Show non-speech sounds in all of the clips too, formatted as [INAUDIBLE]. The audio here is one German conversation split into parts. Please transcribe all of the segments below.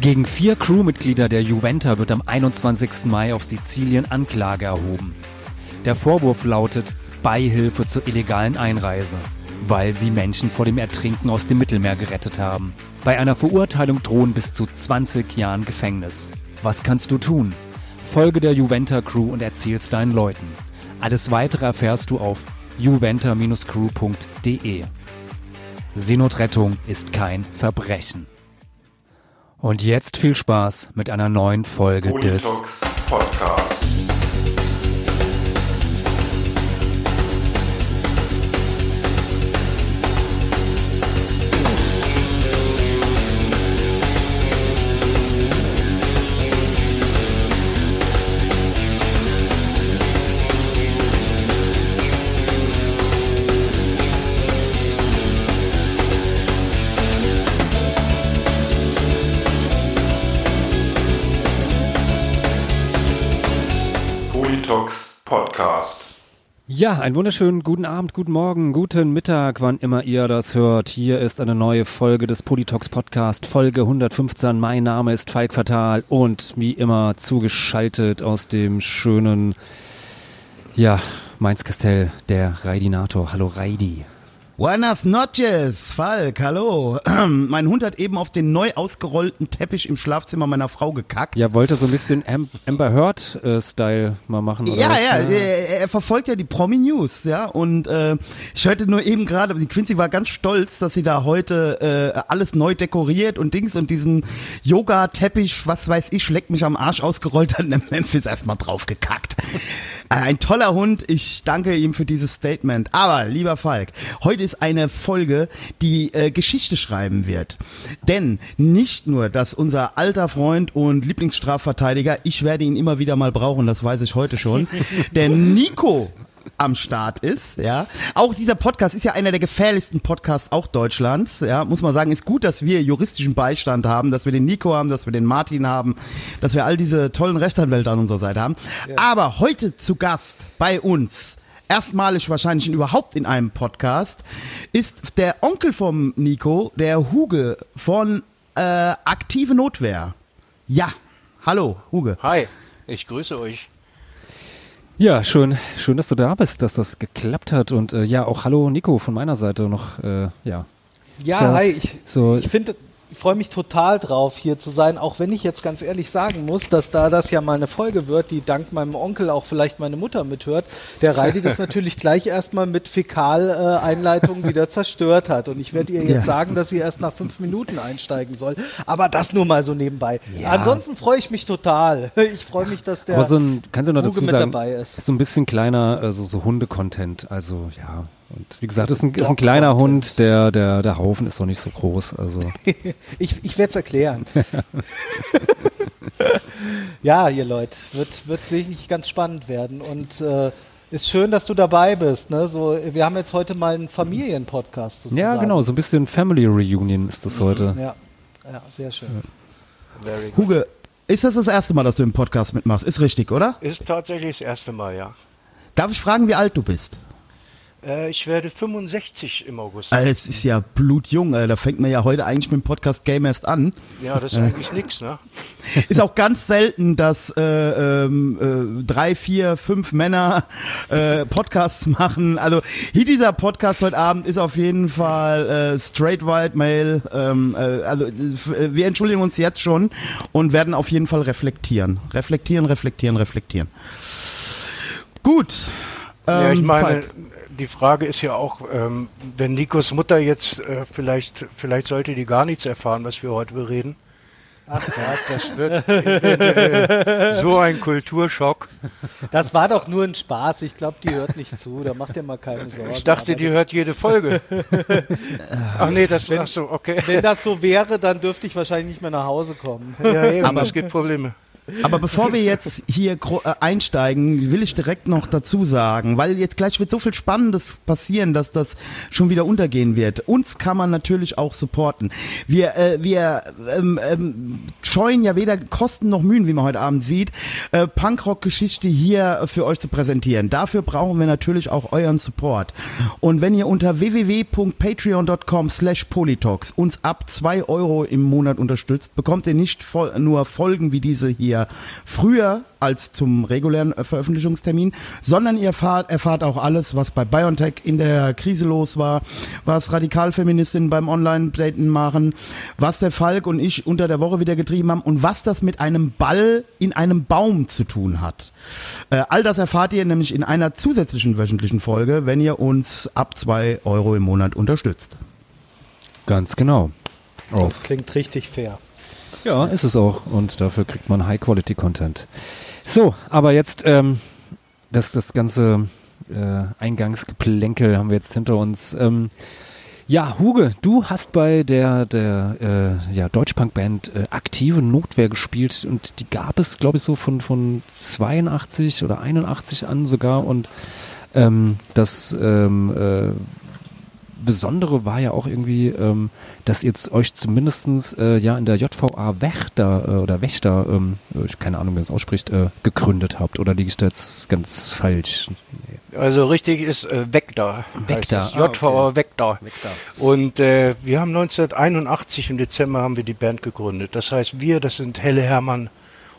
Gegen vier Crewmitglieder der Juventa wird am 21. Mai auf Sizilien Anklage erhoben. Der Vorwurf lautet Beihilfe zur illegalen Einreise, weil sie Menschen vor dem Ertrinken aus dem Mittelmeer gerettet haben. Bei einer Verurteilung drohen bis zu 20 Jahren Gefängnis. Was kannst du tun? Folge der Juventa Crew und erzähl's deinen Leuten. Alles weitere erfährst du auf juventa-crew.de. Seenotrettung ist kein Verbrechen. Und jetzt viel Spaß mit einer neuen Folge des Podcast. Podcast. Ja, einen wunderschönen guten Abend, guten Morgen, guten Mittag, wann immer ihr das hört. Hier ist eine neue Folge des Politox Podcast, Folge 115. Mein Name ist Falk Fatal und wie immer zugeschaltet aus dem schönen, ja, Mainz-Kastell, der Raidinator. Hallo Raidi. Buenas noches, Falk, hallo. [CLEARS THROAT] mein Hund hat eben auf den neu ausgerollten Teppich im Schlafzimmer meiner Frau gekackt. Ja, wollte so ein bisschen Am Amber Heard-Style mal machen, oder? Ja, was? ja, er, er verfolgt ja die Promi-News, ja, und äh, ich hörte nur eben gerade, die Quincy war ganz stolz, dass sie da heute äh, alles neu dekoriert und Dings und diesen Yoga-Teppich, was weiß ich, leck mich am Arsch ausgerollt hat [LAUGHS] der Memphis erstmal drauf gekackt. Ein toller Hund, ich danke ihm für dieses Statement. Aber, lieber Falk, heute ist eine Folge, die äh, Geschichte schreiben wird. Denn nicht nur, dass unser alter Freund und Lieblingsstrafverteidiger, ich werde ihn immer wieder mal brauchen, das weiß ich heute schon, [LAUGHS] der Nico am Start ist, ja. Auch dieser Podcast ist ja einer der gefährlichsten Podcasts auch Deutschlands, ja. Muss man sagen, ist gut, dass wir juristischen Beistand haben, dass wir den Nico haben, dass wir den Martin haben, dass wir all diese tollen Rechtsanwälte an unserer Seite haben. Aber heute zu Gast bei uns, erstmalig wahrscheinlich überhaupt in einem Podcast, ist der Onkel vom Nico, der Huge von äh, Aktive Notwehr. Ja, hallo, Huge. Hi, ich grüße euch. Ja, schön, schön, dass du da bist, dass das geklappt hat. Und äh, ja, auch hallo Nico von meiner Seite noch, äh, ja. Ja, So, hi, ich, so- ich finde, ich freue mich total drauf, hier zu sein, auch wenn ich jetzt ganz ehrlich sagen muss, dass da das ja mal eine Folge wird, die dank meinem Onkel auch vielleicht meine Mutter mithört, der Reidi das [LAUGHS] natürlich gleich erstmal mit Fäkal-Einleitung wieder zerstört hat. Und ich werde ihr jetzt Ja. sagen, dass sie erst nach fünf Minuten einsteigen soll. Aber das nur mal so nebenbei. Ja. Ansonsten freue ich mich total. [LAUGHS] Ich freue mich, dass der Aber so ein, kannst du noch dazu mit sagen, dabei ist. so ein bisschen kleiner, also so Hunde-Content. Also ja, und wie gesagt, ist ein, ist ein kleiner Hund, der, der, der Haufen ist noch nicht so groß. Also [LAUGHS] Ich, ich werde es erklären. [LAUGHS] ja, ihr Leute, wird, wird sicherlich ganz spannend werden. Und äh, ist schön, dass du dabei bist. Ne? So, wir haben jetzt heute mal einen Familienpodcast sozusagen. ja, genau, so ein bisschen Family Reunion ist das heute. Ja, ja sehr schön. Good. Huge, ist das das erste Mal, dass du im Podcast mitmachst? Ist richtig, oder? Ist tatsächlich das erste Mal, ja. Darf ich fragen, wie alt du bist? Äh, ich werde 65 im August. Äh, Es ist ja blutjung, äh, da fängt man ja heute eigentlich mit dem Podcast Game erst an. Ja, das ist eigentlich nix, ne? [LAUGHS] Ist auch ganz selten, dass äh, ähm, äh, drei, vier, fünf Männer äh, Podcasts machen. Also hier dieser Podcast heute Abend ist auf jeden Fall äh, straight white male. Ähm, äh, also äh, äh, wir entschuldigen uns jetzt schon und werden auf jeden Fall reflektieren. Reflektieren, reflektieren, reflektieren. Gut. ja, ich ähm, meine, Falk. Die Frage ist ja auch, ähm, wenn Nikos Mutter jetzt äh, vielleicht, vielleicht sollte die gar nichts erfahren, was wir heute bereden. Ach ja, das wird äh, [LAUGHS] so ein Kulturschock. Das war doch nur ein Spaß. Ich glaube, die hört nicht zu. Da macht ihr mal keine Sorgen. Ich dachte, die hört jede Folge. [LAUGHS] Ach nee, das ach so, okay. Wenn das so wäre, dann dürfte ich wahrscheinlich nicht mehr nach Hause kommen. Ja, eben, Aber- es gibt Probleme. Aber bevor wir jetzt hier äh, einsteigen, will ich direkt noch dazu sagen, weil jetzt gleich wird so viel Spannendes passieren, dass das schon wieder untergehen wird. Uns kann man natürlich auch supporten. Wir, äh, wir ähm, ähm, scheuen ja weder Kosten noch Mühen, wie man heute Abend sieht, äh, Geschichte hier für euch zu präsentieren. Dafür brauchen wir natürlich auch euren Support. Und wenn ihr unter www.patreon.com slash Politox uns ab zwei Euro im Monat unterstützt, bekommt ihr nicht nur Folgen wie diese hier früher als zum regulären Veröffentlichungstermin, sondern ihr erfahrt, erfahrt auch alles, was bei BioNTech in der Krise los war, was Radikalfeministinnen beim Online-Daten machen, was der Falk und ich unter der Woche wieder getrieben haben und was das mit einem Ball in einem Baum zu tun hat. Äh, all das erfahrt ihr nämlich in einer zusätzlichen wöchentlichen Folge, wenn ihr uns ab zwei Euro im Monat unterstützt. Ganz genau. Das klingt richtig fair. Ja, ist es auch. Und dafür kriegt man High-Quality-Content. So, aber jetzt ähm, das, das ganze äh, Eingangsgeplänkel haben wir jetzt hinter uns. Ähm, ja, Huge, du hast bei der, der äh, ja, Deutschpunk-Band äh, aktive Notwehr gespielt und die gab es, glaube ich, so von, von 82 oder 81 an sogar und ähm, das ähm, äh, Besondere war ja auch irgendwie, ähm, dass ihr euch zumindestens äh, ja in der JVA Wächter äh, oder Wächter, ähm, ich keine Ahnung, wie man das ausspricht, äh, gegründet habt. Oder liege ich da jetzt ganz falsch? Nee. Also richtig ist äh, Vector. Vector. JVA ah, okay. Vector. Vector. Und äh, wir haben 1981 im Dezember haben wir die Band gegründet. Das heißt, wir, das sind Helle Hermann,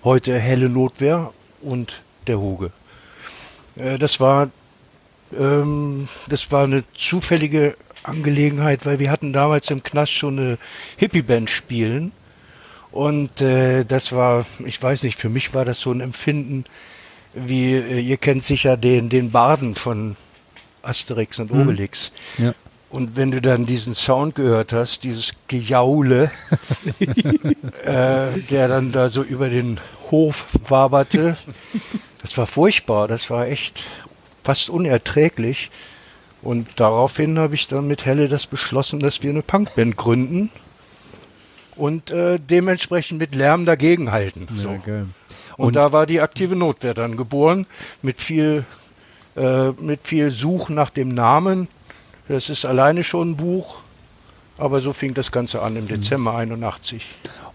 heute Helle Notwehr und der Huge. Äh, das war ähm, das war eine zufällige Angelegenheit, weil wir hatten damals im Knast schon eine Hippie-Band spielen. Und äh, das war, ich weiß nicht, für mich war das so ein Empfinden, wie äh, ihr kennt sicher den, den Barden von Asterix und mhm. Obelix. Mhm. Ja. Und wenn du dann diesen Sound gehört hast, dieses Gejaule, [LAUGHS] äh, der dann da so über den Hof waberte, das war furchtbar, das war echt fast unerträglich. Und daraufhin habe ich dann mit Helle das beschlossen, dass wir eine Punkband gründen und äh, dementsprechend mit Lärm dagegenhalten. Ja, so. okay. und, und, da war die aktive Notwehr dann geboren mit viel, äh, mit viel Suchen nach dem Namen. Das ist alleine schon ein Buch, aber so fing das Ganze an im mhm. Dezember 81.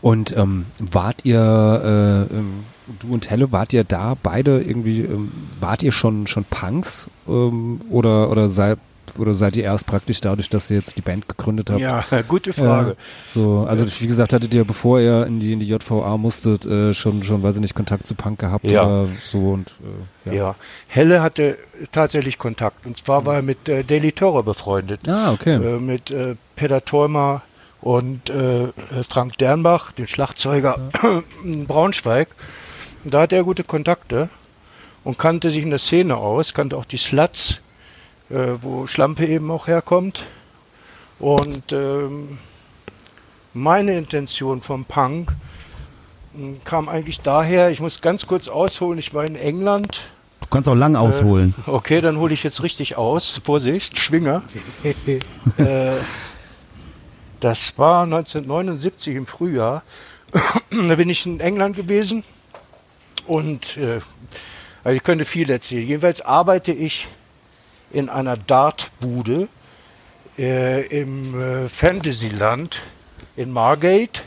Und ähm, wart ihr äh, ähm, du und Helle, wart ihr da beide irgendwie, ähm, wart ihr schon, schon Punks ähm, oder, oder seid oder seid ihr erst praktisch dadurch, dass ihr jetzt die Band gegründet habt? Ja, [LAUGHS] gute Frage. Äh, so, also wie gesagt, hattet ihr, bevor ihr in die, in die JVA musstet, äh, schon, schon, weiß ich nicht, Kontakt zu Punk gehabt ja. oder so und äh, ja. ja. Helle hatte tatsächlich Kontakt und zwar war er mit äh, Daily Torre befreundet. Ah, okay. Äh, mit äh, Peter Theumer und äh, Frank Dernbach, den Schlagzeuger ja. [COUGHS] in Braunschweig. Da hat er gute Kontakte und kannte sich in der Szene aus, kannte auch die Sluts, äh, wo Schlampe eben auch herkommt. Und ähm, meine Intention vom Punk hm, kam eigentlich daher, ich muss ganz kurz ausholen, ich war in England. Du kannst auch lang ausholen. Äh, okay, dann hole ich jetzt richtig aus. Vorsicht, Schwinger. [LAUGHS] äh, das war 1979 im Frühjahr. [CLEARS THROAT] da bin ich in England gewesen und äh, also ich könnte viel erzählen. Jedenfalls arbeite ich in einer Dartbude äh, im äh, Fantasyland in Margate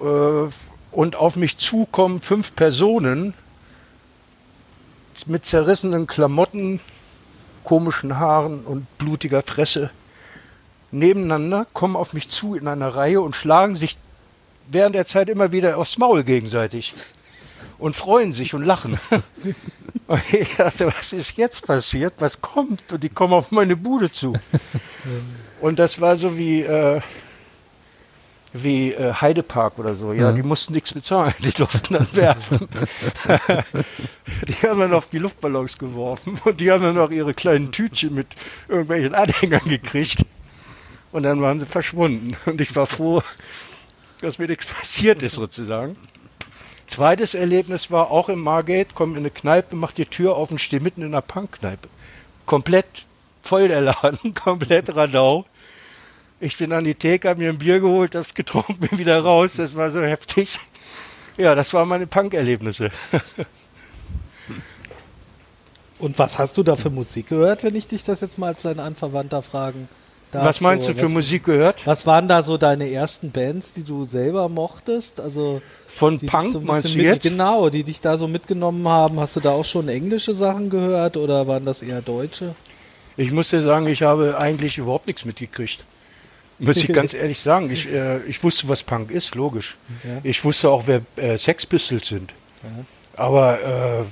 äh, und auf mich zukommen fünf Personen mit zerrissenen Klamotten, komischen Haaren und blutiger Fresse nebeneinander, kommen auf mich zu in einer Reihe und schlagen sich während der Zeit immer wieder aufs Maul gegenseitig und freuen sich und lachen. [LAUGHS] und ich dachte, was ist jetzt passiert? Was kommt? Und die kommen auf meine Bude zu. und das war so wie, äh, wie äh, Heidepark oder so. Ja, ja, die mussten nichts bezahlen, die durften dann werfen. [LAUGHS] die haben dann auf die Luftballons geworfen und die haben dann auch ihre kleinen Tütchen mit irgendwelchen Anhängern gekriegt. Und dann waren sie verschwunden. Und ich war froh, dass mir nichts passiert ist sozusagen. Zweites Erlebnis war auch im Margate, komm in eine Kneipe, mach die Tür auf und steh mitten in einer Punkkneipe. Komplett voll der Laden, [LAUGHS] komplett Radau. Ich bin an die Theke, hab mir ein Bier geholt, hab's getrunken, bin wieder raus. Das war so heftig. Ja, das waren meine Punk-Erlebnisse. [LAUGHS] Und was hast du da für Musik gehört, wenn ich dich das jetzt mal als dein Anverwandter fragen Was meinst so, du für Musik gehört? Was waren da so deine ersten Bands, die du selber mochtest? Also Von Punk so ein meinst du mit, jetzt? Genau, die dich da so mitgenommen haben. Hast du da auch schon englische Sachen gehört oder waren das eher deutsche? Ich muss dir sagen, ich habe eigentlich überhaupt nichts mitgekriegt. [LAUGHS] Muss ich ganz ehrlich sagen. Ich, äh, ich wusste, was Punk ist, logisch. Ja. Ich wusste auch, wer äh, Sex Pistols sind. Aber äh,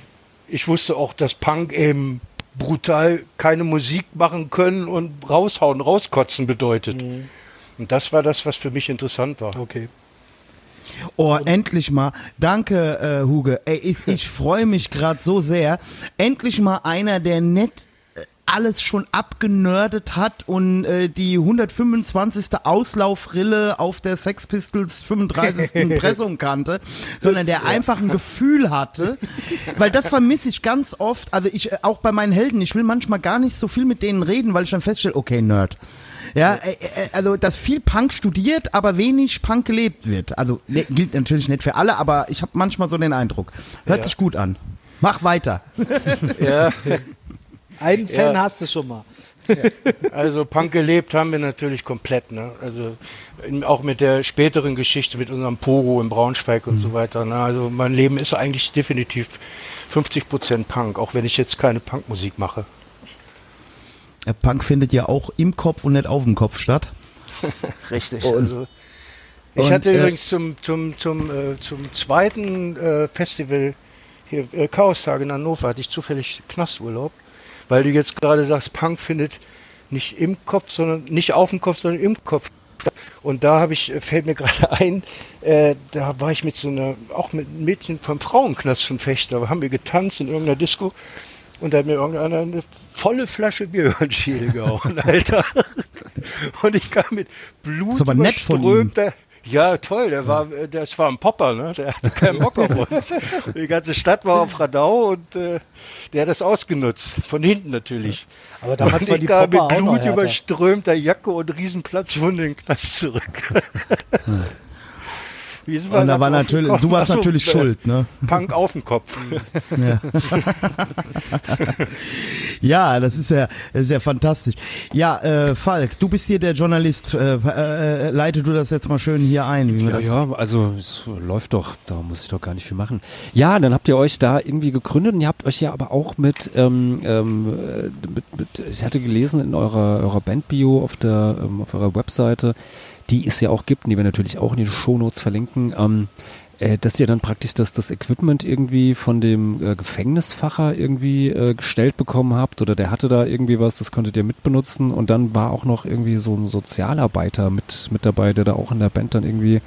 ich wusste auch, dass Punk eben brutal keine Musik machen können und raushauen, rauskotzen bedeutet. Und das war das, was für mich interessant war. Okay. Oh, endlich mal. Danke, äh, Huge. Ey, ich, ich [LAUGHS] freue mich gerade so sehr. Endlich mal einer, der nett alles schon abgenördet hat und äh, die 125. Auslaufrille auf der Sex Pistols 35. [LAUGHS] Pressung kannte, sondern der einfach ein Gefühl hatte, weil das vermisse ich ganz oft, also ich äh, auch bei meinen Helden, ich will manchmal gar nicht so viel mit denen reden, weil ich dann feststelle, okay, Nerd. Ja, äh, äh, also dass viel Punk studiert, aber wenig Punk gelebt wird. Also ne, gilt natürlich nicht für alle, aber ich habe manchmal so den Eindruck. Hört Ja. sich gut an. Mach weiter. Ja, [LAUGHS] Einen Fan Ja. hast du schon mal. also Punk gelebt haben wir natürlich komplett. Ne? Also in, auch mit der späteren Geschichte mit unserem Pogo in Braunschweig und so weiter. Ne? Also mein Leben ist eigentlich definitiv 50% Punk, auch wenn ich jetzt keine Punkmusik mache. Der Punk findet ja auch im Kopf und nicht auf dem Kopf statt. [LAUGHS] Richtig. Und- also, ich und, hatte äh, übrigens zum, zum, zum, äh, zum zweiten äh, Festival hier, äh, Chaos-Tage in Hannover, hatte ich zufällig Knasturlaub, weil du jetzt gerade sagst, Punk findet nicht im Kopf, sondern nicht auf dem Kopf, sondern im Kopf. Und da habe ich, äh, fällt mir [LAUGHS] gerade ein, äh, da war ich mit so einer, auch mit einem Mädchen vom Frauenknast von Fechter, haben wir getanzt in irgendeiner Disco und da hat mir irgendeiner eine volle Flasche [LAUGHS] Schädel gehauen, Alter. [LAUGHS] Und ich kam mit Blut ihm. überströmter- Ja, toll, der war, äh, das war ein Popper, ne? Der hatte keinen Bock auf [LAUGHS] uns. Die ganze Stadt war auf Radau und äh, der hat das ausgenutzt. Von hinten natürlich. Aber damals und war ich die mit Popper noch Blut überströmter Jacke und Riesenplatzwunde in den Knast zurück. Wie sind wir Und da war natürlich, du warst Ach so, natürlich äh, schuld, ne? Punk auf dem Kopf. [LAUGHS] Ja, das ist ja, das ist ja fantastisch. Ja, äh, Falk, du bist hier der Journalist. Äh, äh, leite du das jetzt mal schön hier ein, wie wir Ja, das ja, also es läuft doch, da muss ich doch gar nicht viel machen. Ja, dann habt ihr euch da irgendwie gegründet und ihr habt euch ja aber auch mit, ähm, ähm, äh, mit, mit ich hatte gelesen in eurer, eurer Bandbio auf der, ähm, auf eurer Webseite, die es ja auch gibt und die wir natürlich auch in den Shownotes verlinken, ähm, äh, dass ihr dann praktisch das, das Equipment irgendwie von dem äh, Gefängnisfacher irgendwie äh, gestellt bekommen habt oder der hatte da irgendwie was, das konntet ihr mitbenutzen und dann war auch noch irgendwie so ein Sozialarbeiter mit, mit dabei, der da auch in der Band dann irgendwie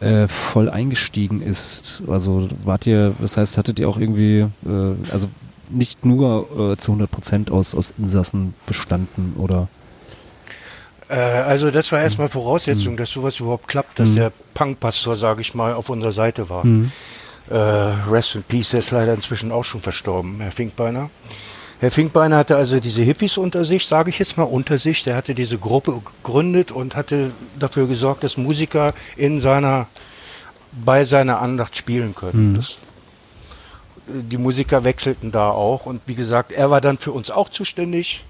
äh, voll eingestiegen ist. Also wart ihr, das heißt, hattet ihr auch irgendwie, äh, also nicht nur äh, zu 100 Prozent aus, aus Insassen bestanden oder? Äh, also das war erstmal Voraussetzung, dass sowas überhaupt klappt, dass der Punkpastor, sage ich mal, auf unserer Seite war. Äh, Rest in Peace, der ist leider inzwischen auch schon verstorben, Herr Finkbeiner. Herr Finkbeiner hatte also diese Hippies unter sich, sage ich jetzt mal unter sich. Der hatte diese Gruppe gegründet und hatte dafür gesorgt, dass Musiker in seiner, bei seiner Andacht spielen können. Das, die Musiker wechselten da auch und wie gesagt, er war dann für uns auch zuständig,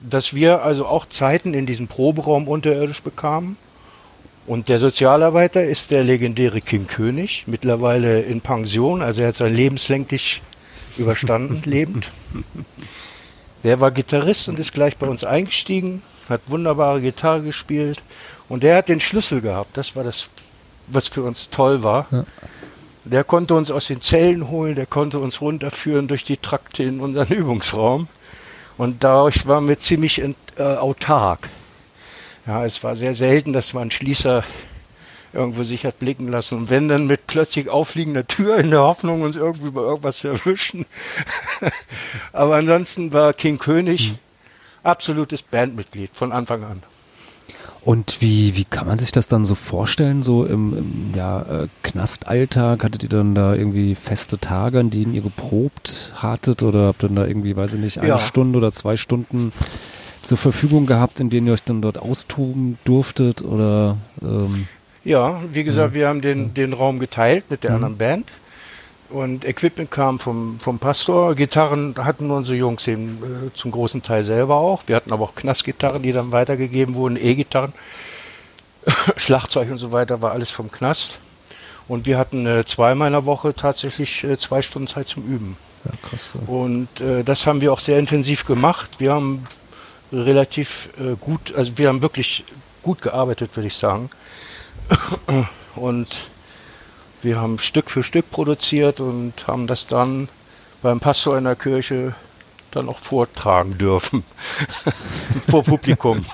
dass wir also auch Zeiten in diesem Proberaum unterirdisch bekamen. Und der Sozialarbeiter ist der legendäre King König, mittlerweile in Pension, also er hat sein lebenslänglich überstanden, [LAUGHS] lebend. Der war Gitarrist und ist gleich bei uns eingestiegen, hat wunderbare Gitarre gespielt und der hat den Schlüssel gehabt. Das war das, was für uns toll war. Der konnte uns aus den Zellen holen, der konnte uns runterführen durch die Trakte in unseren [LAUGHS] Übungsraum. Und dadurch waren wir ziemlich ent, äh, autark. Ja, es war sehr selten, dass man Schließer irgendwo sich hat blicken lassen. Und wenn dann mit plötzlich aufliegender Tür in der Hoffnung, uns irgendwie bei irgendwas zu erwischen. [LAUGHS] Aber ansonsten war King König absolutes Bandmitglied von Anfang an. Und wie, wie kann man sich das dann so vorstellen, so im, im ja, äh, Knastalltag? Hattet ihr dann da irgendwie feste Tage, an denen ihr geprobt hattet oder habt ihr dann da irgendwie, weiß ich nicht, eine Ja. Stunde oder zwei Stunden zur Verfügung gehabt, in denen ihr euch dann dort austoben durftet oder ähm, Ja, wie gesagt, wir haben den, den Raum geteilt mit der anderen Band. Und Equipment kam vom, vom Pastor. Gitarren hatten unsere Jungs eben äh, zum großen Teil selber auch. Wir hatten aber auch Knastgitarren, die dann weitergegeben wurden, E-Gitarren. [LAUGHS] Schlagzeug und so weiter war alles vom Knast. Und wir hatten äh, zweimal in der Woche tatsächlich äh, zwei Stunden Zeit zum Üben. Ja, krass. Ja. Und äh, das haben wir auch sehr intensiv gemacht. Wir haben relativ äh, gut, also wir haben wirklich gut gearbeitet, würde ich sagen. [CLEARS THROAT] Und wir haben Stück für Stück produziert und haben das dann beim Pastor in der Kirche dann auch vortragen dürfen [LAUGHS] vor Publikum.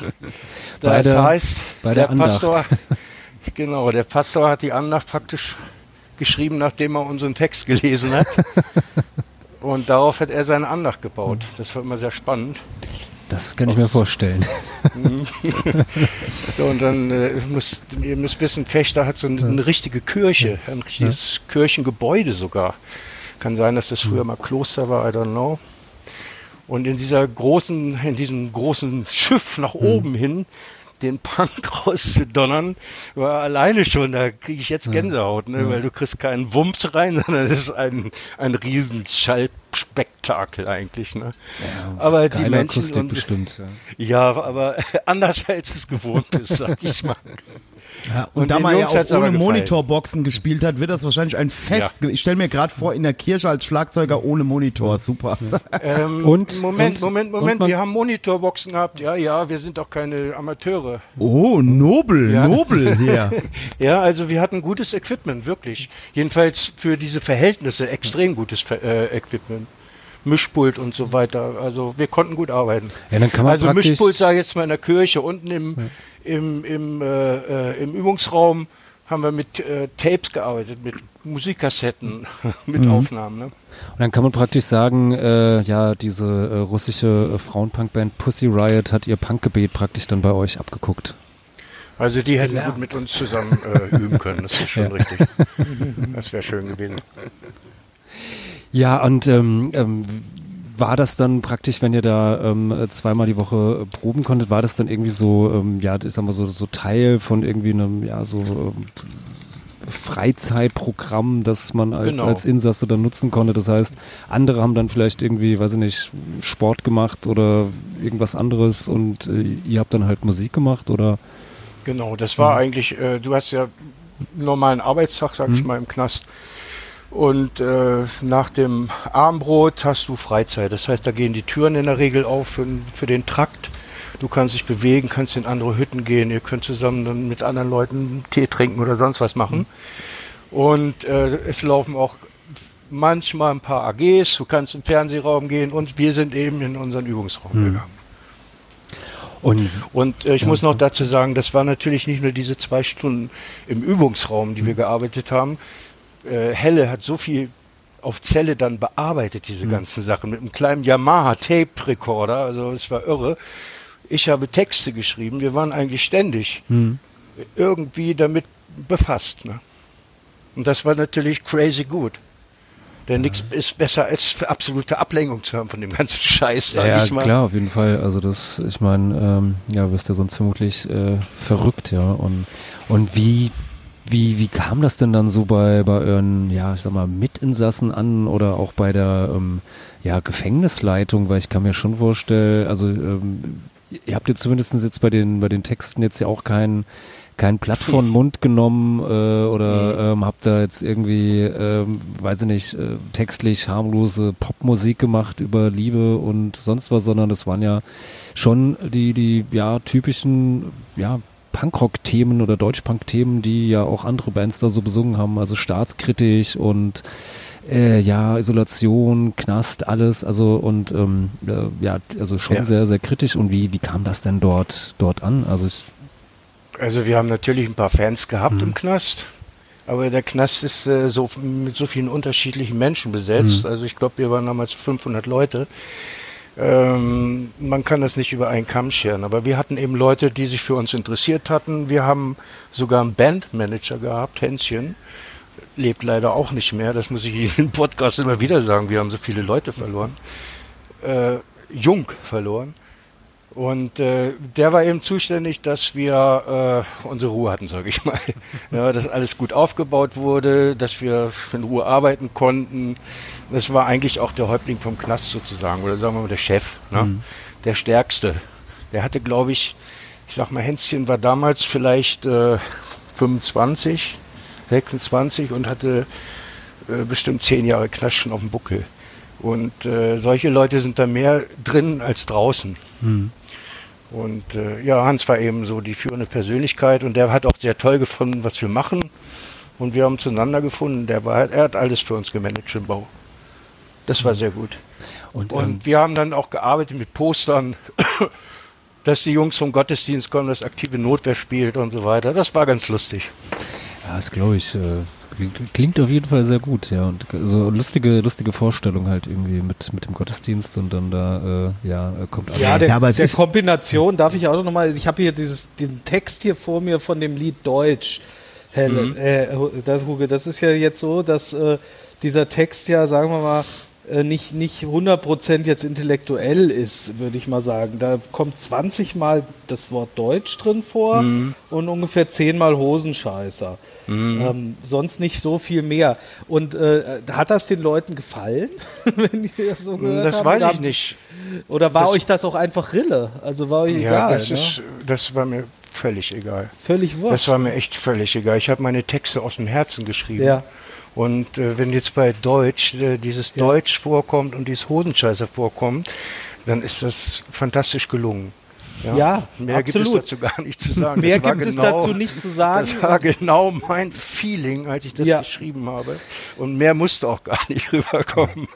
Das der- heißt, der der. Pastor, genau, der Pastor hat die Andacht praktisch geschrieben, nachdem er unseren Text gelesen hat. [LAUGHS] Und darauf hat er seine Andacht gebaut. Das war immer sehr spannend. Das kann ich mir vorstellen. [LAUGHS] So, und dann äh, müsst, ihr müsst wissen, Fechter hat so eine, eine richtige Kirche, ein richtiges Kirchengebäude sogar. Kann sein, dass das früher mal Kloster war, I don't know. Und in dieser großen, in diesem großen Schiff nach oben hin, den Punk [LAUGHS] rauszudonnern, war alleine schon, da kriege ich jetzt Gänsehaut, ne? weil du kriegst keinen Wumms rein, [LAUGHS] sondern es ist ein, ein riesen Schallspektakel eigentlich. Ne? Aber die Menschen Akustik und, bestimmt. Ja. ja, aber [LAUGHS] anders als es gewohnt ist, sag ich mal. Ja, und, Und da man ja auch ohne. Monitorboxen gespielt hat, wird das wahrscheinlich ein Fest. Ja. Ich stelle mir gerade vor, in der Kirche als Schlagzeuger ohne Monitor. Super. Ähm, [LAUGHS] Und- Moment, Moment, und Moment, wir haben Monitorboxen gehabt. Ja, ja, wir sind doch keine Amateure. Oh, nobel, Ja. nobel hier. [LAUGHS] Ja, also wir hatten gutes Equipment, wirklich. Jedenfalls für diese Verhältnisse extrem gutes äh, Equipment. Mischpult und so weiter. Also wir konnten gut arbeiten. Ja, dann kann man also Mischpult sage ich jetzt mal in der Kirche, unten im, im, im, äh, äh, im Übungsraum haben wir mit äh, Tapes gearbeitet, mit Musikkassetten, [LAUGHS] mit Aufnahmen. Ne? Und dann kann man praktisch sagen, äh, ja, diese äh, russische äh, Frauenpunkband Pussy Riot hat ihr Punkgebet praktisch dann bei euch abgeguckt. Also die hätten gut mit uns zusammen äh, üben können, das ist schon richtig. [LAUGHS] Das wäre schön gewesen. Ja, und ähm, ähm, war das dann praktisch, wenn ihr da ähm, zweimal die Woche äh, proben konntet, war das dann irgendwie so, ähm, ja, ich sag mal so, so Teil von irgendwie einem, ja, so ähm, Freizeitprogramm, das man als, Genau. als Insasse dann nutzen konnte. Das heißt, andere haben dann vielleicht irgendwie, weiß ich nicht, Sport gemacht oder irgendwas anderes und äh, ihr habt dann halt Musik gemacht oder Genau, das war eigentlich, äh, du hast ja normalen Arbeitstag, sag ich mal, im Knast. Und äh, nach dem Abendbrot hast du Freizeit. Das heißt, da gehen die Türen in der Regel auf für, für den Trakt. Du kannst dich bewegen, kannst in andere Hütten gehen, ihr könnt zusammen dann mit anderen Leuten Tee trinken oder sonst was machen. Und äh, es laufen auch manchmal ein paar AGs, du kannst im Fernsehraum gehen und wir sind eben in unseren Übungsraum gegangen. und Und äh, ich muss noch dazu sagen, das war natürlich nicht nur diese zwei Stunden im Übungsraum, die wir gearbeitet haben. Äh, Helle hat so viel auf Zelle dann bearbeitet, diese ganzen Sachen, mit einem kleinen Yamaha Tape Recorder, also es war irre. Ich habe Texte geschrieben, wir waren eigentlich ständig irgendwie damit befasst. Ne? Und das war natürlich crazy gut. Denn nichts ist besser als für absolute Ablenkung zu haben von dem ganzen [LAUGHS] Scheiß, sag ja, ich mal. klar, auf jeden Fall. Also das, ich meine, ähm, ja, wirst ja sonst vermutlich äh, verrückt, ja. Und und wie wie wie kam das denn dann so bei bei euren, ja, ich sag mal Mitinsassen an oder auch bei der ähm, ja Gefängnisleitung, weil ich kann mir schon vorstellen, also ähm, ihr habt ja zumindest jetzt bei den bei den Texten jetzt ja auch kein kein Blatt vor den [LAUGHS] Mund genommen äh, oder ähm, habt da jetzt irgendwie, ähm, weiß ich nicht, äh, textlich harmlose Popmusik gemacht über Liebe und sonst was, sondern das waren ja schon die, die ja typischen, ja, Punkrock-Themen oder Deutschpunk-Themen, die ja auch andere Bands da so besungen haben, also staatskritisch und äh, ja, Isolation, Knast, alles, also und ähm, äh, ja, also schon Ja. sehr, sehr kritisch. Und wie, wie kam das denn dort, dort an? Also ich, Also wir haben natürlich ein paar Fans gehabt im Knast, aber der Knast ist äh, so mit so vielen unterschiedlichen Menschen besetzt. Also ich glaube, wir waren damals 500 Leute. Ähm, man kann das nicht über einen Kamm scheren, aber wir hatten eben Leute, die sich für uns interessiert hatten. Wir haben sogar einen Bandmanager gehabt, Hänschen. Lebt leider auch nicht mehr, das muss ich Ihnen im Podcast immer wieder sagen. Wir haben so viele Leute verloren. Äh, Jung verloren. Und äh, der war eben zuständig, dass wir äh, unsere Ruhe hatten, sage ich mal. [LAUGHS] ja, dass alles gut aufgebaut wurde, dass wir in Ruhe arbeiten konnten. Das war eigentlich auch der Häuptling vom Knast sozusagen, oder sagen wir mal der Chef, ne? Mhm. der Stärkste. Der hatte, glaube ich, ich sag mal, Hänschen war damals vielleicht äh, 25, 26 und hatte äh, bestimmt zehn Jahre Knast schon auf dem Buckel. Und äh, solche Leute sind da mehr drin als draußen. Und äh, ja, Hans war eben so die führende Persönlichkeit und der hat auch sehr toll gefunden, was wir machen. Und wir haben zueinander gefunden. Der war, er hat alles für uns gemanagt im Bau. Das war sehr gut. Und, Und ähm, wir haben dann auch gearbeitet mit Postern, [COUGHS] dass die Jungs vom Gottesdienst kommen, dass aktive Notwehr spielt und so weiter. Das war ganz lustig. Ja, das glaube ich. Äh, klingt- auf jeden Fall sehr gut, ja. Und so lustige, lustige Vorstellung halt irgendwie mit, mit dem Gottesdienst und dann da, äh, ja, äh, kommt alles. Ja, der, Ja, aber der Kombination, darf ich auch noch mal, ich habe hier dieses, diesen Text hier vor mir von dem Lied Deutsch. Helle, Mhm. äh, das, Huge, das ist ja jetzt so, dass äh, dieser Text ja, sagen wir mal, nicht, nicht 100% jetzt intellektuell ist, würde ich mal sagen. Da kommt 20 Mal das Wort Deutsch drin vor Mhm. und ungefähr 10 Mal Hosenscheißer. Ähm, sonst nicht so viel mehr. Und äh, hat das den Leuten gefallen, [LAUGHS] wenn die das so gehört Das haben? weiß Oder ich nicht. oder war Das- euch das auch einfach Rille? Also war euch Ja, egal. das, ne? ist, das war mir völlig egal. Völlig wurscht. Das war mir echt völlig egal. Ich habe meine Texte aus dem Herzen geschrieben. Ja. Und äh, wenn jetzt bei Deutsch äh, dieses Ja. Deutsch vorkommt und dieses Hosenscheiße vorkommt, dann ist das fantastisch gelungen. Ja, Mehr gibt es absolut. dazu gar nicht zu sagen. Mehr Das war gibt es genau- dazu nicht zu sagen. Das war genau mein Feeling, als ich das Ja. geschrieben habe. Und mehr musste auch gar nicht [LAUGHS] rüberkommen.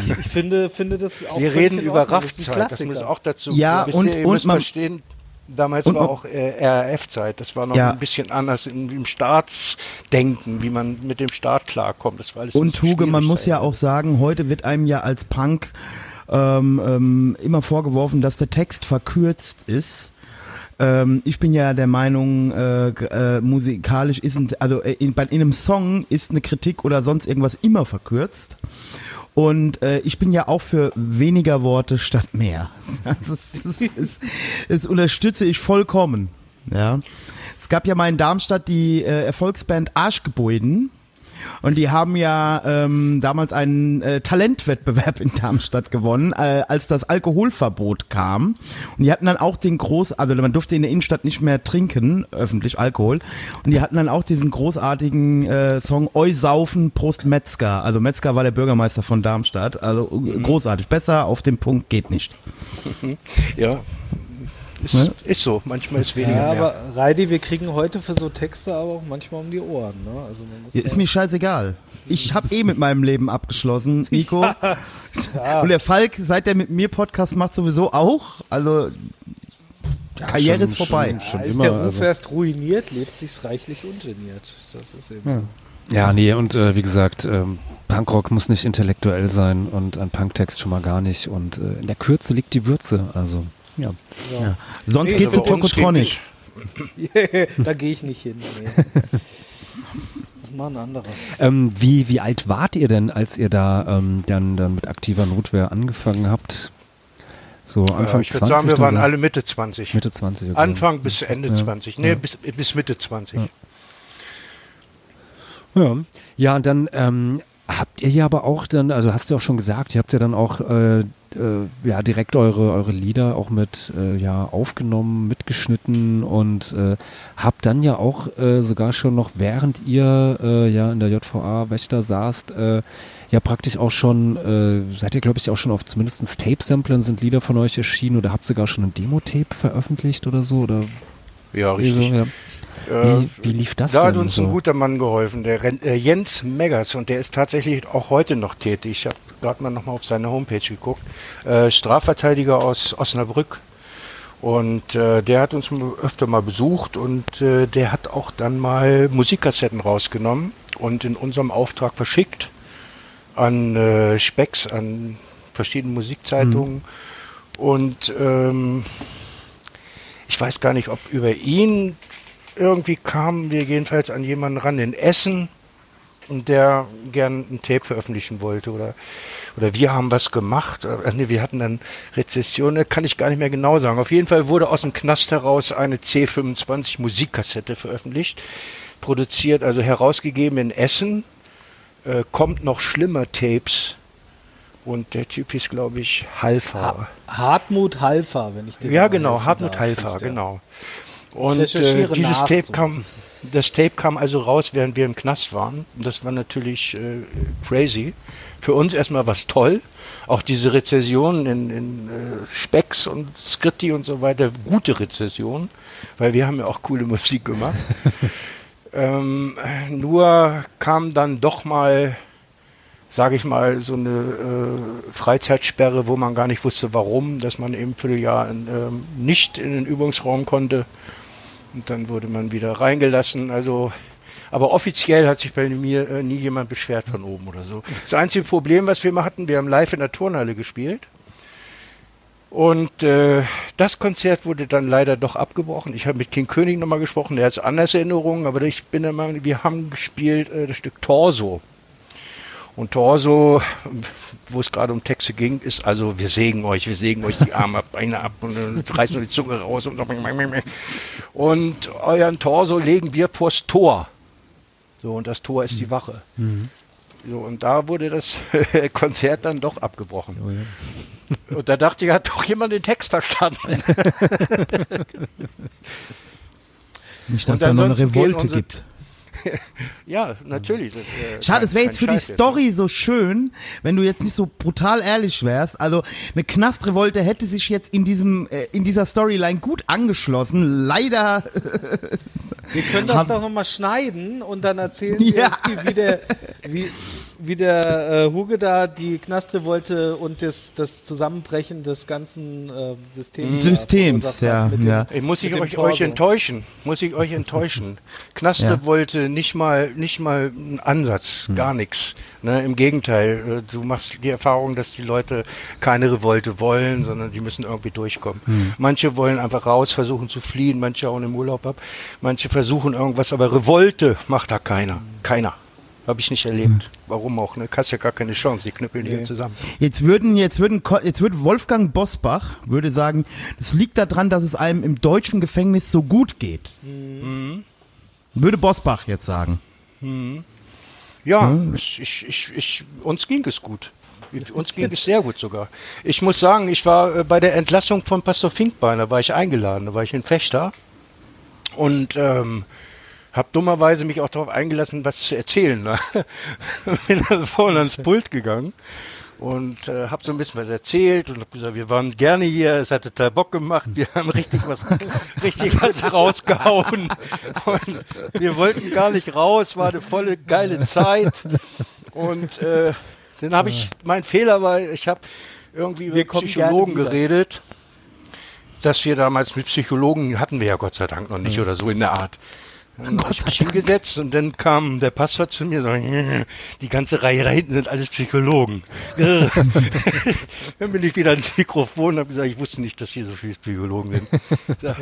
ich, ich finde, finde das auch Wir reden über Raffzeit, das muss auch dazu. Ja, und- ihr, ihr und müsst man- verstehen, damals und war auch äh, RAF-Zeit. Das war noch Ja. ein bisschen anders im, im Staatsdenken, wie man mit dem Staat klarkommt. Das war alles Und Huge, man muss ja auch sagen, heute wird einem ja als Punk ähm, ähm, immer vorgeworfen, dass der Text verkürzt ist. Ähm, ich bin ja der Meinung, äh, äh, musikalisch ist, ein, also äh, in, bei, in einem Song ist eine Kritik oder sonst irgendwas immer verkürzt. Und äh, ich bin ja auch für weniger Worte statt mehr. Das, das, das, das unterstütze ich vollkommen. Ja. Es gab ja mal in Darmstadt die äh, Erfolgsband Arschgebäuden. Und die haben ja ähm, damals einen äh, Talentwettbewerb in Darmstadt gewonnen, äh, als das Alkoholverbot kam. Und die hatten dann auch den groß, also man durfte in der Innenstadt nicht mehr trinken, öffentlich Alkohol. Und die hatten dann auch diesen großartigen äh, Song Oi Saufen, Prost Metzger. Also Metzger war der Bürgermeister von Darmstadt. Also äh, großartig. Besser auf den Punkt geht nicht. [LAUGHS] Ja. Ist, Ne? ist so, manchmal ist weniger Ja, mehr. aber Reidi, wir kriegen heute für so Texte aber auch manchmal um die Ohren. Ne? Also man muss Ja, ist mir scheißegal. Ich habe eh mit meinem Leben abgeschlossen, [LAUGHS] Nico. Und der Falk, seit der mit mir Podcast macht, sowieso auch. Also Karriere schon- ist vorbei. Schon, schon ist immer, der Ruf also. erst ruiniert, lebt sich's reichlich ungeniert. Das ist eben so. Ja, nee, und äh, wie gesagt, ähm, Punkrock muss nicht intellektuell sein und ein Punktext schon mal gar nicht. Und äh, in der Kürze liegt die Würze. Also, ja. Ja. Sonst Nee, geht's zu Tokotronic. [LAUGHS] da gehe ich nicht hin. Nee. Das machen andere. Ähm, wie, wie alt wart ihr denn, als ihr da ähm, dann, dann mit aktiver Notwehr angefangen habt? So Anfang Ja, ich würde 20? sagen, wir waren so? alle Mitte 20. Mitte 20. okay. Anfang bis Ende Ja. 20. Nee, Ja. bis, bis Mitte 20. Ja, ja und dann ähm, habt ihr ja aber auch dann, also hast du auch schon gesagt, ihr habt ja dann auch äh, äh, ja direkt eure eure Lieder auch mit äh, ja aufgenommen, mitgeschnitten und äh, habt dann ja auch äh, sogar schon noch während ihr äh, ja in der JVA Wächter saßt, äh, ja praktisch auch schon, seid ihr glaube ich auch schon auf zumindest Tape-Samplern sind Lieder von euch erschienen oder habt sogar schon ein Demo-Tape veröffentlicht oder so oder Ja, wie so, richtig. ja. Äh, Wie, wie lief das da hat denn uns so? ein guter Mann geholfen, der äh, Jens Meggers, und der ist tatsächlich auch heute noch tätig. Ich habe gerade mal nochmal auf seine Homepage geguckt. Äh, Strafverteidiger aus Osnabrück. Und äh, der hat uns öfter mal besucht und äh, der hat auch dann mal Musikkassetten rausgenommen und in unserem Auftrag verschickt an äh, Specks, an verschiedene Musikzeitungen. Und ähm, ich weiß gar nicht, ob über ihn irgendwie kamen wir jedenfalls an jemanden ran in Essen der gern ein Tape veröffentlichen wollte oder oder wir haben was gemacht. Äh, nee, wir hatten dann Rezessionen, kann ich gar nicht mehr genau sagen. Auf jeden Fall wurde aus dem Knast heraus eine C25 Musikkassette veröffentlicht, produziert, also herausgegeben in Essen. Äh, kommt noch schlimmer Tapes. Und der Typ ist, glaube ich, Halfa. Ha Hartmut Halfa, wenn ich den Ja, genau, Hartmut Halfa, genau. Und äh, dieses Tape kam, das Tape kam also raus, während wir im Knast waren. Und das war natürlich äh, crazy. Für uns erstmal was toll. Auch diese Rezessionen in, in äh, Specs und Skritti und so weiter, gute Rezessionen, weil wir haben ja auch coole Musik gemacht. [LAUGHS] ähm, nur kam dann doch mal, sage ich mal, so eine äh, Freizeitsperre, wo man gar nicht wusste, warum, dass man eben Vierteljahr in, ähm, nicht in den Übungsraum konnte und dann wurde man wieder reingelassen. Also, aber offiziell hat sich bei mir äh, nie jemand beschwert von oben oder so. [LAUGHS] Das einzige Problem, was wir hatten, wir haben live in der Turnhalle gespielt. Und äh, das Konzert wurde dann leider doch abgebrochen. Ich habe mit King König nochmal gesprochen, der hat anders Erinnerungen, aber ich bin der Meinung, wir haben gespielt äh, das Stück Torso. Und Torso, wo es gerade um Texte ging, ist also, wir sägen euch, wir sägen euch die Arme ab, Beine ab und dann reißen wir die Zunge raus und, und euren Torso legen wir vors Tor. So, und das Tor ist die Wache. Mhm. So, und da wurde das [LAUGHS] Konzert dann doch abgebrochen. Oh ja. Und da dachte ich, hat doch jemand den Text verstanden. [LAUGHS] Nicht, dass da noch eine Revolte gibt. [LAUGHS] ja, natürlich. Das, äh, Schade, es wäre jetzt für die Story jetzt. so schön, wenn du jetzt nicht so brutal ehrlich wärst. Also eine Knastrevolte hätte sich jetzt in diesem äh, in dieser Storyline gut angeschlossen. Leider. [LAUGHS] Wir können das doch nochmal schneiden und dann erzählen ja. wir, wie der, wie, wie der äh, Huge da die Knastrevolte und das, das Zusammenbrechen des ganzen äh, Systems. Systems, ja. Dem, ja. Ich muss ich euch, euch, enttäuschen. Muss ich euch enttäuschen. Knastrevolte [LAUGHS] ja. Nicht mal, nicht mal ein Ansatz, hm. gar nichts. Ne, Im Gegenteil, äh, du machst die Erfahrung, dass die Leute keine Revolte wollen, sondern die müssen irgendwie durchkommen. Hm. Manche wollen einfach raus, versuchen zu fliehen, manche hauen im Urlaub ab, manche versuchen irgendwas, aber Revolte macht da keiner. Keiner. Habe ich nicht erlebt. Hm. Warum auch? Ne? Hast ja gar keine Chance. Die knüppeln nee. hier zusammen. Jetzt würden, jetzt würden, jetzt würde Wolfgang Bosbach würde sagen, das liegt daran, dass es einem im deutschen Gefängnis so gut geht. Mhm. Würde Bosbach jetzt sagen. Mhm. Ja, mhm. Ich, ich, ich, uns ging es gut. Uns ging es sehr gut sogar. Ich muss sagen, ich war äh, bei der Entlassung von Pastor Finkbein, da war ich eingeladen, da war ich in Fechter. Und ähm, habe dummerweise mich auch darauf eingelassen, was zu erzählen. Ne? [LAUGHS] Bin dann vorne ans Pult gegangen und äh, habe so ein bisschen was erzählt und habe gesagt, wir waren gerne hier, es hat total Bock gemacht, wir haben richtig was, [LAUGHS] richtig was rausgehauen. Und wir wollten gar nicht raus, war eine volle geile Zeit. Und äh, dann habe ich, mein Fehler war, ich habe irgendwie über Psychologen geredet dass wir damals mit Psychologen hatten wir ja Gott sei Dank noch nicht oder so in der Art. Dann habe ich mich hingesetzt und dann kam der Passwort zu mir und sagte, die ganze Reihe da hinten sind alles Psychologen. [LAUGHS] dann bin ich wieder ans Mikrofon und habe gesagt, ich wusste nicht, dass hier so viele Psychologen sind.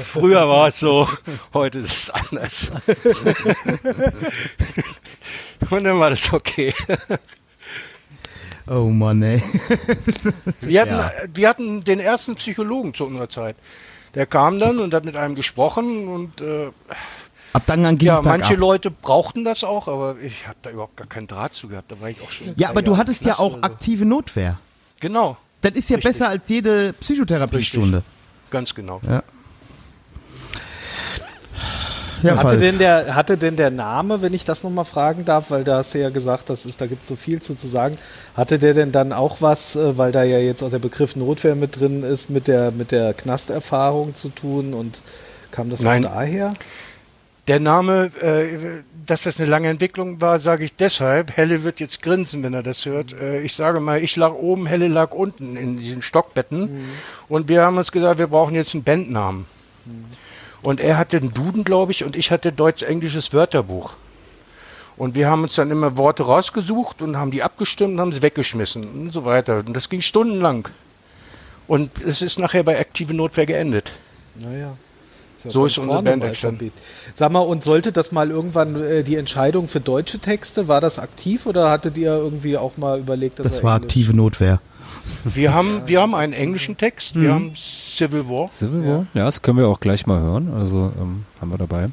Früher war es so, heute ist es anders. [LAUGHS] und dann war das okay. Oh Mann, ey. wir, hatten, ja. wir hatten den ersten Psychologen zu unserer Zeit. Der kam dann und hat mit einem gesprochen und äh, Ab dann an ging Ja, manche ab. Leute brauchten das auch, aber ich habe da überhaupt gar keinen Draht zu gehabt. Da war ich auch schon. Ja, aber du hattest ja auch aktive Notwehr. Genau. Das ist ja Richtig. besser als jede Psychotherapiestunde. Ganz genau. Ja. Ja, hatte, denn der, hatte denn der Name, wenn ich das nochmal fragen darf, weil da hast du ja gesagt, das ist, da gibt es so viel zu, zu sagen, hatte der denn dann auch was, äh, weil da ja jetzt auch der Begriff Notwehr mit drin ist, mit der, mit der Knasterfahrung zu tun und kam das Nein. auch daher? Der Name, äh, dass das eine lange Entwicklung war, sage ich deshalb. Helle wird jetzt grinsen, wenn er das hört. Äh, ich sage mal, ich lag oben, Helle lag unten in diesen Stockbetten. Mhm. Und wir haben uns gesagt, wir brauchen jetzt einen Bandnamen. Mhm. Und er hatte einen Duden, glaube ich, und ich hatte deutsch-englisches Wörterbuch. Und wir haben uns dann immer Worte rausgesucht und haben die abgestimmt und haben sie weggeschmissen und so weiter. Und das ging stundenlang. Und es ist nachher bei aktive Notwehr geendet. Naja. Ja So ist unsere Band entstanden. Alphabet. Sag mal, und sollte das mal irgendwann äh, die Entscheidung für deutsche Texte, war das aktiv oder hattet ihr irgendwie auch mal überlegt, dass Das war Englisch- aktive Notwehr. Wir haben, wir haben einen englischen Text, wir haben Civil War. Civil War? Ja, das können wir auch gleich mal hören. Also ähm, haben wir dabei.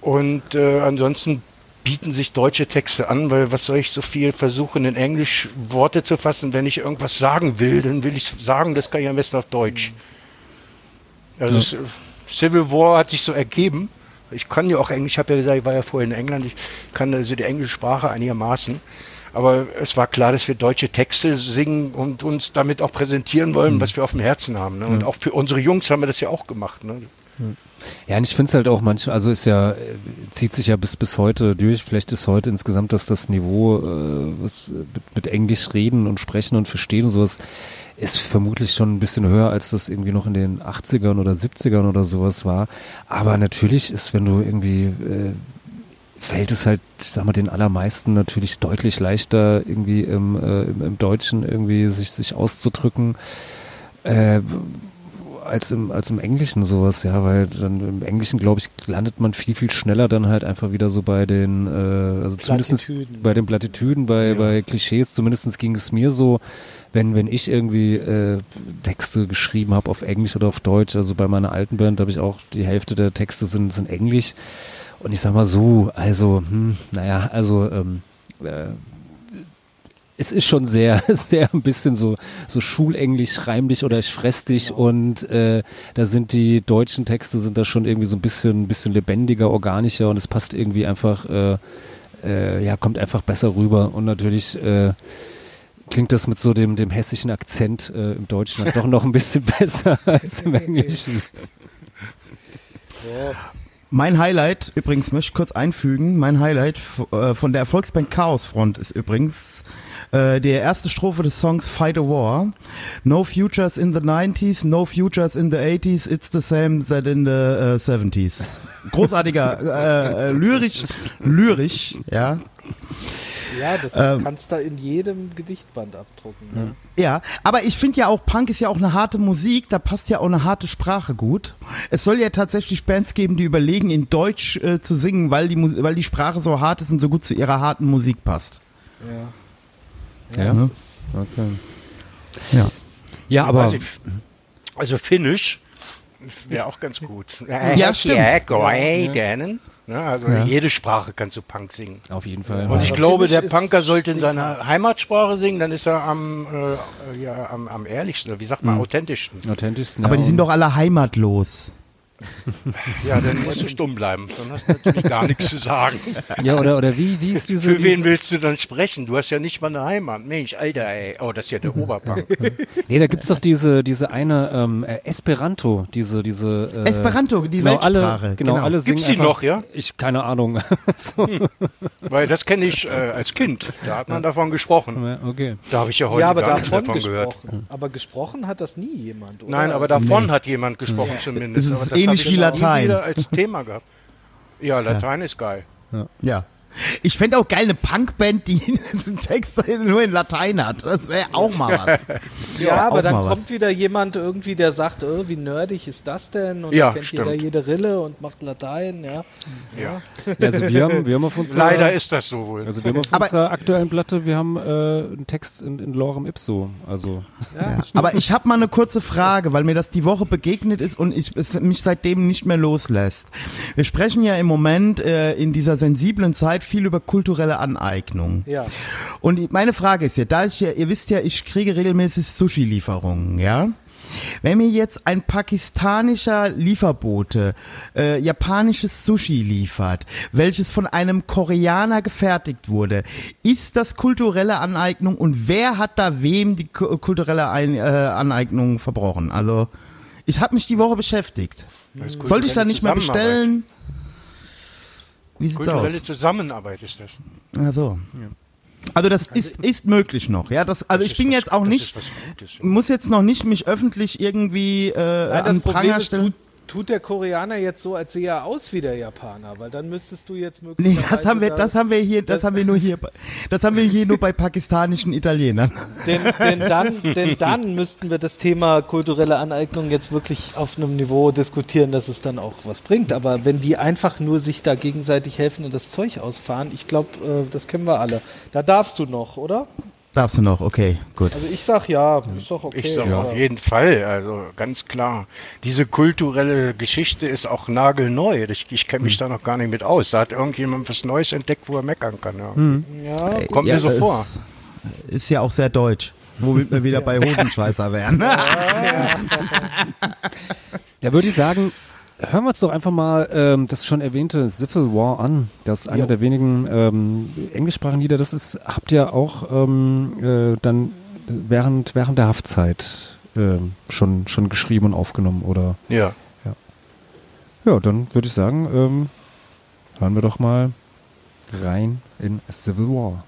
Und äh, ansonsten bieten sich deutsche Texte an, weil was soll ich so viel versuchen, in Englisch Worte zu fassen, wenn ich irgendwas sagen will, dann will ich sagen, das kann ich am besten auf Deutsch. Also das, äh, Civil War hat sich so ergeben. Ich kann ja auch Englisch, ich habe ja gesagt, ich war ja vorher in England, ich kann also die englische Sprache einigermaßen. Aber es war klar, dass wir deutsche Texte singen und uns damit auch präsentieren wollen, was wir auf dem Herzen haben. Ne? Und auch für unsere Jungs haben wir das ja auch gemacht. Ne? Ja, und ich finde es halt auch manchmal, also ist ja, äh, zieht sich ja bis bis heute durch. Vielleicht ist heute insgesamt das, das Niveau, äh, was mit, mit Englisch reden und sprechen und verstehen und sowas, ist vermutlich schon ein bisschen höher, als das irgendwie noch in den 80ern oder 70ern oder sowas war. Aber natürlich ist, wenn du irgendwie, äh, fällt es halt, ich sag mal, den allermeisten natürlich deutlich leichter, irgendwie im, äh, im, im Deutschen irgendwie sich, sich auszudrücken. Äh, als im, als im Englischen sowas, ja, weil dann im Englischen, glaube ich, landet man viel, viel schneller dann halt einfach wieder so bei den, äh, also zumindest bei den Plattitüden, bei, bei Klischees, zumindest ging es mir so, wenn, wenn ich irgendwie äh, Texte geschrieben habe auf Englisch oder auf Deutsch, also bei meiner alten Band habe ich auch, die Hälfte der Texte sind, sind Englisch. Und ich sag mal so, also, hm, naja, also, ähm, äh, es ist schon sehr, [LAUGHS] sehr ein bisschen so, so schulenglisch, reimlich oder ich fress dich und äh, da sind die deutschen Texte sind da schon irgendwie so ein bisschen, ein bisschen lebendiger, organischer und es passt irgendwie einfach, äh, äh, ja, kommt einfach besser rüber und natürlich äh, klingt das mit so dem, dem hessischen Akzent äh, im Deutschen doch noch ein bisschen [LAUGHS] besser als im Englischen. [LAUGHS] Mein Highlight, übrigens möchte ich kurz einfügen, mein Highlight äh, von der Erfolgsband Chaos Front ist übrigens äh, die erste Strophe des Songs Fight a War. No futures in the 90s, no futures in the 80s, it's the same that in the äh, 70s. Großartiger, [LAUGHS] äh, äh, lyrisch, lyrisch, ja. Ja, das Ähm. kannst du in jedem Gedichtband abdrucken. Ne? Ja, aber ich finde ja auch, Punk ist ja auch eine harte Musik, da passt ja auch eine harte Sprache gut. Es soll ja tatsächlich Bands geben, die überlegen, in Deutsch äh, zu singen, weil die, weil die Sprache so hart ist und so gut zu ihrer harten Musik passt. Ja. Ja, ist- okay. Ja. Ja, aber Also, Finnisch wäre auch ganz gut. Ja, stimmt. gerne. Ne, also Ja. jede Sprache kannst du Punk singen. auf jeden Fall. Und ich aber glaube, Finnisch der Punker sollte in seiner Heimatsprache singen, dann ist er am, äh, ja, am, am ehrlichsten, wie sagt man, authentischsten. authentischsten. Aber ja, die sind doch alle heimatlos. [LAUGHS] Ja, dann musst du stumm bleiben. Dann hast du natürlich gar nichts zu sagen. [LAUGHS] Ja, oder, oder wie, wie ist diese. Für wen diese, willst du dann sprechen? Du hast ja nicht mal eine Heimat. Mensch, Alter, ey. Oh, das ist ja der Oberpunk. [LAUGHS] Nee, da gibt's doch diese, diese eine ähm, äh, Esperanto, diese, diese äh, Esperanto, die genau, Weltsprache, Alle, genau, genau. alle singen Gibt's die einfach, noch, ja? Ich, keine Ahnung. so, Weil das kenne ich äh, als Kind. Da hat man davon gesprochen. ja, okay. Da habe ich ja heute ja, aber gar davon, davon gehört. gesprochen. Aber gesprochen hat das nie jemand, oder? Nein, aber Also- davon hat jemand gesprochen zumindest. Es ist aber das ähnlich wie Latein. als Thema gehabt. Ja, [LAUGHS] Latein ist geil. Ja. Ich fände auch geil eine Punkband, die [LAUGHS] einen Text nur in Latein hat. Das wäre auch mal was. [LAUGHS] Ja, aber dann kommt was. wieder jemand irgendwie, der sagt, oh, wie nerdig ist das denn? Und Ja, dann kennt stimmt. jeder jede Rille und macht Latein, ja. Ja. Ja, also wir haben, wir haben auf [LAUGHS] unserer, Leider ist das so wohl. also wir haben auf Aber- unserer aktuellen Platte, wir haben äh, einen Text in, in Lorem Ipso. Also ja. Aber ich habe mal eine kurze Frage, weil mir das die Woche begegnet ist und ich, es mich seitdem nicht mehr loslässt. Wir sprechen ja im Moment äh, in dieser sensiblen Zeit viel über kulturelle Aneignung. Ja. Und meine Frage ist ja, da ich ja, ihr wisst ja, ich kriege regelmäßig Sushi-Lieferungen, ja? Wenn mir jetzt ein pakistanischer Lieferbote äh, japanisches Sushi liefert, welches von einem Koreaner gefertigt wurde, ist das kulturelle Aneignung und wer hat da wem die ku- kulturelle Ein äh, Aneignung verbrochen? Also ich habe mich die Woche beschäftigt. Sollte ich da nicht mehr bestellen? Wie sieht's Kulturelle aus? Zusammenarbeit ist das. Ach so. Also das ist, ist möglich noch, ja. Das, also Das ich bin was- jetzt auch nicht, Gutes. muss jetzt noch nicht mich öffentlich irgendwie äh, Nein, an Pranger ist, du, stellen. Tut der Koreaner jetzt so, als sehe er aus wie der Japaner? Weil dann müsstest du jetzt Nee, möglicherweise... das haben wir, da- das haben wir hier, das haben wir nur hier, bei- das haben wir hier nur bei pakistanischen Italienern. Denn, denn, dann, denn dann müssten wir das Thema kulturelle Aneignung jetzt wirklich auf einem Niveau diskutieren, dass es dann auch was bringt. Aber wenn die einfach nur sich da gegenseitig helfen und das Zeug ausfahren, ich glaube, äh, das kennen wir alle. Da darfst du noch, oder? Darfst du noch? Okay, gut. Also ich sag ja, ist doch okay. Ich sage aber- auf jeden Fall, also ganz klar. Diese kulturelle Geschichte ist auch nagelneu. Ich, ich kenne mich da noch gar nicht mit aus. Da hat irgendjemand was Neues entdeckt, wo er meckern kann. Ja. Ja, Kommt mir so vor. Ist ja auch sehr deutsch. Womit wir wieder bei Hosenscheißer wären. [LAUGHS] Da würde ich sagen, hören wir uns doch einfach mal ähm, das schon erwähnte Civil War an. Das ist einer der wenigen ähm, englischsprachigen Lieder. Das ist, habt ihr auch ähm, äh, dann während, während der Haftzeit ähm, schon, schon geschrieben und aufgenommen, oder? Ja. Ja, dann würde ich sagen, ähm, hören wir doch mal rein in Civil War.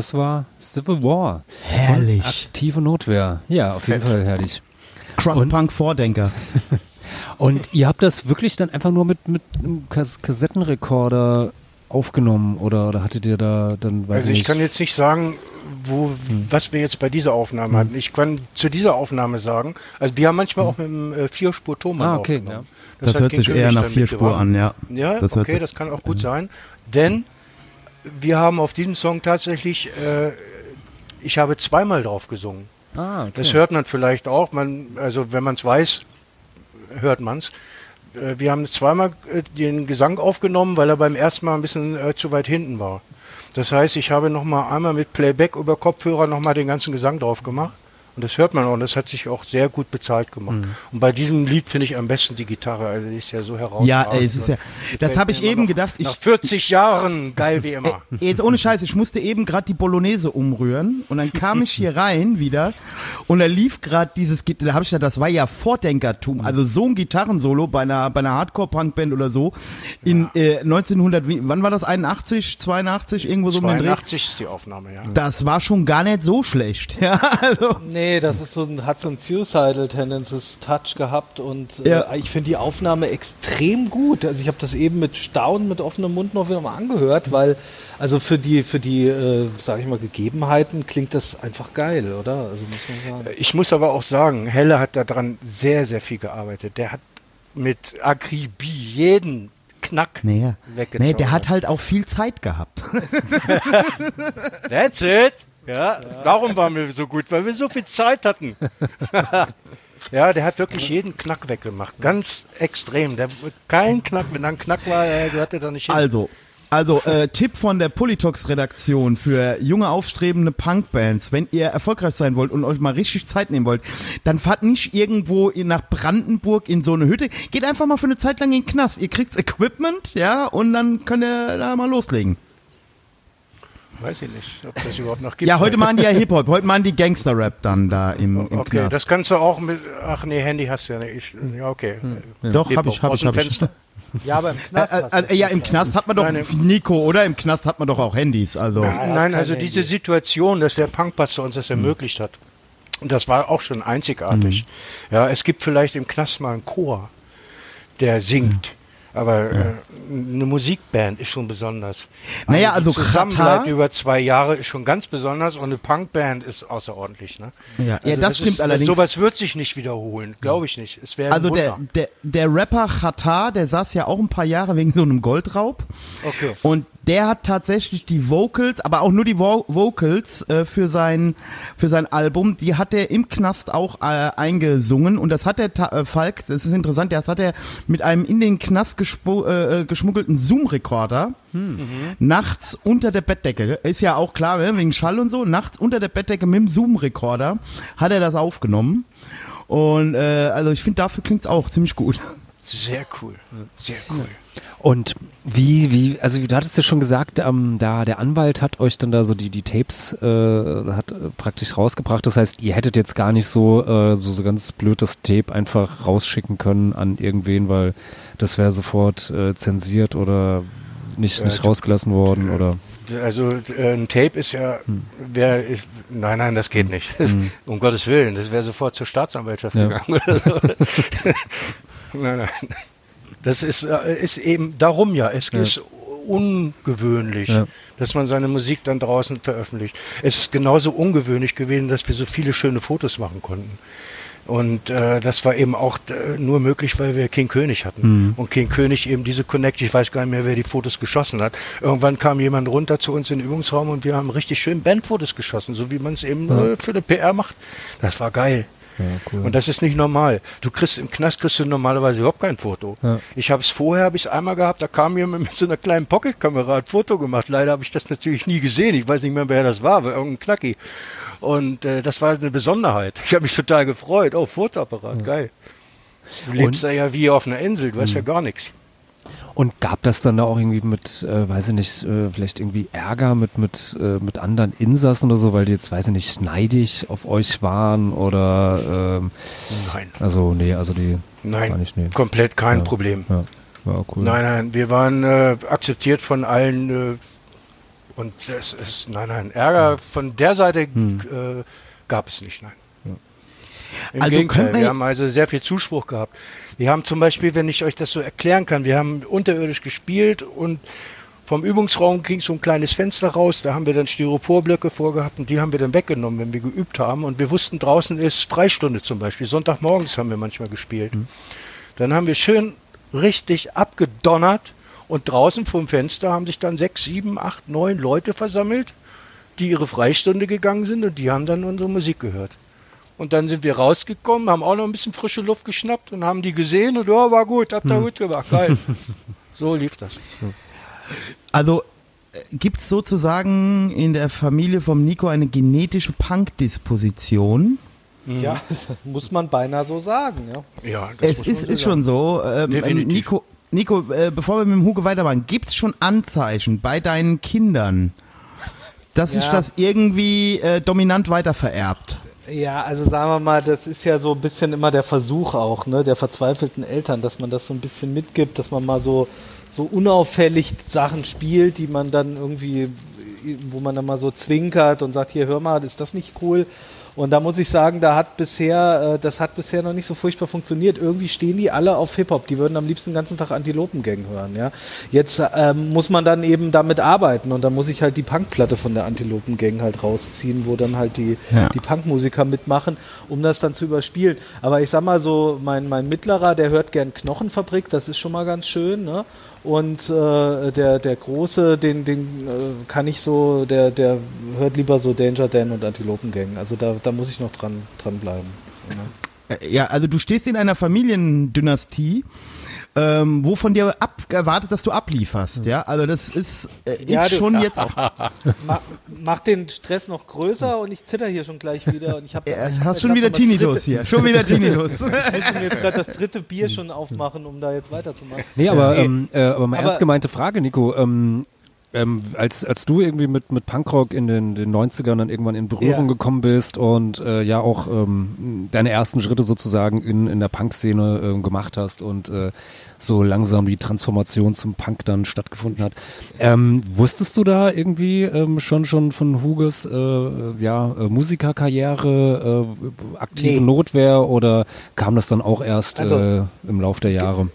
Das war Civil War. Herrlich. Aktive Notwehr. Ja, auf jeden Fall herrlich. Crosspunk-Vordenker. [LAUGHS] Und ihr habt das wirklich dann einfach nur mit, mit einem Kas Kassettenrekorder aufgenommen oder, oder hattet ihr da dann, weiß Also ich nicht, kann jetzt nicht sagen, wo, was wir jetzt bei dieser Aufnahme hatten. Ich kann zu dieser Aufnahme sagen, also wir haben manchmal auch mit dem äh, Vierspur-Thomann Ah, okay, aufgenommen. Das, hat hört sich eher nach Vierspur an, ja. Ja, Das hört okay, sich- das kann auch gut sein. Denn wir haben auf diesem Song tatsächlich, äh, ich habe zweimal drauf gesungen. Ah, okay. Das hört man vielleicht auch. Man, also wenn man es weiß, hört man es. Wir haben zweimal äh, den Gesang aufgenommen, weil er beim ersten Mal ein bisschen äh, zu weit hinten war. Das heißt, ich habe noch mal einmal mit Playback über Kopfhörer noch mal den ganzen Gesang drauf gemacht. Und das hört man auch. Und das hat sich auch sehr gut bezahlt gemacht. Mhm. Und bei diesem Lied finde ich am besten die Gitarre. Also die ist ja so herausragend. Ja, es ist ja, das habe ich eben noch. gedacht. Ich, Nach 40 Jahren geil wie immer. Jetzt ohne Scheiß, ich musste eben gerade die Bolognese umrühren und dann kam ich hier rein wieder und da lief gerade dieses, da habe ich gedacht, das war ja Vordenkertum, also so ein Gitarrensolo bei einer, bei einer Hardcore-Punkband oder so in äh, 1900, wie, wann war das, 81, 82, irgendwo so um den Dreh? 82 ist die Aufnahme, ja. Das war schon gar nicht so schlecht, [LAUGHS] ja, also, Nee, das ist so ein, hat so ein Suicidal Tendencies Touch gehabt und Ja. äh, ich finde die Aufnahme extrem gut. Also ich habe das eben mit Staunen, mit offenem Mund noch wieder mal angehört, weil also für die, für die, äh, sag ich mal, Gegebenheiten klingt das einfach geil, oder? Also muss man sagen. Ich muss aber auch sagen, Helle hat daran sehr, sehr viel gearbeitet. Der hat mit Akribie jeden Knack nee, weggezaubert. nee, der hat halt auch viel Zeit gehabt. [LAUGHS] That's it. Ja, darum waren wir so gut, weil wir so viel Zeit hatten. [LAUGHS] ja, der hat wirklich jeden Knack weggemacht. Ganz extrem. Der, kein Knack, wenn da ein Knack war, er gehörte da nicht hin. Also, also äh, Tipp von der Politox-Redaktion für junge aufstrebende Punkbands, wenn ihr erfolgreich sein wollt und euch mal richtig Zeit nehmen wollt, dann fahrt nicht irgendwo in, nach Brandenburg in so eine Hütte, geht einfach mal für eine Zeit lang in den Knast. Ihr kriegt Equipment, ja, und dann könnt ihr da mal loslegen. Weiß ich nicht, ob das überhaupt noch gibt. Ja, heute machen die ja Hip-Hop, heute machen die Gangster-Rap dann da im, im Okay, Knast. das kannst du auch mit. Ach nee, Handy hast du ja nicht. Ich, ja, okay. Doch, hab ich, hab aus ich, dem hab ich. Fenster. Ja, aber im Knast hast äh, du äh, ja, im. Knast hat man doch, Nein, Nico, oder? Im Knast hat man doch auch Handys, also. Nein, kein also Handy. diese Situation, dass der Punkpastor uns das ermöglicht hat, und das war auch schon einzigartig. Ja, es gibt vielleicht im Knast mal einen Chor, der singt. Aber äh, eine Musikband ist schon besonders. Naja, Also also Katar- über zwei Jahre ist schon ganz besonders und eine Punkband ist außerordentlich. Ne? Ja, ja, das stimmt ist, allerdings. Sowas wird sich nicht wiederholen, glaube ich nicht. Es wäre Also der, der, der Rapper Khatar, der saß ja auch ein paar Jahre wegen so einem Goldraub. Okay. Und der hat tatsächlich die Vocals, aber auch nur die Vo Vocals äh, für sein für sein Album, die hat er im Knast auch äh, eingesungen und das hat der Ta äh, Falk, das ist interessant, das hat er mit einem in den Knast äh, äh, geschmuggelten Zoom-Rekorder nachts unter der Bettdecke, ist ja auch klar, ne, wegen Schall und so, nachts unter der Bettdecke mit dem Zoom-Rekorder hat er das aufgenommen. Und äh, also ich finde, dafür klingt's auch ziemlich gut. Sehr cool. Sehr cool. Und wie, wie, also du hattest ja schon gesagt, ähm, da der Anwalt hat euch dann da so die, die Tapes äh, hat äh, praktisch rausgebracht. Das heißt, ihr hättet jetzt gar nicht so, äh, so, so ganz blöd das Tape einfach rausschicken können an irgendwen, weil das wäre sofort äh, zensiert oder nicht, nicht rausgelassen worden oder. Also äh, ein Tape ist ja, wer ist, nein, nein, das geht nicht. [LAUGHS] um Gottes Willen, das wäre sofort zur Staatsanwaltschaft Ja. gegangen oder so. [LAUGHS] [LAUGHS] nein, nein. Das ist, äh, ist eben darum ja, es ist ungewöhnlich, Ja. dass man seine Musik dann draußen veröffentlicht. Es ist genauso ungewöhnlich gewesen, dass wir so viele schöne Fotos machen konnten. Und äh, das war eben auch äh, nur möglich, weil wir King König hatten. Und King König eben diese Connect, ich weiß gar nicht mehr, wer die Fotos geschossen hat. Irgendwann kam jemand runter zu uns in den Übungsraum und wir haben richtig schön Bandfotos geschossen, so wie man es eben äh, für eine PR macht. Das war geil. Ja, cool. Und das ist nicht normal. Du kriegst im Knast kriegst du normalerweise überhaupt kein Foto. Ja. Ich habe es vorher, habe ich es einmal gehabt, da kam jemand mit so einer kleinen Pocketkamera, ein Foto gemacht. Leider habe ich das natürlich nie gesehen. Ich weiß nicht mehr, wer das war, war irgendein Knacki. Und äh, das war eine Besonderheit. Ich habe mich total gefreut. Oh, Fotoapparat, geil. Du lebst da ja wie auf einer Insel, du weißt ja gar nichts. Und gab das dann da auch irgendwie mit, äh, weiß ich nicht, äh, vielleicht irgendwie Ärger mit, mit, äh, mit anderen Insassen oder so, weil die jetzt, weiß ich nicht, neidig auf euch waren oder, ähm, Nein. also, nee, also die, Nein, nicht, nee. komplett kein Ja. Problem. ja, war cool. Nein, nein, wir waren äh, akzeptiert von allen äh, und das ist, nein, nein, Ärger von der Seite Hm. äh, gab es nicht, nein. Im Also Gegenteil, wir haben also sehr viel Zuspruch gehabt. Wir haben zum Beispiel, wenn ich euch das so erklären kann, wir haben unterirdisch gespielt und Vom Übungsraum ging so ein kleines Fenster raus, da haben wir dann Styroporblöcke vorgehabt und die haben wir dann weggenommen, wenn wir geübt haben. Und wir wussten, draußen ist Freistunde zum Beispiel. Sonntagmorgens haben wir manchmal gespielt. Mhm. Dann haben wir schön richtig abgedonnert und draußen vom Fenster haben sich dann sechs, sieben, acht, neun Leute versammelt, die ihre Freistunde gegangen sind und die haben dann unsere Musik gehört. Und dann sind wir rausgekommen, haben auch noch ein bisschen frische Luft geschnappt und haben die gesehen und ja, war gut, habt ihr hm. gut gemacht, geil. [LAUGHS] so lief das. Also äh, gibt es sozusagen in der Familie vom Nico eine genetische Punk-Disposition? Ja, muss man beinahe so sagen. Ja, ja es ist, ist schon so. Ähm, Nico, Nico äh, bevor wir mit dem Hugo weitermachen, gibt es schon Anzeichen bei deinen Kindern, dass ja. sich das irgendwie äh, dominant weitervererbt? Ja, also sagen wir mal, das ist ja so ein bisschen immer der Versuch auch, ne, der verzweifelten Eltern, dass man das so ein bisschen mitgibt, dass man mal so, so unauffällig Sachen spielt, die man dann irgendwie, wo man dann mal so zwinkert und sagt, hier hör mal, ist das nicht cool? Und da muss ich sagen, da hat bisher, äh, das hat bisher noch nicht so furchtbar funktioniert. Irgendwie stehen die alle auf Hip-Hop. Die würden am liebsten den ganzen Tag Antilopengang hören. Ja? Jetzt ähm, muss man dann eben damit arbeiten und dann muss ich halt die Punkplatte von der Antilopengang halt rausziehen, wo dann halt die, ja. die Punkmusiker mitmachen, um das dann zu überspielen. Aber ich sag mal so, mein, mein Mittlerer, der hört gern Knochenfabrik, das ist schon mal ganz schön. Ne? Und äh, der, der Große, den, den äh, kann ich so, der, der hört lieber so Danger Dan und Antilopengang. Also da, da muss ich noch dran, dran bleiben. Ja. Äh, ja, also du stehst in einer Familiendynastie ähm, wo von dir ab erwartet, dass du ablieferst, ja. Also das ist, äh, ist ja, du, schon jetzt [LAUGHS] auch. Ma, mach den Stress noch größer und ich zitter hier schon gleich wieder und ich habe. Ja, hast schon wieder Tinnitus hier, schon wieder Tinnitus. [LAUGHS] ich muss mir jetzt gerade das dritte Bier schon aufmachen, um da jetzt weiterzumachen. Nee, aber, nee. Ähm, äh, aber mal aber, ernst gemeinte Frage, Nico. Ähm, ähm, als, als du irgendwie mit, mit Punkrock in den, den 90ern dann irgendwann in Berührung ja. gekommen bist und äh, ja auch ähm, deine ersten Schritte sozusagen in, in der Punk-Szene äh, gemacht hast und äh, so langsam die Transformation zum Punk dann stattgefunden hat. Ähm, wusstest du da irgendwie ähm, schon schon von Huges äh, ja, äh, Musikerkarriere, äh, aktive nee. Notwehr oder kam das dann auch erst also, äh, im Lauf der Jahre?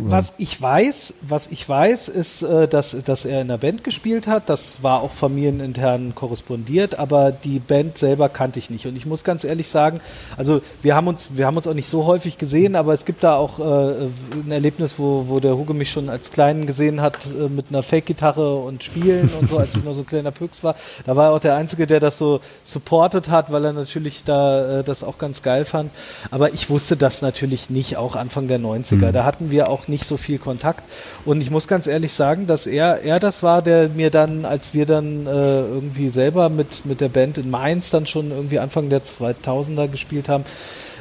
Was ich weiß, was ich weiß, ist, äh, dass, dass er in der Band gespielt hat. Das war auch familienintern korrespondiert, aber die Band selber kannte ich nicht. Und ich muss ganz ehrlich sagen, also wir haben uns, wir haben uns auch nicht so häufig gesehen, aber es gibt da auch äh, ein Erlebnis, wo, wo der Hugo mich schon als Kleinen gesehen hat äh, mit einer Fake-Gitarre und Spielen und so, als ich noch so ein kleiner Püchs war. Da war er auch der Einzige, der das so supportet hat, weil er natürlich da äh, das auch ganz geil fand. Aber ich wusste das natürlich nicht, auch Anfang der 90er. Mhm. Da hatten wir auch nicht so viel Kontakt. Und ich muss ganz ehrlich sagen, dass er, er das war, der mir dann, als wir dann äh, irgendwie selber mit, mit der Band in Mainz dann schon irgendwie Anfang der 2000er gespielt haben,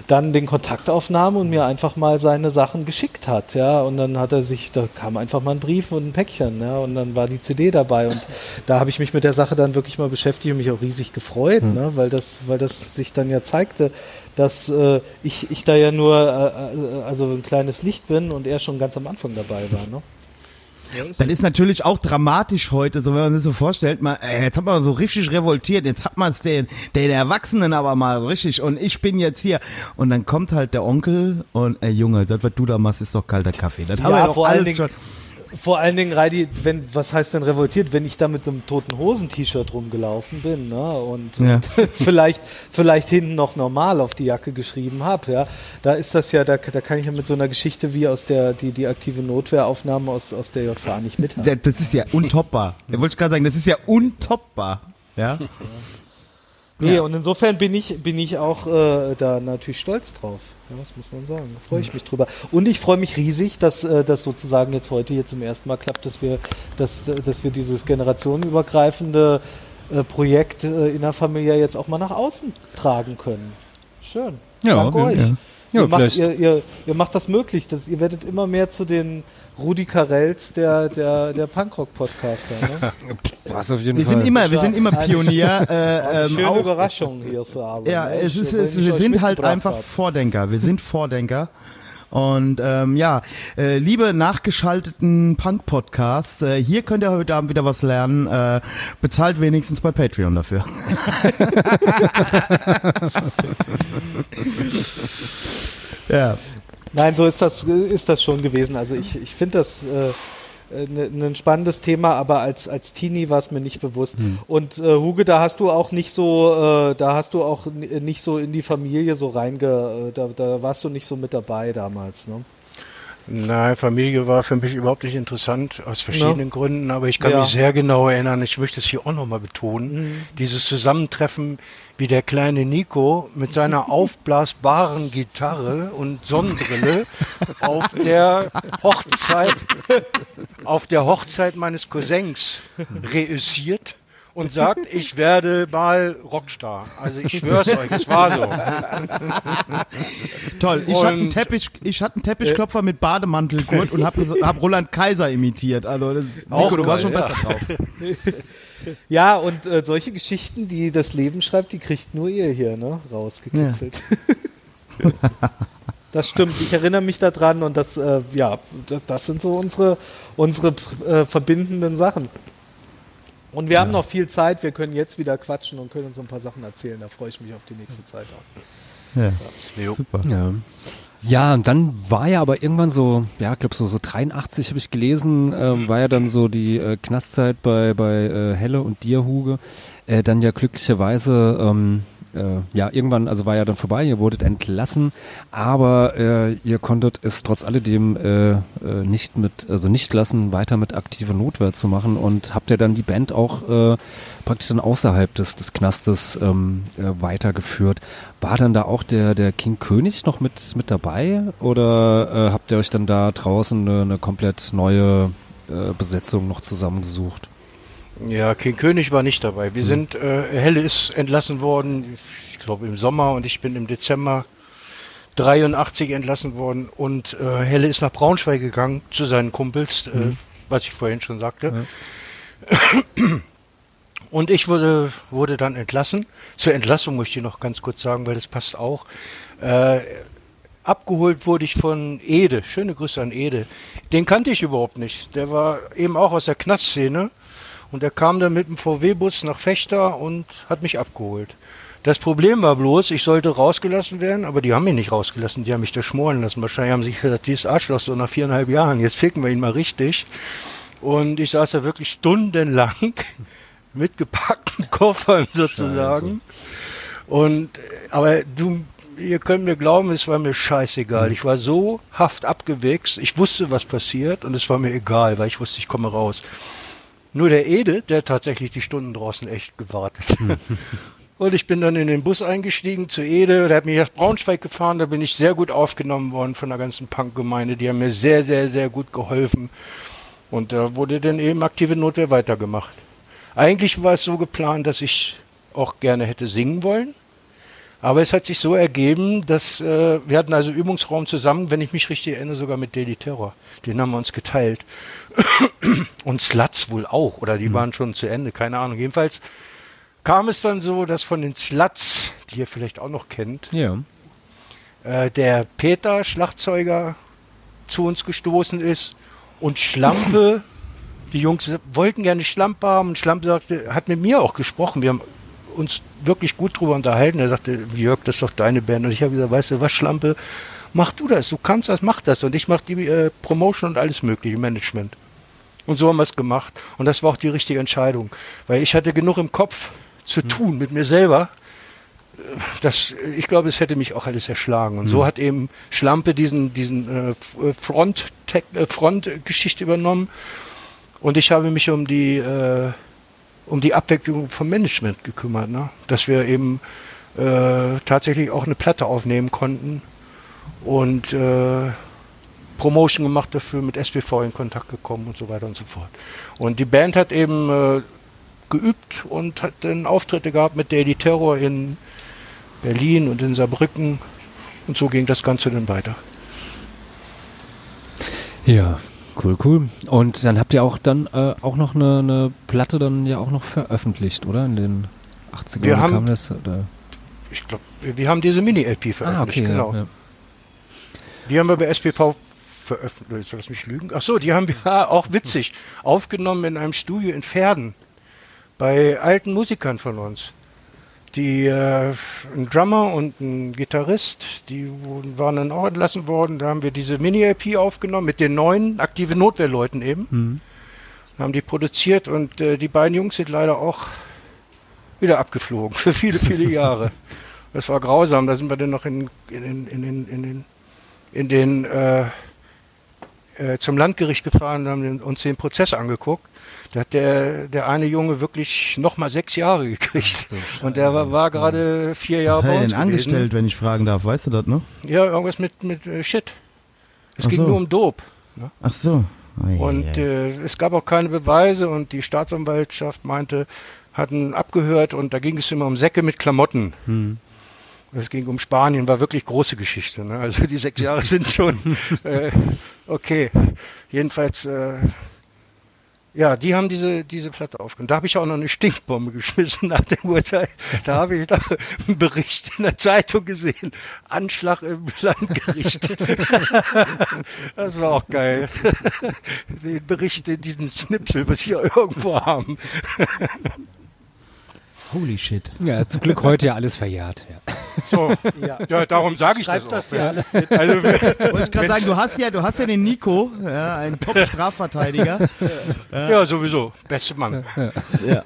dann den Kontakt aufnahm und mir einfach mal seine Sachen geschickt hat, ja, und dann hat er sich, da kam einfach mal ein Brief und ein Päckchen, ja, und dann war die CD dabei und da habe ich mich mit der Sache dann wirklich mal beschäftigt und mich auch riesig gefreut, mhm. ne, weil das, weil das sich dann ja zeigte, dass äh, ich, ich da ja nur äh, äh, also ein kleines Licht bin und er schon ganz am Anfang dabei war. Ne? Das ist natürlich auch dramatisch heute, so wenn man sich so vorstellt, mal, ey, jetzt hat man so richtig revoltiert, jetzt hat man es den, den Erwachsenen aber mal so richtig und ich bin jetzt hier. Und dann kommt halt der Onkel und ey Junge, das was du da machst, ist doch kalter Kaffee. Das ja, haben wir doch alles schon vor allen Dingen, Reidi, wenn, was heißt denn revoltiert, wenn ich da mit einem toten Hosen-T-Shirt rumgelaufen bin, ne? Und, ja. und [LAUGHS] vielleicht, vielleicht hinten noch normal auf die Jacke geschrieben habe, ja. Da ist das ja, da, da kann ich ja mit so einer Geschichte wie aus der, die, die aktive Notwehraufnahme aus, aus der JVA nicht mithalten. Das ist ja untoppbar. Da wollte ich gerade sagen, das ist ja untoppbar. Ja. [LAUGHS] Nee, ja. und insofern bin ich, bin ich auch äh, da natürlich stolz drauf. Ja, das muss man sagen. Da freue ich mich drüber. Und ich freue mich riesig, dass äh, das sozusagen jetzt heute hier zum ersten Mal klappt, dass wir, dass, dass wir dieses generationenübergreifende äh, Projekt äh, in der Familie jetzt auch mal nach außen tragen können. Schön. Ja, Danke euch. Ja. Ja, ihr, macht, ihr, ihr, ihr, macht das möglich. Dass, ihr werdet immer mehr zu den Rudi Carells der, der, der Punkrock-Podcaster. Ne? [LAUGHS] Was auf jeden wir Fall. Sind immer, wir sind immer Pionier. [LAUGHS] Äh, ähm, schöne auch, Überraschung hier für alle. Ja, ne? es ist, es, wir sind halt einfach hab. Vordenker. Wir sind Vordenker. Und ähm, ja, äh, liebe nachgeschalteten Punk-Podcasts, äh, hier könnt ihr heute Abend wieder was lernen. Äh, bezahlt wenigstens bei Patreon dafür. [LAUGHS] ja. Nein, so ist das, ist das schon gewesen. Also ich, ich finde das, äh, äh, ne, ein spannendes Thema, aber als, als Teenie war es mir nicht bewusst. Hm. Und äh, Huge, da hast du auch nicht so, äh, da hast du auch nicht so in die Familie so reinge, äh, da, da warst du nicht so mit dabei damals, ne? Nein, Familie war für mich überhaupt nicht interessant, aus verschiedenen ja. Gründen, aber ich kann ja. mich sehr genau erinnern, ich möchte es hier auch nochmal betonen, mhm. dieses Zusammentreffen, wie der kleine Nico mit seiner [LAUGHS] aufblasbaren Gitarre und Sonnenbrille auf der Hochzeit, [LAUGHS] auf der Hochzeit meines Cousins reüssiert und sagt, ich werde mal Rockstar. Also ich schwör's euch, es war so. [LAUGHS] Toll. Ich hatte einen Teppich, ich hatte einen Teppichklopfer mit Bademantelgurt und habe hab Roland Kaiser imitiert. Also das, Nico, du warst schon ja. besser drauf. [LAUGHS] Ja, und äh, solche Geschichten, die das Leben schreibt, die kriegt nur ihr hier, ne? Rausgekitzelt. Ja. [LAUGHS] Das stimmt, ich erinnere mich daran und das, äh, ja, das, das, sind so unsere, unsere äh, verbindenden Sachen. Und wir ja. haben noch viel Zeit, wir können jetzt wieder quatschen und können uns ein paar Sachen erzählen. Da freue ich mich auf die nächste Zeit auch. Ja, ja. super. Ja. Ja, und dann war ja aber irgendwann so, ja, ich glaube so, so 83 habe ich gelesen, äh, war ja dann so die äh, Knastzeit bei, bei äh, Helle und dir, Huge. Äh, dann ja glücklicherweise ähm, äh, ja, irgendwann, also war ja dann vorbei, ihr wurdet entlassen, aber äh, ihr konntet es trotz alledem äh, äh, nicht mit, also nicht lassen, weiter mit aktiver Notwehr zu machen und habt ihr dann die Band auch äh, praktisch dann außerhalb des, des Knastes ähm, äh, weitergeführt. War dann da auch der, der King König noch mit, mit dabei oder äh, habt ihr euch dann da draußen eine, eine komplett neue äh, Besetzung noch zusammengesucht? Ja, King König war nicht dabei. Wir mhm. sind, äh, Helle ist entlassen worden, ich glaube im Sommer und ich bin im Dezember 83 entlassen worden und äh, Helle ist nach Braunschweig gegangen zu seinen Kumpels, äh, mhm. was ich vorhin schon sagte. Ja. [CLEARS THROAT] Und ich wurde, wurde dann entlassen. Zur Entlassung möchte ich noch ganz kurz sagen, weil das passt auch. Äh, abgeholt wurde ich von Ede. Schöne Grüße an Ede. Den kannte ich überhaupt nicht. Der war eben auch aus der Knastszene und er kam dann mit dem VW-Bus nach Fechter und hat mich abgeholt. Das Problem war bloß, ich sollte rausgelassen werden, aber die haben mich nicht rausgelassen, die haben mich da schmoren lassen. Wahrscheinlich haben sie gesagt, dieses Arschloch so nach viereinhalb Jahren, jetzt ficken wir ihn mal richtig. Und ich saß da wirklich stundenlang [LAUGHS] mit gepackten Koffern sozusagen. Scheiße. Und, aber du, ihr könnt mir glauben, es war mir scheißegal. Ich war so haft abgewichst, ich wusste, was passiert und es war mir egal, weil ich wusste, ich komme raus. Nur der Ede, der tatsächlich die Stunden draußen echt gewartet. [LAUGHS] Und ich bin dann in den Bus eingestiegen zu Ede, der hat mich nach Braunschweig gefahren, da bin ich sehr gut aufgenommen worden von der ganzen Punk-Gemeinde, die haben mir sehr, sehr, sehr gut geholfen. Und da wurde dann eben aktive Notwehr weitergemacht. Eigentlich war es so geplant, dass ich auch gerne hätte singen wollen. Aber es hat sich so ergeben, dass äh, wir hatten also Übungsraum zusammen, wenn ich mich richtig erinnere, sogar mit Daily Terror. Den haben wir uns geteilt. Und Sluts wohl auch, oder die mhm. waren schon zu Ende, keine Ahnung. Jedenfalls kam es dann so, dass von den Sluts, die ihr vielleicht auch noch kennt, ja. äh, der Peter, Schlagzeuger, zu uns gestoßen ist und Schlampe, [LAUGHS] die Jungs wollten gerne Schlampe haben und Schlampe sagte, hat mit mir auch gesprochen. Wir haben uns wirklich gut drüber unterhalten. Er sagte, Jörg, das ist doch deine Band. Und ich habe gesagt, weißt du was, Schlampe, mach du das, du kannst das, mach das. Und ich mache die äh, Promotion und alles mögliche, Management. Und so haben wir es gemacht. Und das war auch die richtige Entscheidung. Weil ich hatte genug im Kopf zu mhm. tun mit mir selber. Das, ich glaube, es hätte mich auch alles erschlagen. Und mhm. so hat eben Schlampe diesen, diesen äh, Front, äh, Front-Geschichte übernommen. Und ich habe mich um die äh, um die Abwicklung vom Management gekümmert, ne? dass wir eben äh, tatsächlich auch eine Platte aufnehmen konnten und äh, Promotion gemacht dafür, mit SPV in Kontakt gekommen und so weiter und so fort. Und die Band hat eben äh, geübt und hat dann Auftritte gehabt mit Daily Terror in Berlin und in Saarbrücken und so ging das Ganze dann weiter. Ja, Cool, cool. Und dann habt ihr auch dann äh, auch noch eine, eine, Platte dann ja auch noch veröffentlicht, oder? In den 80ern wir haben, kam das? Ich glaube, wir haben diese Mini-LP veröffentlicht, ah, okay, genau. Ja, ja. Die haben wir bei SPV veröffentlicht. Lass mich lügen. Ach so, die haben wir [LAUGHS] auch witzig aufgenommen in einem Studio in Pferden bei alten Musikern von uns. die äh, ein Drummer und ein Gitarrist, die wurden- waren dann auch entlassen worden. Da haben wir diese Mini-LP aufgenommen mit den neuen aktive Notwehrleuten eben. Haben die produziert und äh, die beiden Jungs sind leider auch wieder abgeflogen [LAUGHS] für viele, viele Jahre. [LAUGHS] Das war grausam. Da sind wir dann noch in, in, in, in, den- in den, äh, äh, zum Landgericht gefahren und haben uns den Prozess angeguckt. Da hat der, der eine Junge wirklich nochmal sechs Jahre gekriegt. [LAUGHS] Und der war, war gerade vier Jahre bei uns denn angestellt, wenn ich fragen darf? Weißt du das noch? Ja, irgendwas mit, mit äh, Shit. Es Ach ging so. nur um Dope. Ach so. Ei, Und äh, es gab auch keine Beweise und die Staatsanwaltschaft meinte, hatten abgehört und da ging es immer um Säcke mit Klamotten. Es ging um Spanien, war wirklich große Geschichte. Ne? Also die sechs Jahre sind schon [LAUGHS] äh, okay. Jedenfalls, äh, ja, die haben diese, diese Platte aufgenommen. Da habe ich auch noch eine Stinkbombe geschmissen nach dem Urteil. Da habe ich da einen Bericht in der Zeitung gesehen. Anschlag im Landgericht. [LAUGHS] Das war auch geil. Den Bericht in diesen Schnipsel, was wir irgendwo haben. Holy shit. Ja, zum Glück heute ja alles verjährt. Ja. So, Ja. ja, darum sage ich Schreib das das auch. hier ja. alles [LAUGHS] mit. Also, [LAUGHS] Wollte ich gerade sagen, du hast ja, du hast ja den Nico, ja, einen Top-Strafverteidiger. ja, sowieso. Beste Mann. ja.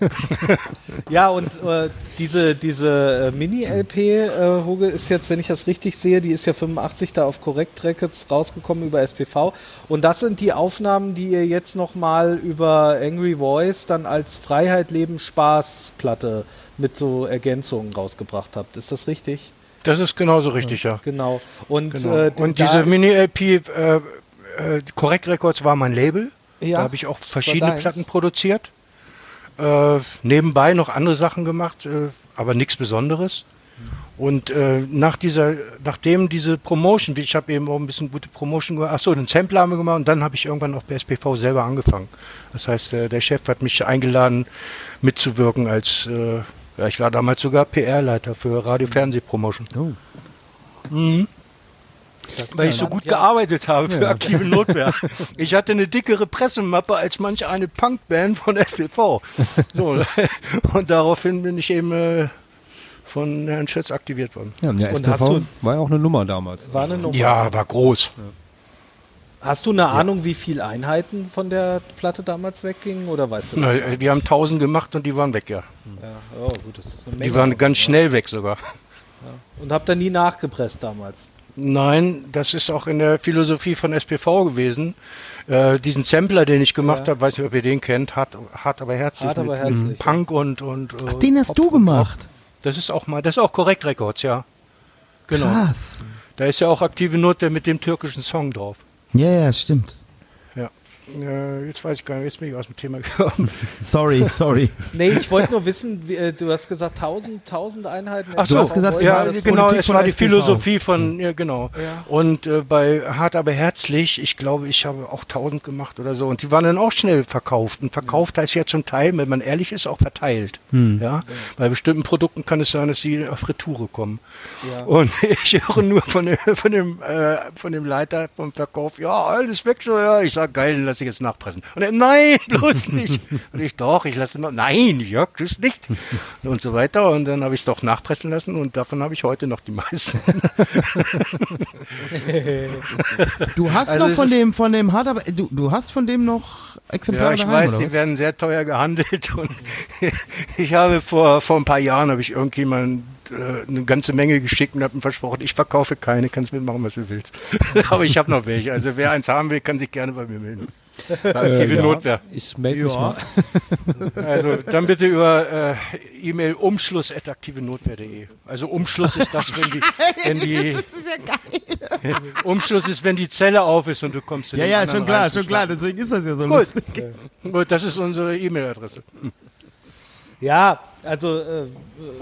Ja, und äh, diese, diese äh, Mini-LP, äh, Huge, ist jetzt, wenn ich das richtig sehe, die ist ja 85 da auf Correct Records rausgekommen über SPV. Und das sind die Aufnahmen, die ihr jetzt nochmal über Angry Voice dann als Freiheit, Leben, Spaß Platte mit so Ergänzungen rausgebracht habt. Ist das richtig? Das ist genauso richtig, ja. Genau. Und, Genau. äh, Und diese Mini-LP, äh, äh, Correct Records war mein Label. Ja, da habe ich auch verschiedene. Platten produziert. Äh, nebenbei noch andere Sachen gemacht, äh, aber nichts Besonderes. Und äh, nach dieser, nachdem diese Promotion, ich habe eben auch ein bisschen gute Promotion gemacht, achso, den Sampler haben wir gemacht und dann habe ich irgendwann auch bei SPV selber angefangen. Das heißt, der Chef hat mich eingeladen, mitzuwirken als, ja, ich war damals sogar PR-Leiter für Radio-Fernseh-Promotion. Mhm. Weil ich so gut Ja. gearbeitet habe für aktive Notwehr. [LAUGHS] Ich hatte eine dickere Pressemappe als manch eine Punkband von SPV. [LAUGHS] So, und daraufhin bin ich eben äh, von Herrn Schütz aktiviert worden. Ja, Und SPV war ja auch eine Nummer damals. War eine Nummer. Ja, war groß. Hast du eine Ahnung, wie viele Einheiten von der Platte damals weggingen? Oder weißt du Na, das? äh, wir haben 1000 gemacht und die waren weg, ja. Ja, oh, gut, das ist eine Menge. Die waren ganz schnell weg sogar. Und habt ihr nie nachgepresst damals? Nein, das ist auch in der Philosophie von SPV gewesen. Äh, diesen Sampler, den ich gemacht Ja. habe, weiß nicht, ob ihr den kennt, hart, hart aber herzlich. Hart aber mit, herzlich, mit ja. Punk und, und äh, Den hast Pop du gemacht. Das ist auch mal, das ist auch korrekt Records, ja. Genau. Krass. Da ist ja auch aktive Notwehr mit dem türkischen Song drauf. Ja, ja, stimmt. Ja. Äh, jetzt weiß ich gar nicht, jetzt bin ich aus dem Thema [LAUGHS] gekommen. Sorry, sorry. Nee, ich wollte nur wissen, wie, äh, du hast gesagt 1000, 1000 Einheiten. Ach Du so, hast gesagt, es ja, das genau, Politik es war die SPV. Philosophie von, ja, genau. Ja. Und äh, bei Hart aber herzlich, ich glaube, ich habe auch 1000 gemacht oder so. Und die waren dann auch schnell verkauft. Und verkauft heißt ja zum Teil, wenn man ehrlich ist, auch verteilt. Ja? Bei bestimmten Produkten kann es sein, dass sie auf Retoure kommen. Ja. Und [LAUGHS] ich höre nur von dem, von dem, äh, von dem Leiter vom Verkauf, ja, alles weg so, ja. Ich sage, geil, lasse ich jetzt nachpressen. Und er, nein, [LAUGHS] bloß nicht. Und ich, doch, ich lasse noch, nein, Jörg, tust nicht. Und so weiter. Und dann habe ich es doch nachpressen lassen und davon habe ich heute noch die meisten. [LAUGHS] Du hast Also noch von dem, von dem hart, aber du, du hast von dem noch Exemplare Ja, ich daheim, weiß, die was? werden sehr teuer gehandelt. [LAUGHS] Und ich habe vor, vor ein paar Jahren habe ich irgendjemand äh, eine ganze Menge geschickt und habe ihm versprochen, ich verkaufe keine, kannst mitmachen, was du willst. Aber ich habe noch welche. Also wer eins haben will, kann sich gerne bei mir melden. Aktive ja. Notwehr. Ich melde mich mal. [LAUGHS] Also dann bitte über äh, E-Mail umschluss.aktivenotwehr.de. Also Umschluss ist das, wenn die, [LAUGHS] wenn die [LAUGHS] Umschluss ist, wenn die Zelle auf ist und du kommst zu Ja, den ja, schon klar, schon klar, deswegen ist das ja so Gut. lustig. Gut, das ist unsere E-Mail-Adresse. Ja, also äh,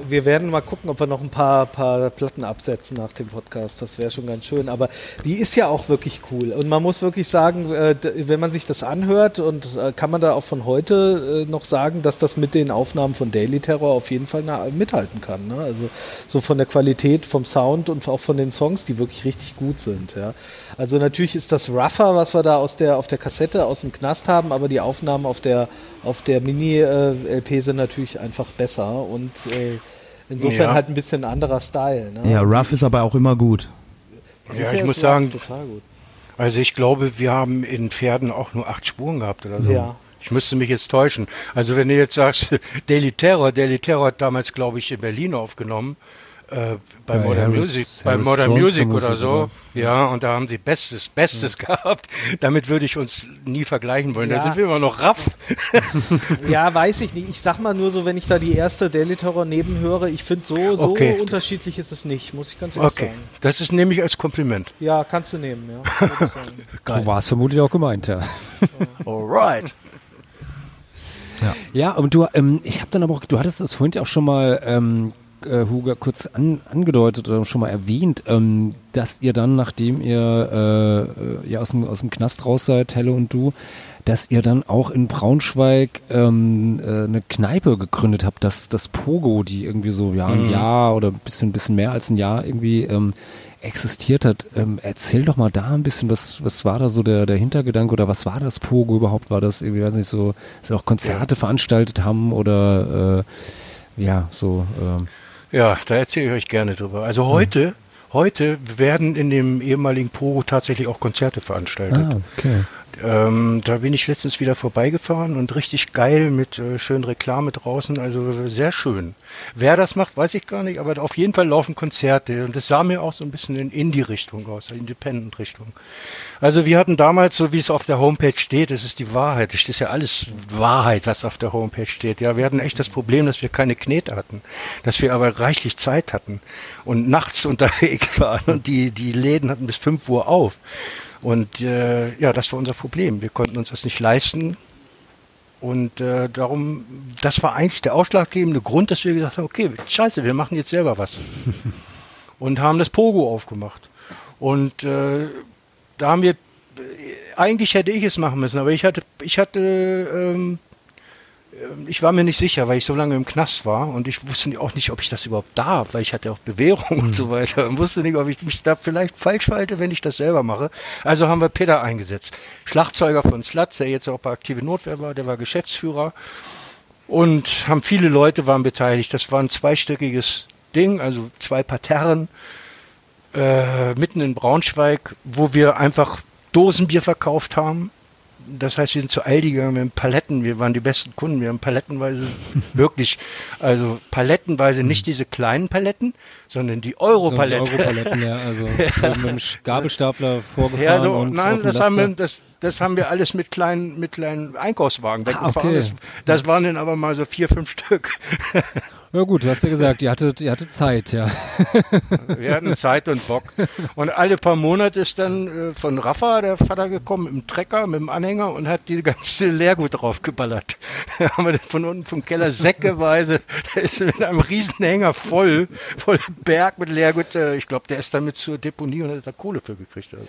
wir werden mal gucken, ob wir noch ein paar, paar Platten absetzen nach dem Podcast. Das wäre schon ganz schön. Aber die ist ja auch wirklich cool. Und man muss wirklich sagen, äh, wenn man sich das anhört, und äh, kann man da auch von heute äh, noch sagen, dass das mit den Aufnahmen von Daily Terror auf jeden Fall mithalten kann. Ne? Also so von der Qualität, vom Sound und auch von den Songs, die wirklich richtig gut sind. Ja? Also natürlich ist das rougher, was wir da aus der, auf der Kassette aus dem Knast haben, aber die Aufnahmen auf der, auf der Mini-LP sind natürlich einfach besser und äh, Insofern Ja. halt ein bisschen anderer Style. Ne? Ja, Rough ist aber auch immer gut. Sicher Ja, ich ist muss sagen, total gut. Also ich glaube, wir haben in Pferden auch nur acht Spuren gehabt oder so. Ja. Ich müsste mich jetzt täuschen. Also wenn du jetzt sagst, [LAUGHS] Daily Terror, Daily Terror hat damals, glaube ich, in Berlin aufgenommen, äh, bei Bei Modern Harris- Music, bei Modern Music oder so. Ja, und da haben sie Bestes, Bestes gehabt. [LAUGHS] Damit würde ich uns nie vergleichen wollen. Ja. Da sind wir immer noch raff. [LAUGHS] Ja, weiß ich nicht. Ich sag mal nur so, wenn ich da die erste Daily Terror nebenhöre, ich finde so, so Okay. unterschiedlich ist es nicht, muss ich ganz ehrlich Okay, sagen. das ist nämlich als Kompliment. Ja, kannst du nehmen, ja. So war es vermutlich auch gemeint, ja. Alright. Ja, und du, ähm, ich habe dann aber auch, du hattest es vorhin ja auch schon mal, ähm, äh, Hugo, kurz an, angedeutet oder schon mal erwähnt, ähm, dass ihr dann, nachdem ihr äh, äh, ja aus dem, aus dem Knast raus seid, Helle und du, dass ihr dann auch in Braunschweig ähm, äh, eine Kneipe gegründet habt, das, das Pogo, die irgendwie so ja, ein Jahr oder ein bisschen, bisschen mehr als ein Jahr irgendwie ähm, existiert hat. Ähm, erzähl doch mal da ein bisschen, was, was war da so der, der Hintergedanke oder was war das Pogo überhaupt? War das irgendwie, weiß nicht, so, dass sie auch Konzerte veranstaltet haben oder äh, ja, so ähm, Ja, da erzähle ich euch gerne drüber. Also heute, heute werden in dem ehemaligen Pogo tatsächlich auch Konzerte veranstaltet. Ah, okay. Ähm, da bin ich letztens wieder vorbeigefahren und richtig geil mit äh, schön Reklame draußen, also sehr schön. Wer das macht, weiß ich gar nicht, aber auf jeden Fall laufen Konzerte und das sah mir auch so ein bisschen in Indie-Richtung aus, Independent-Richtung. Also wir hatten damals, so wie es auf der Homepage steht, das ist die Wahrheit, das ist ja alles Wahrheit, was auf der Homepage steht. Ja, wir hatten echt das Problem, dass wir keine Knete hatten, dass wir aber reichlich Zeit hatten und nachts [LAUGHS] unterwegs waren und die, die Läden hatten bis 5 Uhr auf. Und äh, ja, das war unser Problem. Wir konnten uns das nicht leisten. Und äh, darum, das war eigentlich der ausschlaggebende Grund, dass wir gesagt haben, okay, scheiße, wir machen jetzt selber was. [LAUGHS] und haben das Pogo aufgemacht. Und äh, da haben wir, eigentlich hätte ich es machen müssen, aber ich hatte, ich hatte, ähm, ich war mir nicht sicher, weil ich so lange im Knast war und ich wusste auch nicht, ob ich das überhaupt darf, weil ich hatte auch Bewährung und so weiter und wusste nicht, ob ich mich da vielleicht falsch verhalte, wenn ich das selber mache. Also haben wir Peter eingesetzt. Schlagzeuger von Slutz, der jetzt auch bei Aktive Notwehr war, der war Geschäftsführer und haben viele Leute waren beteiligt. Das war ein zweistöckiges Ding, also zwei Parterren äh, mitten in Braunschweig, wo wir einfach Dosenbier verkauft haben. Das heißt, wir sind zu Aldi gegangen mit Paletten. Wir waren die besten Kunden. Wir haben palettenweise [LAUGHS] wirklich, also palettenweise nicht diese kleinen Paletten, sondern die So, Europalette. die Europaletten, ja, also [LAUGHS] mit dem Gabelstapler vorgefahren Ja, so, und nein, das haben, wir, das, das haben wir alles mit kleinen, mit kleinen Einkaufswagen Ah, weggefahren. okay. das, das waren dann aber mal so vier, fünf Stück. [LAUGHS] Ja gut, du hast ja gesagt, ihr hattet, ihr hattet Zeit, ja. [LAUGHS] Wir hatten Zeit und Bock. Und alle paar Monate ist dann äh, von Rafa, der Vater, gekommen, mit dem Trecker, mit dem Anhänger und hat die ganze Leergut draufgeballert. Da [LAUGHS] haben wir dann von unten vom Keller säckeweise, der ist mit einem riesen Hänger voll, voll Berg mit Leergut. Äh, ich glaube, der ist damit zur Deponie und hat da Kohle für gekriegt. Also.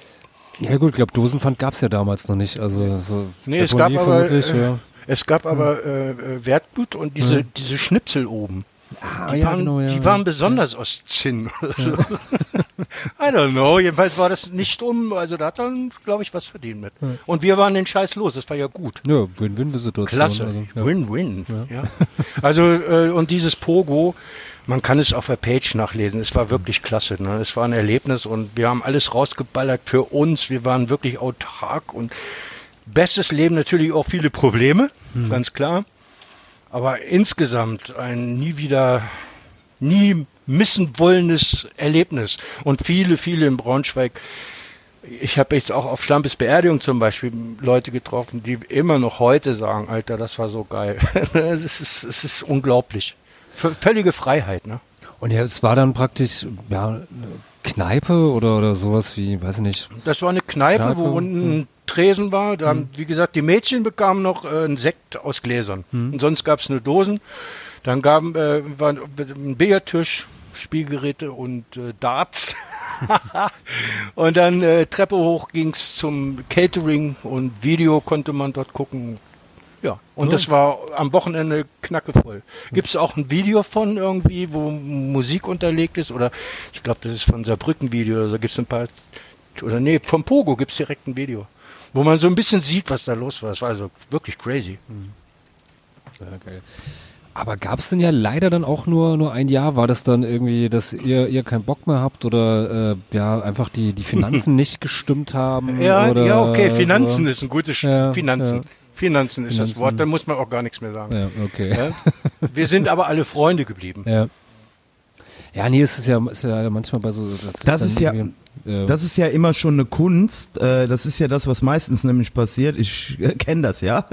Ja gut, ich glaube, Dosenpfand gab es ja damals noch nicht. Also so Nee, es gab aber, äh, ja. Es gab aber äh, äh, Wertgut und diese, diese Schnipsel oben. Ah, Die, ja, waren, genau, ja. die waren besonders aus Zinn. oder so. [LAUGHS] I don't know. Jedenfalls war das nicht um. Also da hat er, glaube ich, was verdient mit. Und wir waren den Scheiß los. Das war ja gut. Ja, Win-Win-Situation. Klasse. Also, ja. Win-win. Ja. Also, äh, und dieses Pogo, man kann es auf der Page nachlesen. Es war wirklich klasse. Ne? Es war ein Erlebnis und wir haben alles rausgeballert für uns. Wir waren wirklich autark und bestes Leben natürlich auch viele Probleme, ganz klar. Aber insgesamt ein nie wieder, nie missen wollendes Erlebnis. Und viele, viele in Braunschweig ich habe jetzt auch auf Schlampes Beerdigung zum Beispiel Leute getroffen, die immer noch heute sagen, Alter, das war so geil. [LAUGHS] es, ist, es ist unglaublich. V völlige Freiheit, ne? Und ja, es war dann praktisch ja, eine Kneipe oder, oder sowas wie, weiß ich nicht. Das war eine Kneipe, Kneipe, wo unten ein Tresen war. Da haben, wie gesagt, die Mädchen bekamen noch äh, einen Sekt aus Gläsern. Und sonst gab es nur Dosen. Dann gaben, äh, war ein Billardtisch, Spielgeräte und äh, Darts. [LAUGHS] und dann äh, Treppe hoch ging's zum Catering und Video konnte man dort gucken. Ja, und das war am Wochenende knackevoll. Gibt es auch ein Video von irgendwie, wo Musik unterlegt ist? Oder ich glaube, das ist von Saarbrücken-Video. Oder so gibt es ein paar. Oder nee, vom Pogo gibt es direkt ein Video. Wo man so ein bisschen sieht, was da los war. Das war also wirklich crazy. Ja, geil. Aber gab es denn ja leider dann auch nur nur ein Jahr? War das dann irgendwie, dass ihr ihr keinen Bock mehr habt oder äh, ja einfach die die Finanzen [LAUGHS] nicht gestimmt haben? Ja, oder ja, okay, so? Finanzen ist ein gutes Sch Ja, Finanzen. ja. Finanzen ist das Finanzen. Wort, da muss man auch gar nichts mehr sagen. Ja, okay. Ja? Wir sind aber alle Freunde geblieben. Ja. Ja, nee, es ist ja, ist ja manchmal bei so. Das, Das dann ist ja- äh, Das ist ja immer schon eine Kunst. Äh, das ist ja das, was meistens nämlich passiert. Ich äh, kenne das, ja.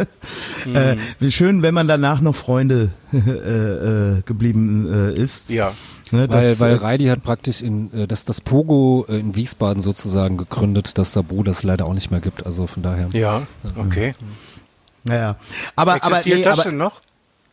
Äh, wie schön, wenn man danach noch Freunde [LAUGHS] äh, äh, geblieben äh, ist. Ja. Ne, weil, das, weil äh, Reidi hat praktisch in äh, das, das Pogo äh, in Wiesbaden sozusagen gegründet, das Sabu das leider auch nicht mehr gibt. Also von daher. Ja, okay. ja, aber, aber, Existiert nee, das aber denn noch?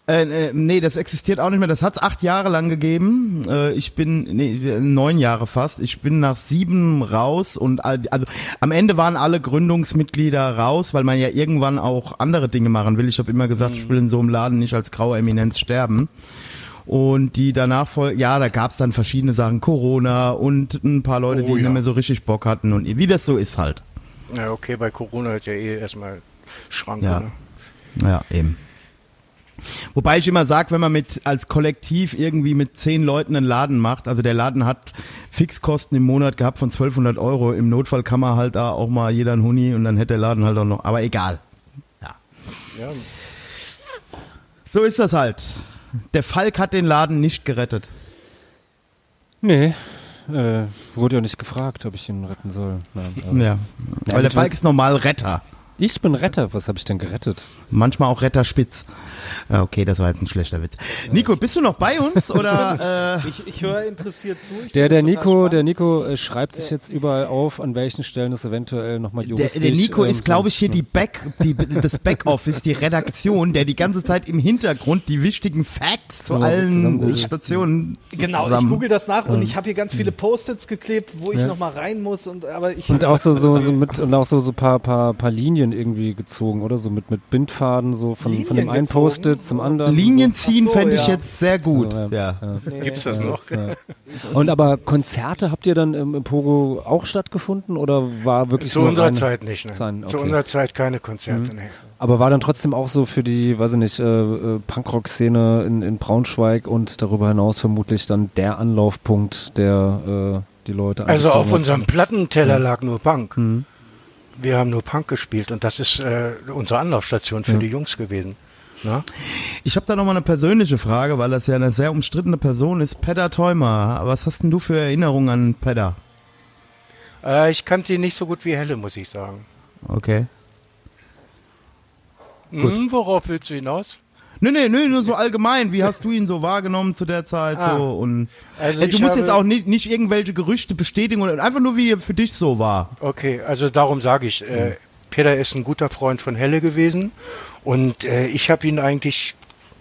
Äh, äh, nee, das existiert auch nicht mehr. Das hat's acht Jahre lang gegeben. Äh, ich bin, nee, neun Jahre fast. Ich bin nach sieben raus und all- also am Ende waren alle Gründungsmitglieder raus, weil man ja irgendwann auch andere Dinge machen will. Ich habe immer gesagt, ich will in so einem Laden nicht als graue Eminenz sterben. Und die danach voll, ja, da gab's dann verschiedene Sachen, Corona und ein paar Leute, Oh, die ja. nicht mehr so richtig Bock hatten und wie das so ist halt. Ja, okay, bei Corona hat ja eh erstmal Schranke. Ja. Ne? Ja, eben. Wobei ich immer sag, wenn man mit als Kollektiv irgendwie mit zehn Leuten einen Laden macht, also der Laden hat Fixkosten im Monat gehabt von 1200 Euro, im Notfall kann man halt da auch mal jeder einen Huni und dann hätte der Laden halt auch noch, aber egal. Ja. Ja. So ist das halt. Der Falk hat den Laden nicht gerettet. Nee, äh, wurde ja nicht gefragt, ob ich ihn retten soll. Nein, aber- Ja. Weil der Falk ist normal Retter. Ich bin Retter. Was habe ich denn gerettet? Manchmal auch Retter Spitz. Ja, Okay, das war jetzt ein schlechter Witz. Nico, bist du noch bei uns oder? [LAUGHS] Äh, Ich, ich höre interessiert zu. Ich Der, der Nico, der Nico äh, schreibt sich jetzt überall auf, an welchen Stellen es eventuell nochmal Der, juristisch... der Nico ähm, ist, glaube ich, hier die Back, die, das Backoffice, die Redaktion, der die ganze Zeit im Hintergrund die wichtigen Facts zu allen Stationen Genau, ich zusammen- google das nach und ich habe hier ganz viele Post-its geklebt, wo ich Ja. noch mal rein muss und aber ich Und auch so, so, so mit und auch so so paar, paar, paar Linien irgendwie gezogen, oder? So mit, mit Bindfaden, so von, von dem Linien einen? Post-it zum anderen. Linien so. ziehen so, fände ich ja. jetzt sehr gut. So, ja. Gibt's das noch? Und aber Konzerte habt ihr dann im, im Pogo auch stattgefunden oder war wirklich Zu nur unserer rein- Zeit nicht. Ne? Sein, Zu okay. unserer Zeit keine Konzerte. Nee. Aber war dann trotzdem auch so für die, weiß ich nicht, äh, äh, Punkrock-Szene in, in Braunschweig und darüber hinaus vermutlich dann der Anlaufpunkt, der äh, die Leute Also auf hat? unserem Plattenteller lag nur Punk. Mhm. Wir haben nur Punk gespielt und das ist äh, unsere Anlaufstation für Ja. die Jungs gewesen. Na? Ich habe da noch mal eine persönliche Frage, weil das ja eine sehr umstrittene Person ist. Pedda Teumer, was hast denn du für Erinnerungen an Pedda? Äh, ich kannte ihn nicht so gut wie Helle, muss ich sagen. Okay. Hm, worauf willst du hinaus? Nee, nee, nee, nur so allgemein. Wie hast du ihn so wahrgenommen zu der Zeit Ah. so und Also Äh, du musst jetzt auch nicht, nicht irgendwelche Gerüchte bestätigen oder einfach nur wie er für dich so war. Okay, also darum sage ich, äh, Peter ist ein guter Freund von Helle gewesen und äh, ich habe ihn eigentlich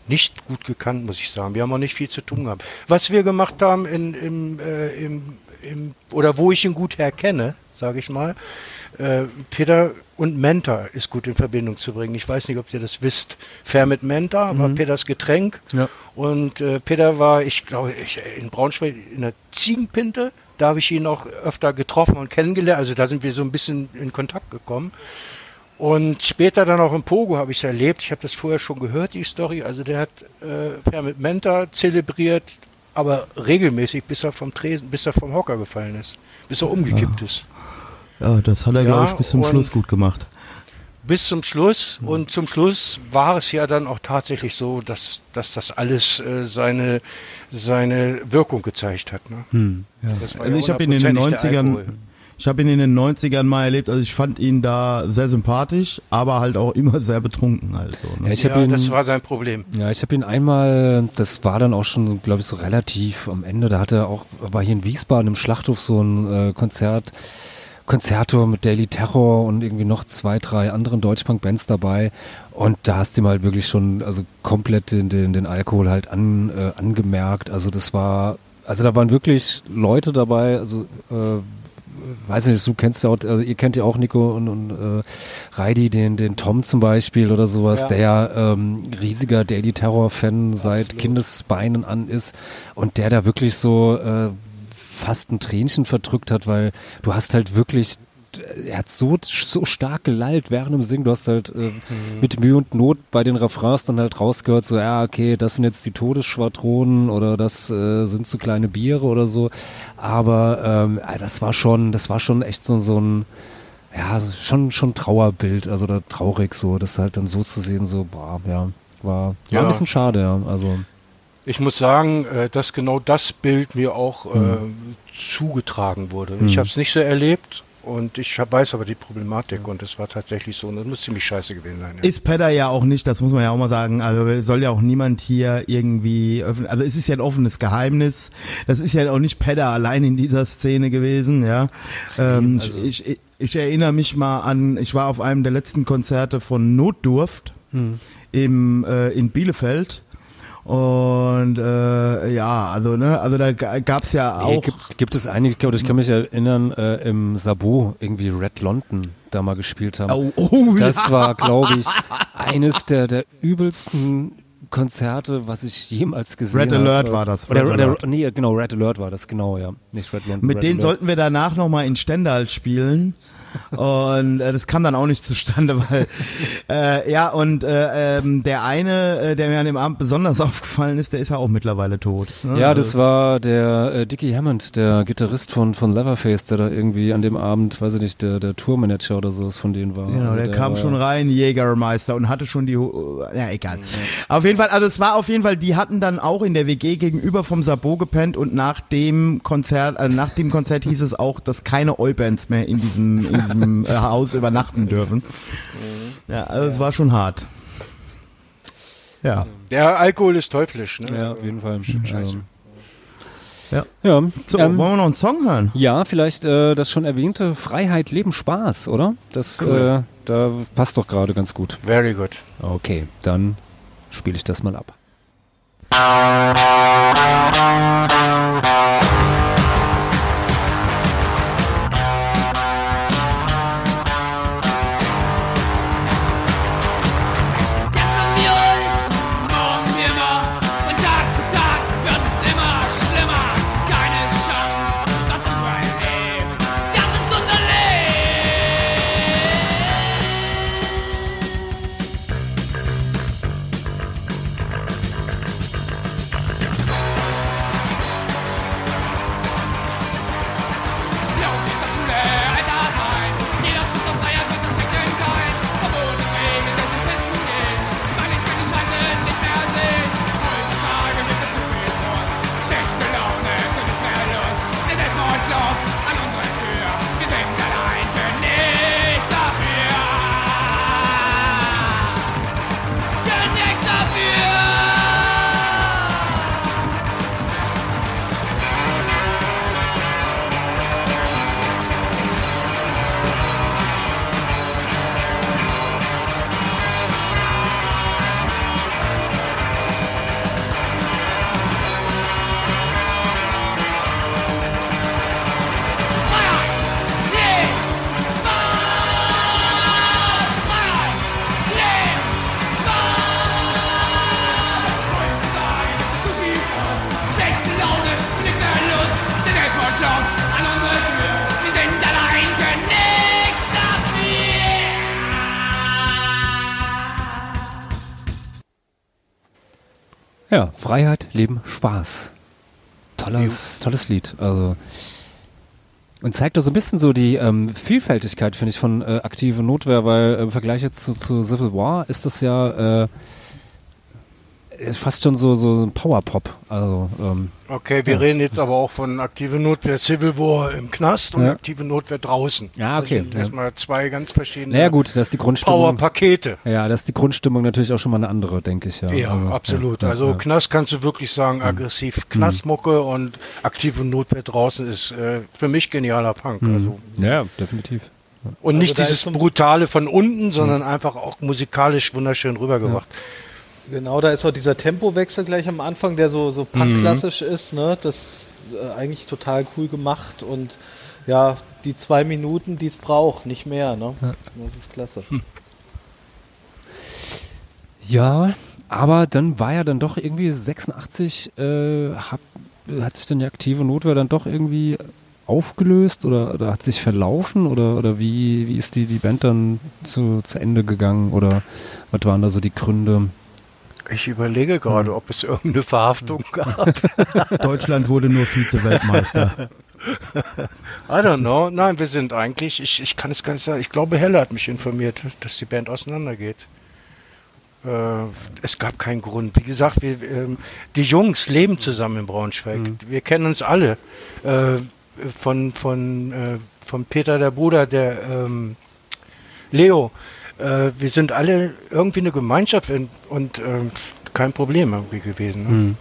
nicht gut gekannt, muss ich sagen. Wir haben auch nicht viel zu tun gehabt. Was wir gemacht haben in, im, äh, im, im, oder wo ich ihn gut herkenne, sage ich mal, äh, Peter und Menta ist gut in Verbindung zu bringen. Ich weiß nicht, ob ihr das wisst. Fair mit Menta war Peters Getränk. Ja. Und äh, Peter war, ich glaube, ich, in Braunschweig in der Ziegenpinte. Da habe ich ihn auch öfter getroffen und kennengelernt. Also da sind wir so ein bisschen in Kontakt gekommen. Und später dann auch im Pogo habe ich es erlebt. Ich habe das vorher schon gehört, die Story. Also der hat äh, Fair mit Menta zelebriert, aber regelmäßig, bis er vom Tresen, bis er vom Hocker gefallen ist, bis er umgekippt ist. Ja, das hat er, Ja, glaube ich, bis zum Schluss gut gemacht. bis zum Schluss. Und zum Schluss war es ja dann auch tatsächlich so, dass, dass das alles äh, seine, seine Wirkung gezeigt hat. Ne? Das war Also ja ich habe in den hundertprozentig der 90ern, Alkohol. Ich habe ihn in den 90ern mal erlebt, also ich fand ihn da sehr sympathisch, aber halt auch immer sehr betrunken halt so. Ja, Ne? ich Ja, ihn, das war sein Problem. Ja, ich habe ihn einmal, das war dann auch schon, glaube ich, so relativ am Ende, da hatte er auch, war hier in Wiesbaden im Schlachthof so ein äh, Konzert, Konzertor mit Daily Terror und irgendwie noch zwei, drei anderen Deutschpunk-Bands dabei und da hast du ihm halt wirklich schon, also komplett den, den, den Alkohol halt an, äh, angemerkt, also das war, also da waren wirklich Leute dabei, also äh, weiß nicht, du kennst ja auch, also ihr kennt ja auch Nico und, und äh, Reidi, den, den Tom zum Beispiel oder sowas, Ja. der ja ähm, riesiger Daily Terror-Fan seit Kindesbeinen an ist und der da wirklich so äh, fast ein Tränchen verdrückt hat, weil du hast halt wirklich er hat so, so stark gelallt während dem Singen. Du hast halt äh, mit Mühe und Not bei den Refrains dann halt rausgehört, so, ja, okay, das sind jetzt die Todesschwadronen oder das äh, sind so kleine Biere oder so. Aber ähm, das war schon, das war schon echt so, so ein, ja, schon, schon Trauerbild, also da traurig so, das halt dann so zu sehen, so, boah, ja, war, war Ja. ein bisschen schade, ja. Also, Ich muss sagen, äh, dass genau das Bild mir auch äh, zugetragen wurde. Ich habe es nicht so erlebt und ich weiß aber die Problematik und es war tatsächlich so. Und das muss ziemlich scheiße gewesen sein. Ja. Ist Pedder ja auch nicht, das muss man ja auch mal sagen. Also soll ja auch niemand hier irgendwie, öffnen- also es ist ja ein offenes Geheimnis. Das ist ja auch nicht Pedder allein in dieser Szene gewesen, ja. Ähm, ich, ich, ich erinnere mich mal an, ich war auf einem der letzten Konzerte von Notdurft im, äh, in Bielefeld. Und äh, ja, also ne, also da gab es ja Nee, auch. gibt, gibt es einige, oder ich kann mich erinnern, äh, im Sabo irgendwie Red London da mal gespielt haben. Oh, oh das ja. war, glaube ich, eines der, der übelsten Konzerte, was ich jemals gesehen Red habe. Alert war das, Red oder, Alert. nee, genau, Red Alert war das, genau, ja. Nicht Red London. Mit Red denen Alert. sollten wir danach nochmal in Stendal spielen. Und äh, das kam dann auch nicht zustande, [LAUGHS] weil äh, ja und äh, ähm, der eine, äh, der mir an dem Abend besonders [LAUGHS] aufgefallen ist, der ist ja auch mittlerweile tot. Ne? Ja, Also- das war der äh, Dickie Hammond, der Gitarrist von, von Leatherface, der da irgendwie an dem Abend, weiß ich nicht, der, der Tourmanager oder sowas von denen war. Genau, Also der, kam war- schon rein, Jägermeister, und hatte schon die, ja egal. Auf jeden Fall, also es war auf jeden Fall, die hatten dann auch in der WG gegenüber vom Sabo gepennt und nach dem Konzert, also nach dem Konzert hieß es auch, dass keine Oi-Bands mehr in diesem, in diesem äh, Haus übernachten dürfen. Ja, also es war schon hart. Ja. Der Alkohol ist teuflisch. Ne? Ja, auf jeden Fall. Scheiße. Ja. Ja, So, ähm, wollen wir noch einen Song hören? Ja, vielleicht äh, das schon erwähnte Freiheit, Leben, Spaß, oder? Das äh, da passt doch gerade ganz gut. Very good. Okay, dann spiele ich das mal ab. Jetzt Leben, Spaß. Tolles, tolles Lied. Also und zeigt auch so ein bisschen so die ähm, Vielfältigkeit, finde ich, von äh, aktive Notwehr, weil äh, im Vergleich jetzt zu, zu Civil War ist das ja äh, ist fast schon so so ein Powerpop. Also ähm, Okay, wir reden jetzt aber auch von aktive Notwehr Civil War im Knast und Ja. aktive Notwehr draußen. Ja, okay, Das sind ja. erstmal zwei ganz verschiedene naja gut, das ist die Grundstimmung. Powerpakete. Ja, das ist die Grundstimmung natürlich auch schon mal eine andere, denke ich. Ja, Ja, also, absolut. ja, also ja. Knast kannst du wirklich sagen, aggressiv Knastmucke und aktive Notwehr draußen ist äh, für mich genialer Punk. Also, ja, definitiv. und nicht da dieses Brutale von unten, sondern einfach auch musikalisch wunderschön rübergebracht. Genau, da ist auch dieser Tempowechsel gleich am Anfang, der so, so punk-klassisch ist, ne? Das äh, eigentlich total cool gemacht und ja, die zwei Minuten, die es braucht, nicht mehr, ne? Das ist klasse. Ja, aber dann war ja dann doch irgendwie 86, äh, hab, hat sich dann die aktive Notwehr dann doch irgendwie aufgelöst oder, oder hat sich verlaufen oder, oder wie, wie ist die, die Band dann zu, zu Ende gegangen oder was waren da so die Gründe? Ich überlege gerade, ob es irgendeine Verhaftung gab. [LAUGHS] Deutschland wurde nur Vize-Weltmeister. I don't know. Nein, wir sind eigentlich, ich, ich kann es gar nicht sagen. Ich glaube, Helle hat mich informiert, dass die Band auseinandergeht. Äh, es gab keinen Grund. Wie gesagt, wir, ähm, die Jungs leben zusammen in Braunschweig. Wir kennen uns alle. Äh, von, von, äh, von Peter, der Bruder, der ähm, Leo. Äh, wir sind alle irgendwie eine Gemeinschaft und, und ähm, kein Problem irgendwie gewesen. Ne?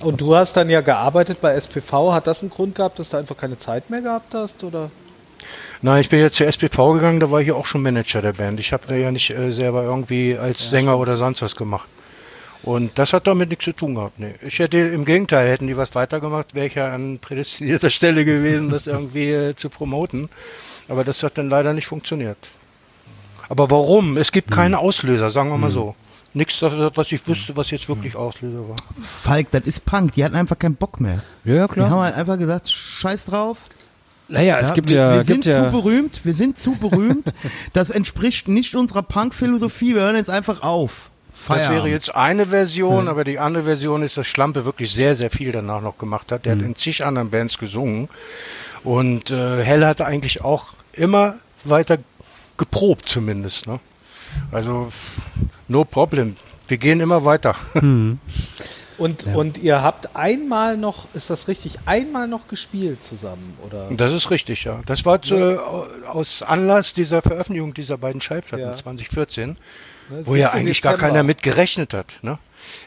Und du hast dann ja gearbeitet bei SPV. Hat das einen Grund gehabt, dass du einfach keine Zeit mehr gehabt hast? Oder? Nein, ich bin jetzt zur SPV gegangen, da war ich ja auch schon Manager der Band. Ich habe da ja nicht äh, selber irgendwie als Sänger oder sonst was gemacht. Und das hat damit nichts zu tun gehabt. Nee. Ich hätte im Gegenteil, hätten die was weitergemacht, wäre ich ja an prädestinierter [LAUGHS] Stelle gewesen, das irgendwie äh, zu promoten. Aber das hat dann leider nicht funktioniert. Aber warum? Es gibt keine Auslöser, sagen wir mal so. Nichts, das- was ich wüsste, was jetzt wirklich Auslöser war. Falk, das ist Punk. Die hatten einfach keinen Bock mehr. Ja, Die haben halt einfach gesagt, scheiß drauf. Naja, es gibt wir, ja, wir gibt sind ja, zu berühmt, wir sind zu berühmt. [LAUGHS] Das entspricht nicht unserer Punk-Philosophie. Wir hören jetzt einfach auf. Das Feierabend. wäre jetzt eine Version, aber die andere Version ist, dass Schlampe wirklich sehr, sehr viel danach noch gemacht hat. Der hat in zig anderen Bands gesungen. Und äh, Hell hatte eigentlich auch immer weiter geprobt zumindest. Ne? Also no problem. Wir gehen immer weiter. Und, und ihr habt einmal noch, ist das richtig, einmal noch gespielt zusammen? Oder? Das ist richtig, ja. Das war zu, aus Anlass dieser Veröffentlichung dieser beiden Schallplatten Ja. 2014, Ne, wo ja 7. eigentlich gar Dezember. keiner mit gerechnet hat. Ne?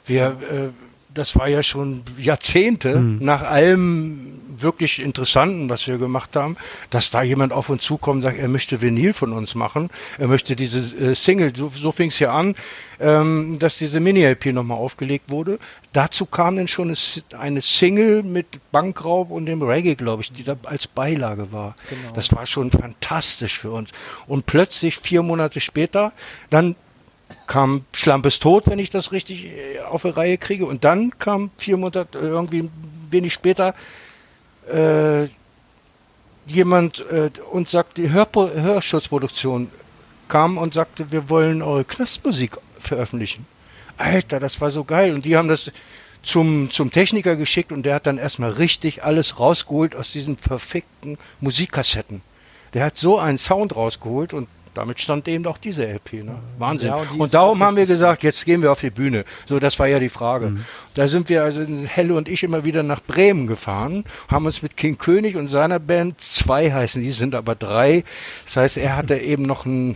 Wir, äh, das war ja schon Jahrzehnte nach allem wirklich Interessanten, was wir gemacht haben, dass da jemand auf uns zukommt und sagt, er möchte Vinyl von uns machen, er möchte diese äh, Single, so, so fing es ja an, ähm, dass diese Mini-LP nochmal aufgelegt wurde. Dazu kam dann schon eine Single mit Bankraub und dem Reggae, glaube ich, die da als Beilage war. Das war schon fantastisch für uns. Und plötzlich, vier Monate später, dann kam Schlampes Tod, wenn ich das richtig äh, auf die Reihe kriege. Und dann kam vier Monate, äh, irgendwie ein wenig später, äh, jemand äh, und sagte, die Hörpo Hörschutzproduktion kam und sagte, wir wollen eure Knastmusik veröffentlichen. Alter, das war so geil. Und die haben das zum, zum Techniker geschickt und der hat dann erstmal richtig alles rausgeholt aus diesen verfickten Musikkassetten. Der hat so einen Sound rausgeholt und damit stand eben auch diese LP. Ne? Wahnsinn. Ja, und und darum haben wir gesagt, jetzt gehen wir auf die Bühne. So, das war ja die Frage. Da sind wir also Helle und ich immer wieder nach Bremen gefahren, haben uns mit King König und seiner Band zwei heißen, die sind aber drei. Das heißt, er hatte eben noch einen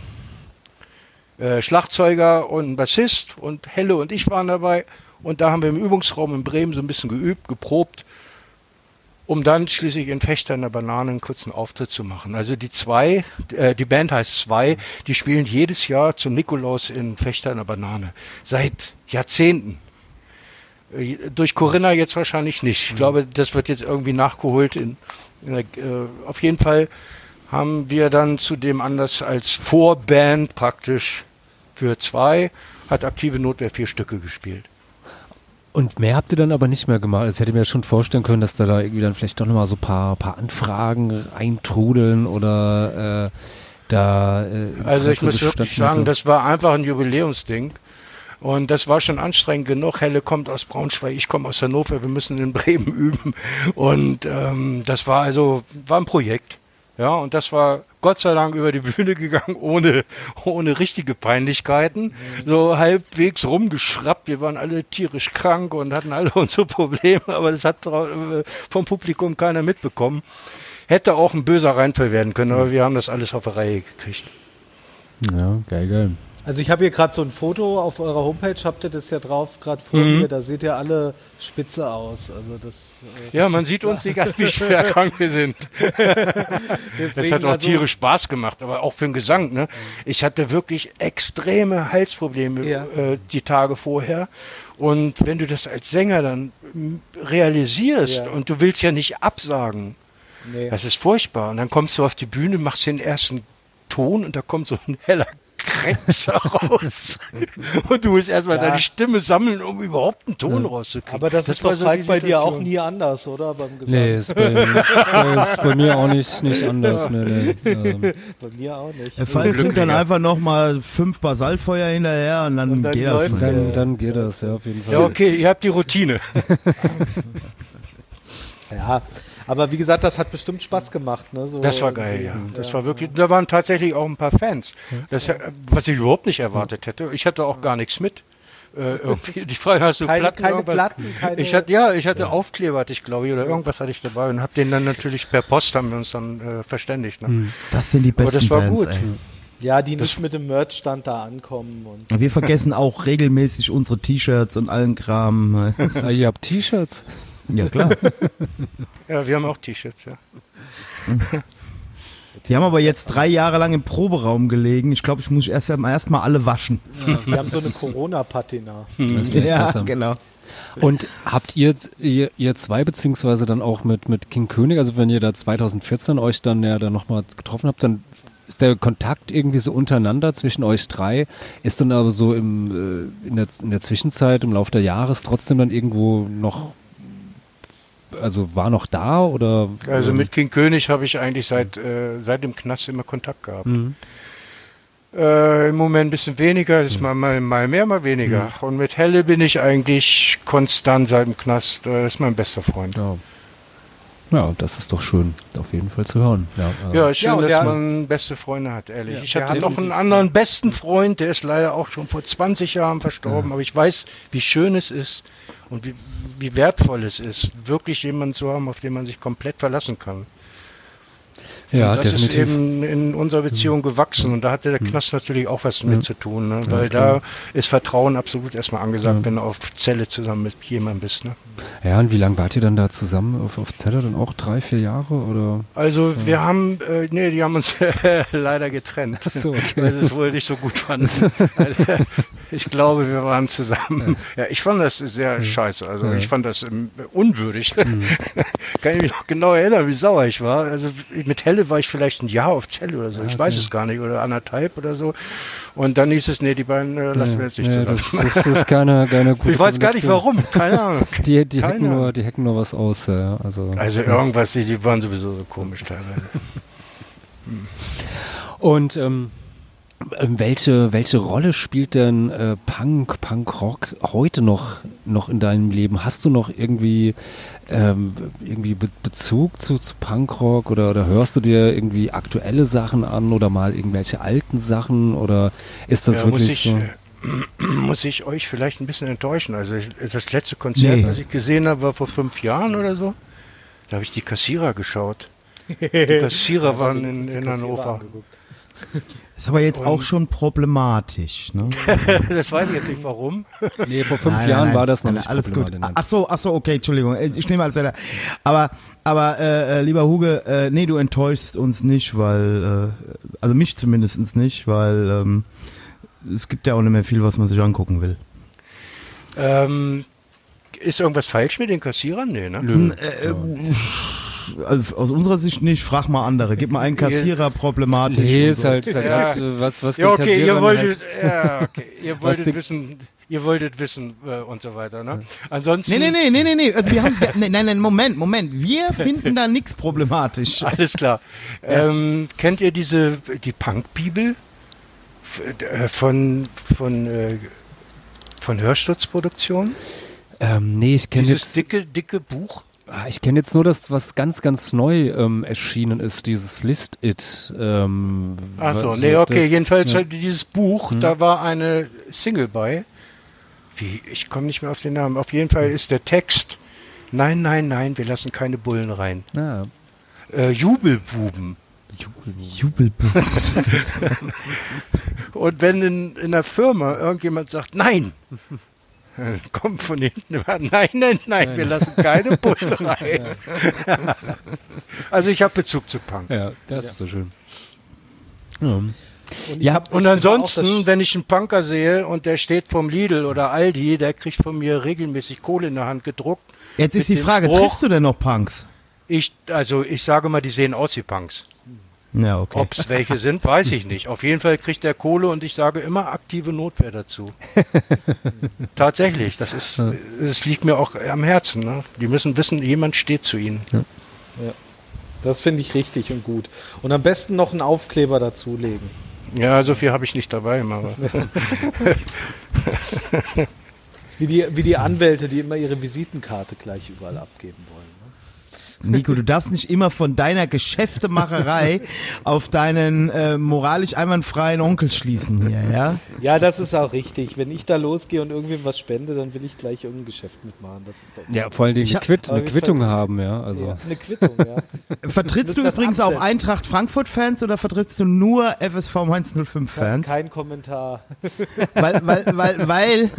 äh, Schlagzeuger und einen Bassist und Helle und ich waren dabei. Und da haben wir im Übungsraum in Bremen so ein bisschen geübt, geprobt, um dann schließlich in Fechter in der Banane einen kurzen Auftritt zu machen. Also die zwei, äh, die Band heißt zwei, die spielen jedes Jahr zum Nikolaus in Fechter in der Banane. Seit Jahrzehnten. Äh, Durch Corinna jetzt wahrscheinlich nicht. Ich glaube, das wird jetzt irgendwie nachgeholt. In, in der, äh, auf jeden Fall haben wir dann zudem anders als Vorband praktisch für zwei, hat aktive Notwehr vier Stücke gespielt. Und mehr habt ihr dann aber nicht mehr gemacht. Also ich hätte mir schon vorstellen können, dass da, da irgendwie dann vielleicht doch nochmal so ein paar, paar Anfragen eintrudeln oder äh, da äh, Also ich muss wirklich sagen, hätte. das war einfach ein Jubiläumsding. Und das war schon anstrengend genug. Helle kommt aus Braunschweig, ich komme aus Hannover, wir müssen in Bremen [LAUGHS] üben. Und ähm, das war also, war ein Projekt. Ja, und das war Gott sei Dank über die Bühne gegangen, ohne, ohne richtige Peinlichkeiten. So halbwegs rumgeschraubt. Wir waren alle tierisch krank und hatten alle [LAUGHS] unsere Probleme, aber das hat äh, vom Publikum keiner mitbekommen. Hätte auch ein böser Reinfall werden können, aber wir haben das alles auf die Reihe gekriegt. Ja, geil, geil. Also ich habe hier gerade so ein Foto auf eurer Homepage, habt ihr das ja drauf, gerade vor Mhm. mir, da seht ihr alle spitze aus. Also das äh, Ja, man sieht uns nicht an, wie schwer [LAUGHS] krank wir sind. [LAUGHS] Es deswegen hat auch also- tierisch Spaß gemacht, aber auch für den Gesang. Ne? Ich hatte wirklich extreme Halsprobleme Ja. äh, die Tage vorher. Und wenn du das als Sänger dann realisierst Ja. und du willst ja nicht absagen, Nee. das ist furchtbar. Und dann kommst du auf die Bühne, machst den ersten Ton und da kommt so ein heller Kränzer [LAUGHS] raus. Und du musst erstmal Ja. deine Stimme sammeln, um überhaupt einen Ton rauszukriegen. Aber das, ist war doch so die bei dir auch nie anders, oder? Beim Gesang. Nee, ist bei, ist bei mir auch nicht, nicht anders. Nee, nee. Ähm, Bei mir auch nicht. Der Fall trinkt dann einfach nochmal fünf Basaltfeuer hinterher und dann, Und dann geht das dann, dann geht das, ja, auf jeden Fall. Ja, okay, ihr habt die Routine. [LAUGHS] Ja, aber wie gesagt, das hat bestimmt Spaß gemacht. Ne? So Das war geil, ja. Das war wirklich, da waren tatsächlich auch ein paar Fans. Das, äh, was ich überhaupt nicht erwartet hätte. Ich hatte auch gar nichts mit. Äh, [LAUGHS] irgendwie die Frage hast du Keine- Platten, keine irgendwas? Platten, keine- ich hatte ja ich hatte Aufkleber hatte ich glaube ich oder irgendwas hatte ich dabei und habe den dann natürlich per Post haben wir uns dann äh, verständigt ne? Das sind die aber besten das war Bands, gut ey. Ja, die nicht mit dem Merchstand da ankommen. Und Wir vergessen auch regelmäßig unsere T-Shirts und allen Kram. [LAUGHS] Ah, ihr habt T-Shirts? [LAUGHS] Ja, klar. [LAUGHS] ja wir haben auch T-Shirts ja [LAUGHS] Die haben aber jetzt drei Jahre lang im Proberaum gelegen. Ich glaube, ich muss erst erst mal alle waschen. die [LAUGHS] haben so eine Corona-Patina. Ja, besser. genau. Und habt ihr, ihr, ihr zwei, beziehungsweise dann auch mit, mit King König, also wenn ihr da 2014 euch dann ja dann nochmal getroffen habt, dann ist der Kontakt irgendwie so untereinander zwischen euch drei, ist dann aber so im, äh, in, der, in der Zwischenzeit, im Laufe der Jahres trotzdem dann irgendwo noch, also war noch da oder? also ähm, mit King König habe ich eigentlich seit äh, seit dem Knast immer Kontakt gehabt Mhm. äh, im Moment ein bisschen weniger ist mal, mal mal mehr mal weniger und mit Helle bin ich eigentlich konstant seit dem Knast äh, ist mein bester Freund Ja. Ja, das ist doch schön, auf jeden Fall zu hören. Ja, äh, Ja, ist schön, Ja, dass man beste Freunde hat, ehrlich. Ja, ich hatte hat noch einen anderen besten Freund, der ist leider auch schon vor 20 Jahren verstorben, aber ich weiß, wie schön es ist und wie, wie wertvoll es ist, wirklich jemanden zu haben, auf den man sich komplett verlassen kann. Ja und das ist definitiv. eben in unserer Beziehung gewachsen und da hatte der Knast natürlich auch was mit zu tun, ne? weil da ist Vertrauen absolut erstmal angesagt, wenn du auf Zelle zusammen mit jemandem bist. Ne? Ja, und wie lange wart ihr dann da zusammen auf, auf Zelle? Dann auch drei, vier Jahre oder? Also wir haben, äh, nee, die haben uns [LAUGHS] leider getrennt, Ach so, okay. weil sie es wohl nicht so gut fanden. also, ich glaube, wir waren zusammen. Ja, ich fand das sehr scheiße. Also ich fand das ähm, unwürdig. [LAUGHS] Kann ich mich noch genau erinnern, wie sauer ich war. Also mit Helle war ich vielleicht ein Jahr auf Zelle oder so. Ich weiß es gar nicht. Oder anderthalb oder so. Und dann hieß es, nee, die beiden äh, lassen wir jetzt nicht Nee, zusammen. das, das ist keine, keine gute [LAUGHS] ich weiß gar nicht warum. Keine Ahnung. [LAUGHS] Die, die, Keine hacken nur, Ahnung. die hacken nur was aus, ja. Also, Also irgendwas, die, die waren sowieso so komisch teilweise. und ähm, welche, welche Rolle spielt denn äh, Punk, Punk-Rock heute noch, noch in deinem Leben? Hast du noch irgendwie, ähm, irgendwie Be Bezug zu, zu Punkrock oder, oder hörst du dir irgendwie aktuelle Sachen an oder mal irgendwelche alten Sachen oder ist das Ja, muss wirklich ich, so? äh, [CLEARS THROAT] muss ich euch vielleicht ein bisschen enttäuschen. Also das letzte Konzert, Nee. was ich gesehen habe, war vor fünf Jahren oder so. Da habe ich die Kassierer geschaut. [LAUGHS] Die Kassierer waren in, in Hannover. Ist aber jetzt auch schon problematisch. Ne? [LAUGHS] Das weiß ich jetzt nicht warum. Nee, vor fünf Nein, Jahren nein, nein. war das noch Nein, nicht Alles gut. Ach so, ach so, okay, Entschuldigung. Äh, Ich nehme alles weiter. Aber, aber äh, äh, lieber Huge, äh, nee, du enttäuschst uns nicht, weil, äh, also mich zumindest nicht, weil ähm, es gibt ja auch nicht mehr viel, was man sich angucken will. Ähm, ist irgendwas falsch mit den Kassierern? Nee, ne? Äh, also aus unserer Sicht nicht, frag mal andere. Gib mal einen Kassierer problematisch. Nee, und ist so. halt, ist halt Ja. das, äh, was, was Ja, okay, ihr Kassierern wolltet, halt, ja, okay, ihr wolltet wissen, ihr wolltet wissen äh, und so weiter, ne? Ansonsten. Nee, nee, nee, nee, nee, nee. Also wir haben, [LAUGHS] nee, nein, nein, Moment, Moment. Wir [LAUGHS] finden da nichts problematisch. Alles klar. Ähm, kennt ihr diese die Punk-Bibel äh, von von äh, von Hörsturzproduktion? ähm, nee, ich kenne Dieses jetzt, dicke dicke Buch. Ah, ich kenne jetzt nur das, was ganz, ganz neu ähm, erschienen ist, dieses List It. Ähm, Achso, nee, okay, das- jedenfalls ja. halt dieses Buch, da war eine Single bei. Wie, ich komme nicht mehr auf den Namen. Auf jeden Fall ist der Text Nein, nein, nein, wir lassen keine Bullen rein. Ja. Äh, Jubelbuben. Jubelbuch. [LAUGHS] Und wenn in, in der Firma irgendjemand sagt, nein, [LAUGHS] kommt von hinten immer, nein, nein, nein, wir lassen keine [LAUGHS] Bullen rein. also ich habe Bezug zu Punk. ja, das ist doch schön. Ja. Und Ja, Und ansonsten, wenn ich einen Punker sehe und der steht vom Lidl oder Aldi, der kriegt von mir regelmäßig Kohle in der Hand gedruckt. Jetzt ist die Frage, Spruch- triffst du denn noch Punks? Ich, also ich sage mal, die sehen aus wie Punks. Ja, okay. Ob es welche sind, weiß ich nicht. Auf jeden Fall kriegt er Kohle und ich sage immer aktive Notwehr dazu. [LAUGHS] Tatsächlich, das ist, es liegt mir auch am Herzen. Ne? Die müssen wissen, jemand steht zu ihnen. Das finde ich richtig und gut. Und am besten noch einen Aufkleber dazulegen. Ja, so viel habe ich nicht dabei, aber [LAUGHS] wie die, wie die Anwälte, die immer ihre Visitenkarte gleich überall abgeben wollen. Nico, du darfst nicht immer von deiner Geschäftemacherei [LAUGHS] auf deinen äh, moralisch einwandfreien Onkel schließen hier, ja? Ja, das ist auch richtig. Wenn ich da losgehe und irgendwem was spende, dann will ich gleich irgendein Geschäft mitmachen. Das ist doch Ja, vor allen Dingen eine, Quitt, eine Quittung haben, ja. Also. ja, eine Quittung, ja. [LAUGHS] Vertrittst du übrigens auch. Eintracht Frankfurt-Fans oder vertrittst du nur FSV Mainz 05-Fans? Kein Kommentar. [LAUGHS] Weil, weil, weil, weil,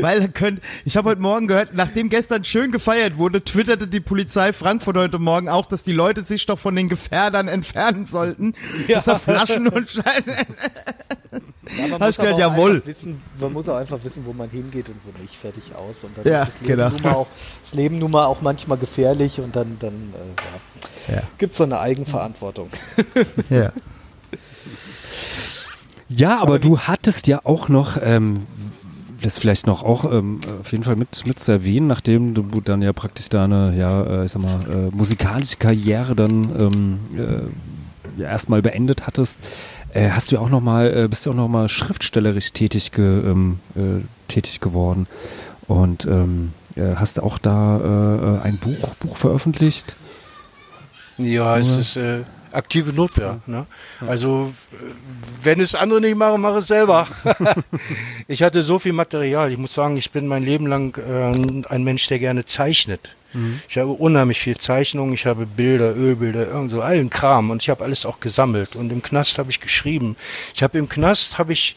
weil könnt, ich habe heute Morgen gehört, nachdem gestern schön gefeiert wurde, twitterte die Polizei Frankfurt heute Morgen auch, dass die Leute sich doch von den Gefährdern entfernen sollten. Dass da Flaschen und Scheiße. Ja, man, [LAUGHS] muss aber gehört, auch jawohl. einfach Wissen, man muss auch einfach wissen, wo man hingeht und wo nicht. Fertig aus. Und dann Ja, ist das Leben, genau. nun mal auch, das Leben nun mal auch manchmal gefährlich und dann, dann äh, ja. Ja. gibt es so eine Eigenverantwortung. Ja. [LAUGHS] Ja, aber du hattest ja auch noch, ähm, das vielleicht noch auch ähm, auf jeden Fall mit, mit zu erwähnen, nachdem du dann ja praktisch deine, ja, äh, ich sag mal, äh, musikalische Karriere dann ähm, äh, ja, erstmal beendet hattest, äh, hast du auch noch mal, äh, bist du auch noch mal schriftstellerisch tätig, ge, ähm, äh, tätig geworden? Und ähm, äh, hast auch da ein Buch, Buch veröffentlicht. Ja, es ist aktive Notwehr. Ne? Also, äh, wenn es andere nicht machen, mache es selber. [LAUGHS] ich hatte so viel Material. Ich muss sagen, ich bin mein Leben lang äh, ein Mensch, der gerne zeichnet. Ich habe unheimlich viel Zeichnung, ich habe Bilder, Ölbilder, irgend so allen Kram und ich habe alles auch gesammelt und im Knast habe ich geschrieben. Ich habe im Knast habe ich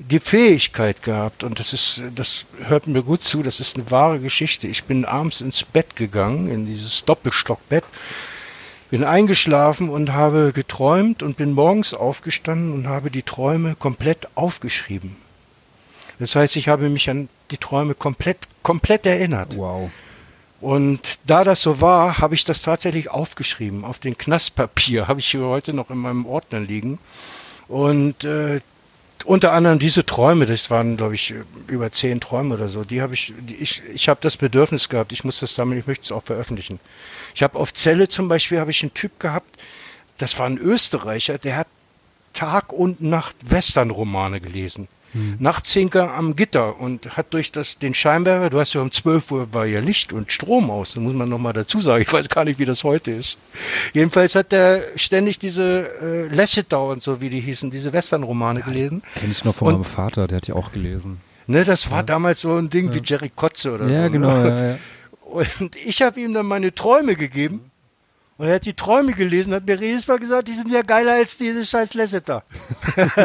die Fähigkeit gehabt und das ist, das hört mir gut zu, das ist eine wahre Geschichte. Ich bin abends ins Bett gegangen, in dieses Doppelstockbett, bin eingeschlafen und habe geträumt und bin morgens aufgestanden und habe die Träume komplett aufgeschrieben. Das heißt, ich habe mich an die Träume komplett, komplett erinnert. Wow. Und da das so war, habe ich das tatsächlich aufgeschrieben. Auf den Knastpapier [LAUGHS] habe ich hier heute noch in meinem Ordner liegen. Und äh, unter anderem diese Träume, das waren, glaube ich, über zehn Träume oder so, die habe ich, die, ich, ich habe das Bedürfnis gehabt, ich muss das sammeln, ich möchte es auch veröffentlichen. Ich habe auf Zelle zum Beispiel, habe ich einen Typ gehabt, das war ein Österreicher, der hat Tag und Nacht Westernromane gelesen. Nachts hing er am Gitter und hat durch das, den Scheinwerfer, du hast ja um 12 Uhr war ja Licht und Strom aus, das muss man nochmal dazu sagen, [LAUGHS] ich weiß gar nicht, wie das heute ist. Jedenfalls hat er ständig diese äh, Lasseter und so, wie die hießen, diese Westernromane gelesen. Kenne ich noch von Und- meinem Vater, der hat ja auch gelesen. Ne, das war damals so ein Ding wie Jerry Kotze oder so. Ja, ne? genau. Ja, ja. [LAUGHS] Und ich habe ihm dann meine Träume gegeben. Und er hat die Träume gelesen, hat mir jedes Mal gesagt, die sind ja geiler als diese scheiß Lasseter. [LAUGHS]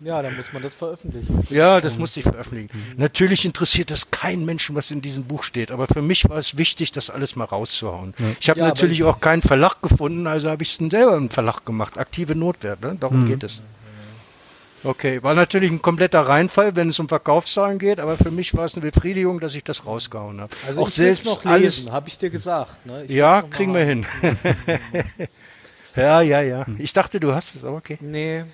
Ja, dann muss man das veröffentlichen. Ja, das musste ich veröffentlichen. Natürlich interessiert das keinen Menschen, was in diesem Buch steht, aber für mich war es wichtig, das alles mal rauszuhauen. Ich habe Ja, natürlich ich- auch keinen Verlag gefunden, also habe ich es selber im Verlag gemacht. Aktive Notwehr, ne? darum geht es. Okay, war natürlich ein kompletter Reinfall, wenn es um Verkaufszahlen geht, aber für mich war es eine Befriedigung, dass ich das rausgehauen habe. Also auch selbst noch alles. lesen, habe ich dir gesagt. Ne? Ich Ja, kriegen wir hin. [LAUGHS] ja, ja, ja. Ich dachte, du hast es, aber okay. Nee.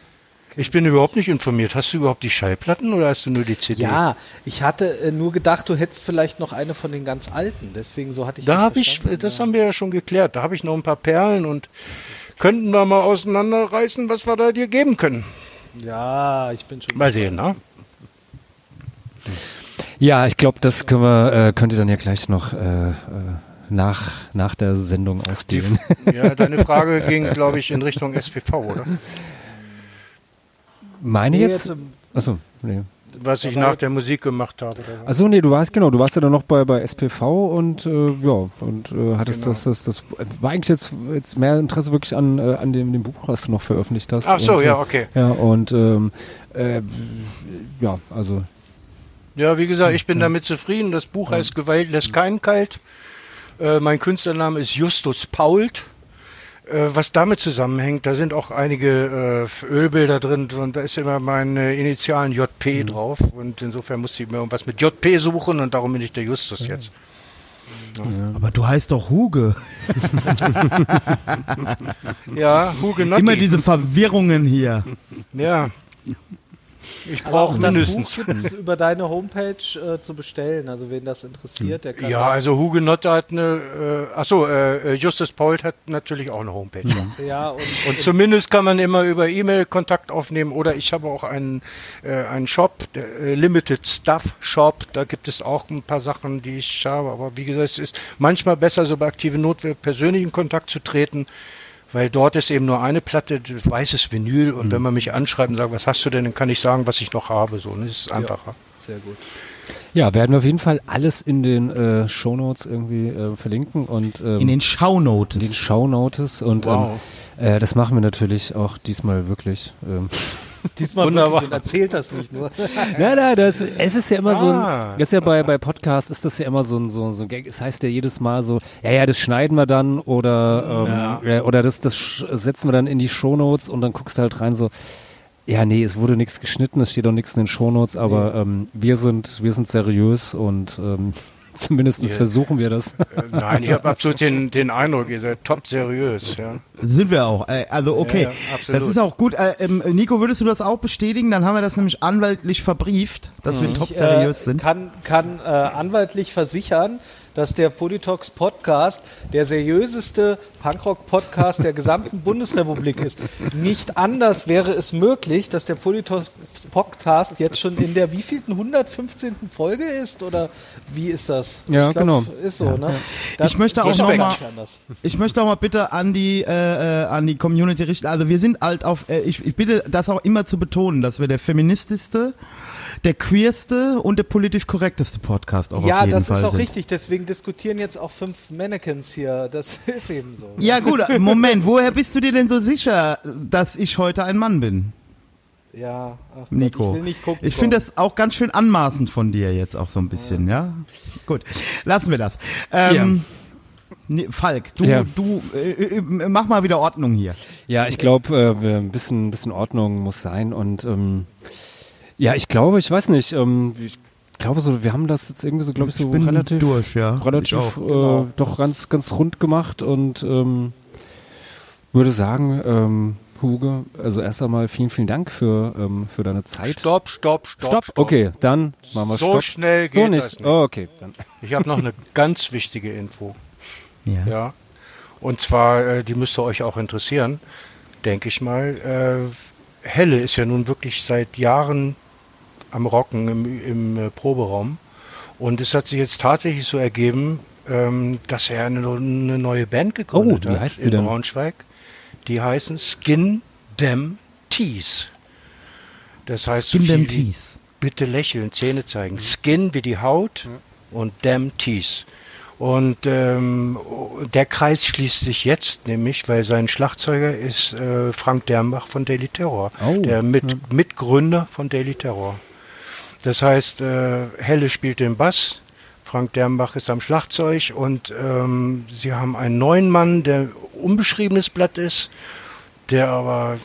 Ich bin überhaupt nicht informiert. Hast du überhaupt die Schallplatten oder hast du nur die CD? Ja, ich hatte äh, nur gedacht, du hättest vielleicht noch eine von den ganz alten. Deswegen so hatte ich Da habe ich, das ja. haben wir ja schon geklärt. Da habe ich noch ein paar Perlen und könnten wir mal auseinanderreißen, was wir da dir geben können. Ja, ich bin schon. Mal sehen, ne? Ja, ich glaube, das können wir, äh, könnt ihr dann ja gleich noch äh, äh, nach, nach der Sendung ausdehnen. ja, deine Frage [LAUGHS] ging, glaube ich, in Richtung SPV, oder? Meine Nee, jetzt? jetzt, ähm, Achso, nee. Was ich nach der Musik gemacht habe. Achso, nee, du warst genau, du warst ja dann noch bei, bei SPV und äh, ja, und äh, hattest Genau. das, das, das war eigentlich jetzt, jetzt mehr Interesse wirklich an, äh, an dem, dem Buch, was du noch veröffentlicht hast. Ach so, und, ja, äh, okay. Ja, und ähm, äh, ja, also Ja, wie gesagt, ich bin damit zufrieden. Das Buch heißt Gewalt lässt keinen kalt. Äh, mein Künstlername ist Justus Pault. Äh, was damit zusammenhängt, da sind auch einige äh, Ölbilder drin und da ist immer meine Initialen JP drauf und insofern musste ich mir irgendwas mit JP suchen und darum bin ich der Justus jetzt. Aber du heißt doch Huge. [LAUGHS] Ja, Hugenotti. Immer diese Verwirrungen hier. Ja. Ich brauche das mindestens. Buch gibt's über deine Homepage äh, zu bestellen. Also wen das interessiert, der kann Ja, das. also Hugenotte hat eine, äh, achso, äh, Justus Polt hat natürlich auch eine Homepage. ja, und, Und zumindest kann man immer über E-Mail Kontakt aufnehmen oder ich habe auch einen, äh, einen Shop, der äh, Limited Stuff Shop, da gibt es auch ein paar Sachen, die ich habe, aber wie gesagt, es ist manchmal besser, so bei aktive Notwehr persönlich in Kontakt zu treten, weil dort ist eben nur eine Platte, weißes Vinyl und wenn man mich anschreibt und sagt, was hast du denn, dann kann ich sagen, was ich noch habe, so, ne? das ist einfacher. sehr gut. Ja, werden wir auf jeden Fall alles in den äh, Shownotes irgendwie äh, verlinken und ähm, In den Shownotes. in den Shownotes und Wow. ähm, äh, das machen wir natürlich auch diesmal wirklich. Ähm. Diesmal Wunderbar. wirklich und erzählt das nicht nur. [LAUGHS] Nein, nein, das, es ist ja immer so Ah. ein, das ist ja bei, bei Podcasts ist das ja immer so ein, so, ein- so ein Gag. Es heißt ja jedes Mal so, ja, ja, das schneiden wir dann oder, ähm, ja. oder das, das setzen wir dann in die Shownotes und dann guckst du halt rein so, ja, nee, es wurde nichts geschnitten, es steht auch nichts in den Shownotes, aber ähm, wir sind, wir sind seriös und ähm, [LAUGHS] zumindest Ja. versuchen wir das. Äh, Nein, ich habe absolut den, den Eindruck, ihr seid top seriös, ja. Sind wir auch. Äh, Also okay, Ja, das ist auch gut. Äh, ähm, Nico, würdest du das auch bestätigen? Dann haben wir das nämlich anwaltlich verbrieft, dass wir top Ich, seriös äh, sind. Kann, kann äh, anwaltlich versichern, dass der Politox Podcast der seriöseste Punkrock-Podcast der gesamten [LAUGHS] Bundesrepublik ist. Nicht anders wäre es möglich, dass der Politox Podcast jetzt schon in der wievielten 115. Folge ist oder wie ist das? Ja, ich glaub, genau. Ist so, ne? Das Ich möchte auch noch mal-. Ich möchte auch mal bitte an die äh, äh, an die Community richten. Also wir sind halt auf. Äh, ich, ich bitte das auch immer zu betonen, dass wir der feministischste, der queerste und der politisch korrekteste Podcast auch Ja, auf jeden das Fall ist auch sind. richtig. Deswegen diskutieren jetzt auch fünf Mannequins hier. Das [LAUGHS] ist eben so. Ja gut, Moment, woher bist du dir denn so sicher, dass ich heute ein Mann bin, Ja, ach Gott, Nico? ich will nicht gucken. Ich finde das auch ganz schön anmaßend von dir jetzt auch so ein bisschen, ja? Gut, lassen wir das. Ähm, nee, Falk, du, Ja. du äh, äh, mach mal wieder Ordnung hier. Ja, ich glaube, äh, ein bisschen, bisschen Ordnung muss sein und ähm, ja, ich glaube, ich weiß nicht, ähm, ich glaube so, wir haben das jetzt irgendwie so, glaube ich, so Ich bin relativ, durch, ja. relativ Ich auch. äh, Genau. doch ganz, ganz rund gemacht und ähm, würde sagen, ähm, Huge, also erst einmal vielen, vielen Dank für, ähm, für deine Zeit. Stopp, stopp, stopp, Stopp. Okay, dann machen wir So Stopp. schnell so geht nicht. das nicht. Oh, okay, dann. Ich habe noch eine ganz wichtige Info. Ja. Ja. Und zwar, äh, die müsste euch auch interessieren, denke ich mal. Äh, Helle ist ja nun wirklich seit Jahren am Rocken im, im äh, Proberaum. Und es hat sich jetzt tatsächlich so ergeben, ähm, dass er eine, eine neue Band gegründet Oh, wie hat heißt sie in denn? Braunschweig. Die heißen Skin Dem Tees. Das heißt, Skin so wie- teeth. bitte lächeln, Zähne zeigen. Skin wie die Haut und Damn Teeth. Und ähm, der Kreis schließt sich jetzt nämlich, weil sein Schlagzeuger ist äh, Frank Dernbach von Daily Terror, Oh, der mit, Mitgründer von Daily Terror. Das heißt, äh, Helle spielt den Bass, Frank Dernbach ist am Schlagzeug und ähm, sie haben einen neuen Mann, der unbeschriebenes Blatt ist, der aber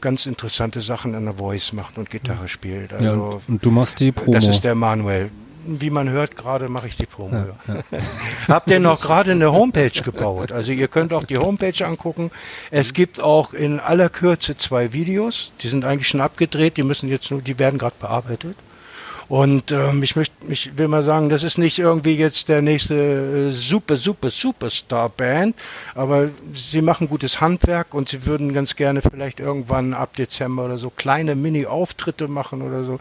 ganz interessante Sachen an der Voice macht und Gitarre spielt. Also, Ja, und, und du machst die Promo. das ist der Manuel. Wie man hört, gerade mache ich die Promo. [LAUGHS] Habt ihr noch gerade eine Homepage gebaut? Also ihr könnt auch die Homepage angucken. Es gibt auch in aller Kürze zwei Videos. Die sind eigentlich schon abgedreht. Die müssen jetzt nur, die werden gerade bearbeitet. Und ähm, ich möchte, ich will mal sagen, das ist nicht irgendwie jetzt der nächste äh, super, super, Superstar-Band, aber sie machen gutes Handwerk und sie würden ganz gerne vielleicht irgendwann ab Dezember oder so kleine Mini-Auftritte machen oder so.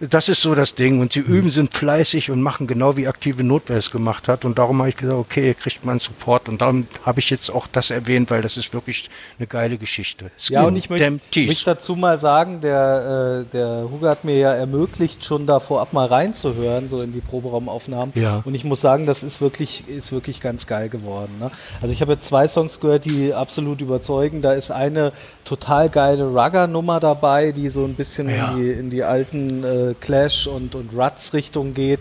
Das ist so das Ding. Und sie üben, sind fleißig und machen genau wie aktive Notwehr es gemacht hat. Und darum habe ich gesagt, okay, ihr kriegt mal einen Support. Und darum habe ich jetzt auch das erwähnt, weil das ist wirklich eine geile Geschichte. Ja, und ich Skin möchte, möchte dazu mal sagen, der, äh, der Hugo hat mir ja ermöglicht, schon da vorab mal reinzuhören, so in die Proberaumaufnahmen. Ja. Und ich muss sagen, das ist wirklich, ist wirklich ganz geil geworden. Ne? Also ich habe jetzt zwei Songs gehört, die absolut überzeugen. Da ist eine total geile Rugger-Nummer dabei, die so ein bisschen Ja. in, die, in die alten äh, Clash- und, und Ruts-Richtung geht,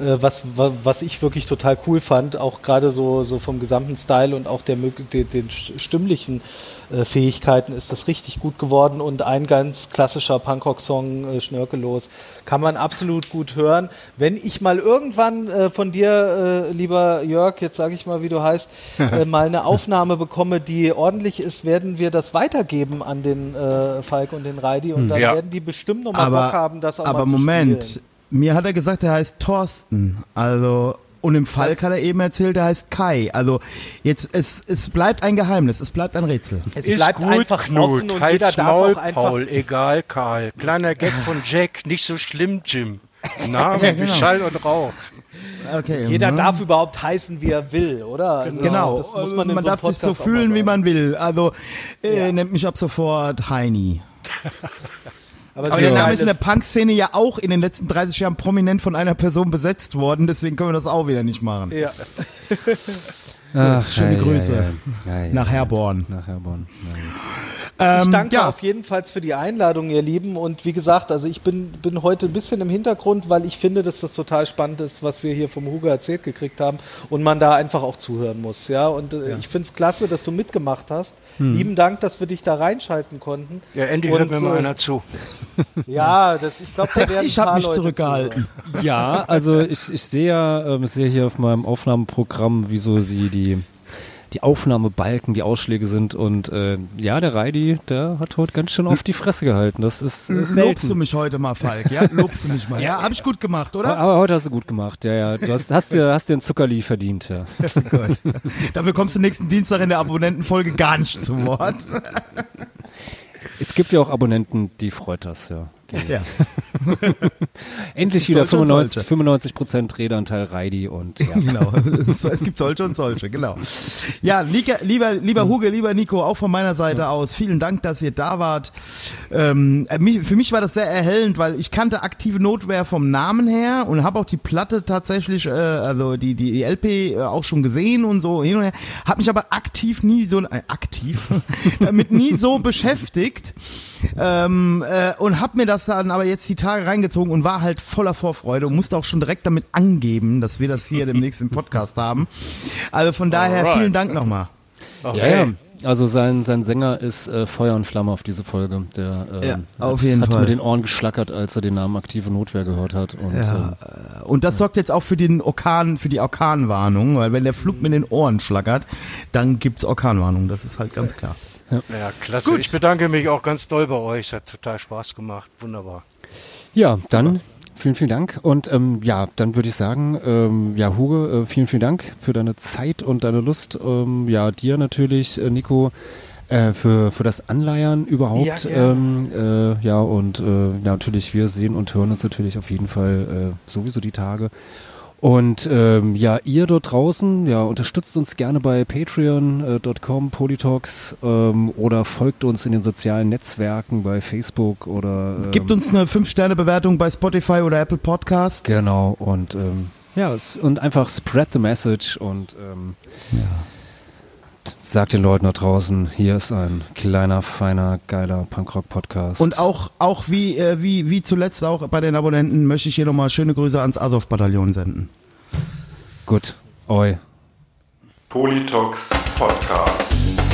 äh, was, wa- was ich wirklich total cool fand, auch gerade so, so vom gesamten Style und auch der, den, den stimmlichen Fähigkeiten ist das richtig gut geworden und ein ganz klassischer Punkrock-Song, äh, Schnörkellos, kann man absolut gut hören. Wenn ich mal irgendwann äh, von dir, äh, lieber Jörg, jetzt sage ich mal, wie du heißt, [LAUGHS] äh, mal eine Aufnahme bekomme, die ordentlich ist, werden wir das weitergeben an den äh, Falk und den Reidi und dann Ja. werden die bestimmt noch mal aber, Bock haben, das auch aber mal zu Moment, spielen. mir hat er gesagt, er heißt Thorsten. Also und im Falk hat er eben erzählt, er heißt Kai. Also jetzt es es bleibt ein Geheimnis, es bleibt ein Rätsel. Es Ist bleibt gut, einfach Knut. offen und Halt's jeder darf Maul, auch einfach Paul, egal, Karl. Kleiner Gag von Jack, nicht so schlimm, Jim. Name [LAUGHS] Ja, genau. wie Schall und Rauch. Okay. Jeder mhm. darf überhaupt heißen, wie er will, oder? Also Genau, Das muss man in man so darf sich so Podcast auch mal fühlen, wie man will. Also äh, Ja. nennt mich ab sofort Heini. [LAUGHS] Aber, Aber der Name geil ist in der Punk-Szene ja auch in den letzten 30 Jahren prominent von einer Person besetzt worden, deswegen können wir das auch wieder nicht machen. Ja. [LAUGHS] Ach, schöne ja, Grüße. Ja, ja. Ja, ja, Nach. Herborn. Nach Herborn. Ja, ja. Ich Ähm, danke ja. auf jeden Fall für die Einladung, ihr Lieben. Und wie gesagt, also ich bin, bin heute ein bisschen im Hintergrund, weil ich finde, dass das total spannend ist, was wir hier vom Hugo erzählt gekriegt haben und man da einfach auch zuhören muss. Ja, und äh, ich finde es klasse, dass du mitgemacht hast. Lieben Dank, dass wir dich da reinschalten konnten. Ja, endlich hört mir mal äh, einer zu. [LAUGHS] Ja, das, ich glaube, Selbst ich habe mich zurückgehalten. Ja, also ich, ich sehe ja, ähm, ich sehe hier auf meinem Aufnahmeprogramm, wie so die, die, die Aufnahmebalken, die Ausschläge sind und äh, ja, der Reidi, der hat heute ganz schön auf die Fresse gehalten. Das ist, ist Lobst du selten. mich heute mal, Falk? Ja, lobst du mich mal? Ja, habe ich gut gemacht, oder? Aber heute hast du gut gemacht, ja, ja. Du hast, hast dir, hast dir ein Zuckerli verdient, ja. [LAUGHS] Gut. Dafür kommst du nächsten Dienstag in der Abonnentenfolge gar nicht zu Wort. Es gibt ja auch Abonnenten, die freut das, ja. Ja. [LAUGHS] Endlich wieder solche und 95, solche. 95 Prozent Redeanteil Reidi und ja. [LAUGHS] Genau. Es gibt solche und solche, genau. Ja, lieber, lieber Huge, lieber Nico, auch von meiner Seite aus, vielen Dank, dass ihr da wart. Ähm, äh, für mich war das sehr erhellend, weil ich kannte aktive Notwehr vom Namen her und habe auch die Platte tatsächlich, äh, also die, die, die LP äh, auch schon gesehen und so hin und her, habe mich aber aktiv nie so, äh, aktiv, [LAUGHS] damit nie so beschäftigt. Ähm, äh, und hab mir das dann aber jetzt die Tage reingezogen und war halt voller Vorfreude und musste auch schon direkt damit angeben, dass wir das hier demnächst im Podcast haben. Also von daher Alright. vielen Dank nochmal. Ja, ja. Also sein, sein Sänger ist äh, Feuer und Flamme auf diese Folge. Der ähm, Ja, auf hat, jeden hat Fall. mit den Ohren geschlackert, als er den Namen aktive Notwehr gehört hat. Und, ähm, Und das sorgt jetzt auch für den Orkan, für die Orkanwarnung, weil wenn der Flug mit den Ohren schlackert, dann gibt's Orkanwarnung. Das ist halt ganz klar. Ja, klasse. Ich bedanke mich auch ganz doll bei euch. Es hat total Spaß gemacht. Wunderbar. Ja, dann vielen, vielen Dank. Und ähm, ja, dann würde ich sagen, ähm, ja, Hugo, äh, vielen, vielen Dank für deine Zeit und deine Lust. Ähm, ja, dir natürlich, äh, Nico, äh, für, für das Anleiern überhaupt. Ja, gerne. ähm, äh, ja, und äh, ja, natürlich, wir sehen und hören uns natürlich auf jeden Fall sowieso die Tage. Und ähm, ja, ihr dort draußen, ja, unterstützt uns gerne bei patreon.com, Polytalks ähm, oder folgt uns in den sozialen Netzwerken bei Facebook oder ähm, Gibt uns eine 5-Sterne-Bewertung bei Spotify oder Apple Podcast. Genau, und ähm, ja, und einfach spread the message und ähm, sagt den Leuten da draußen, hier ist ein kleiner, feiner, geiler Punkrock-Podcast. Und auch, auch wie, äh, wie, wie zuletzt auch bei den Abonnenten möchte ich hier nochmal schöne Grüße ans Azov-Bataillon senden. gut, oi. Politox Podcast. Politox Podcast.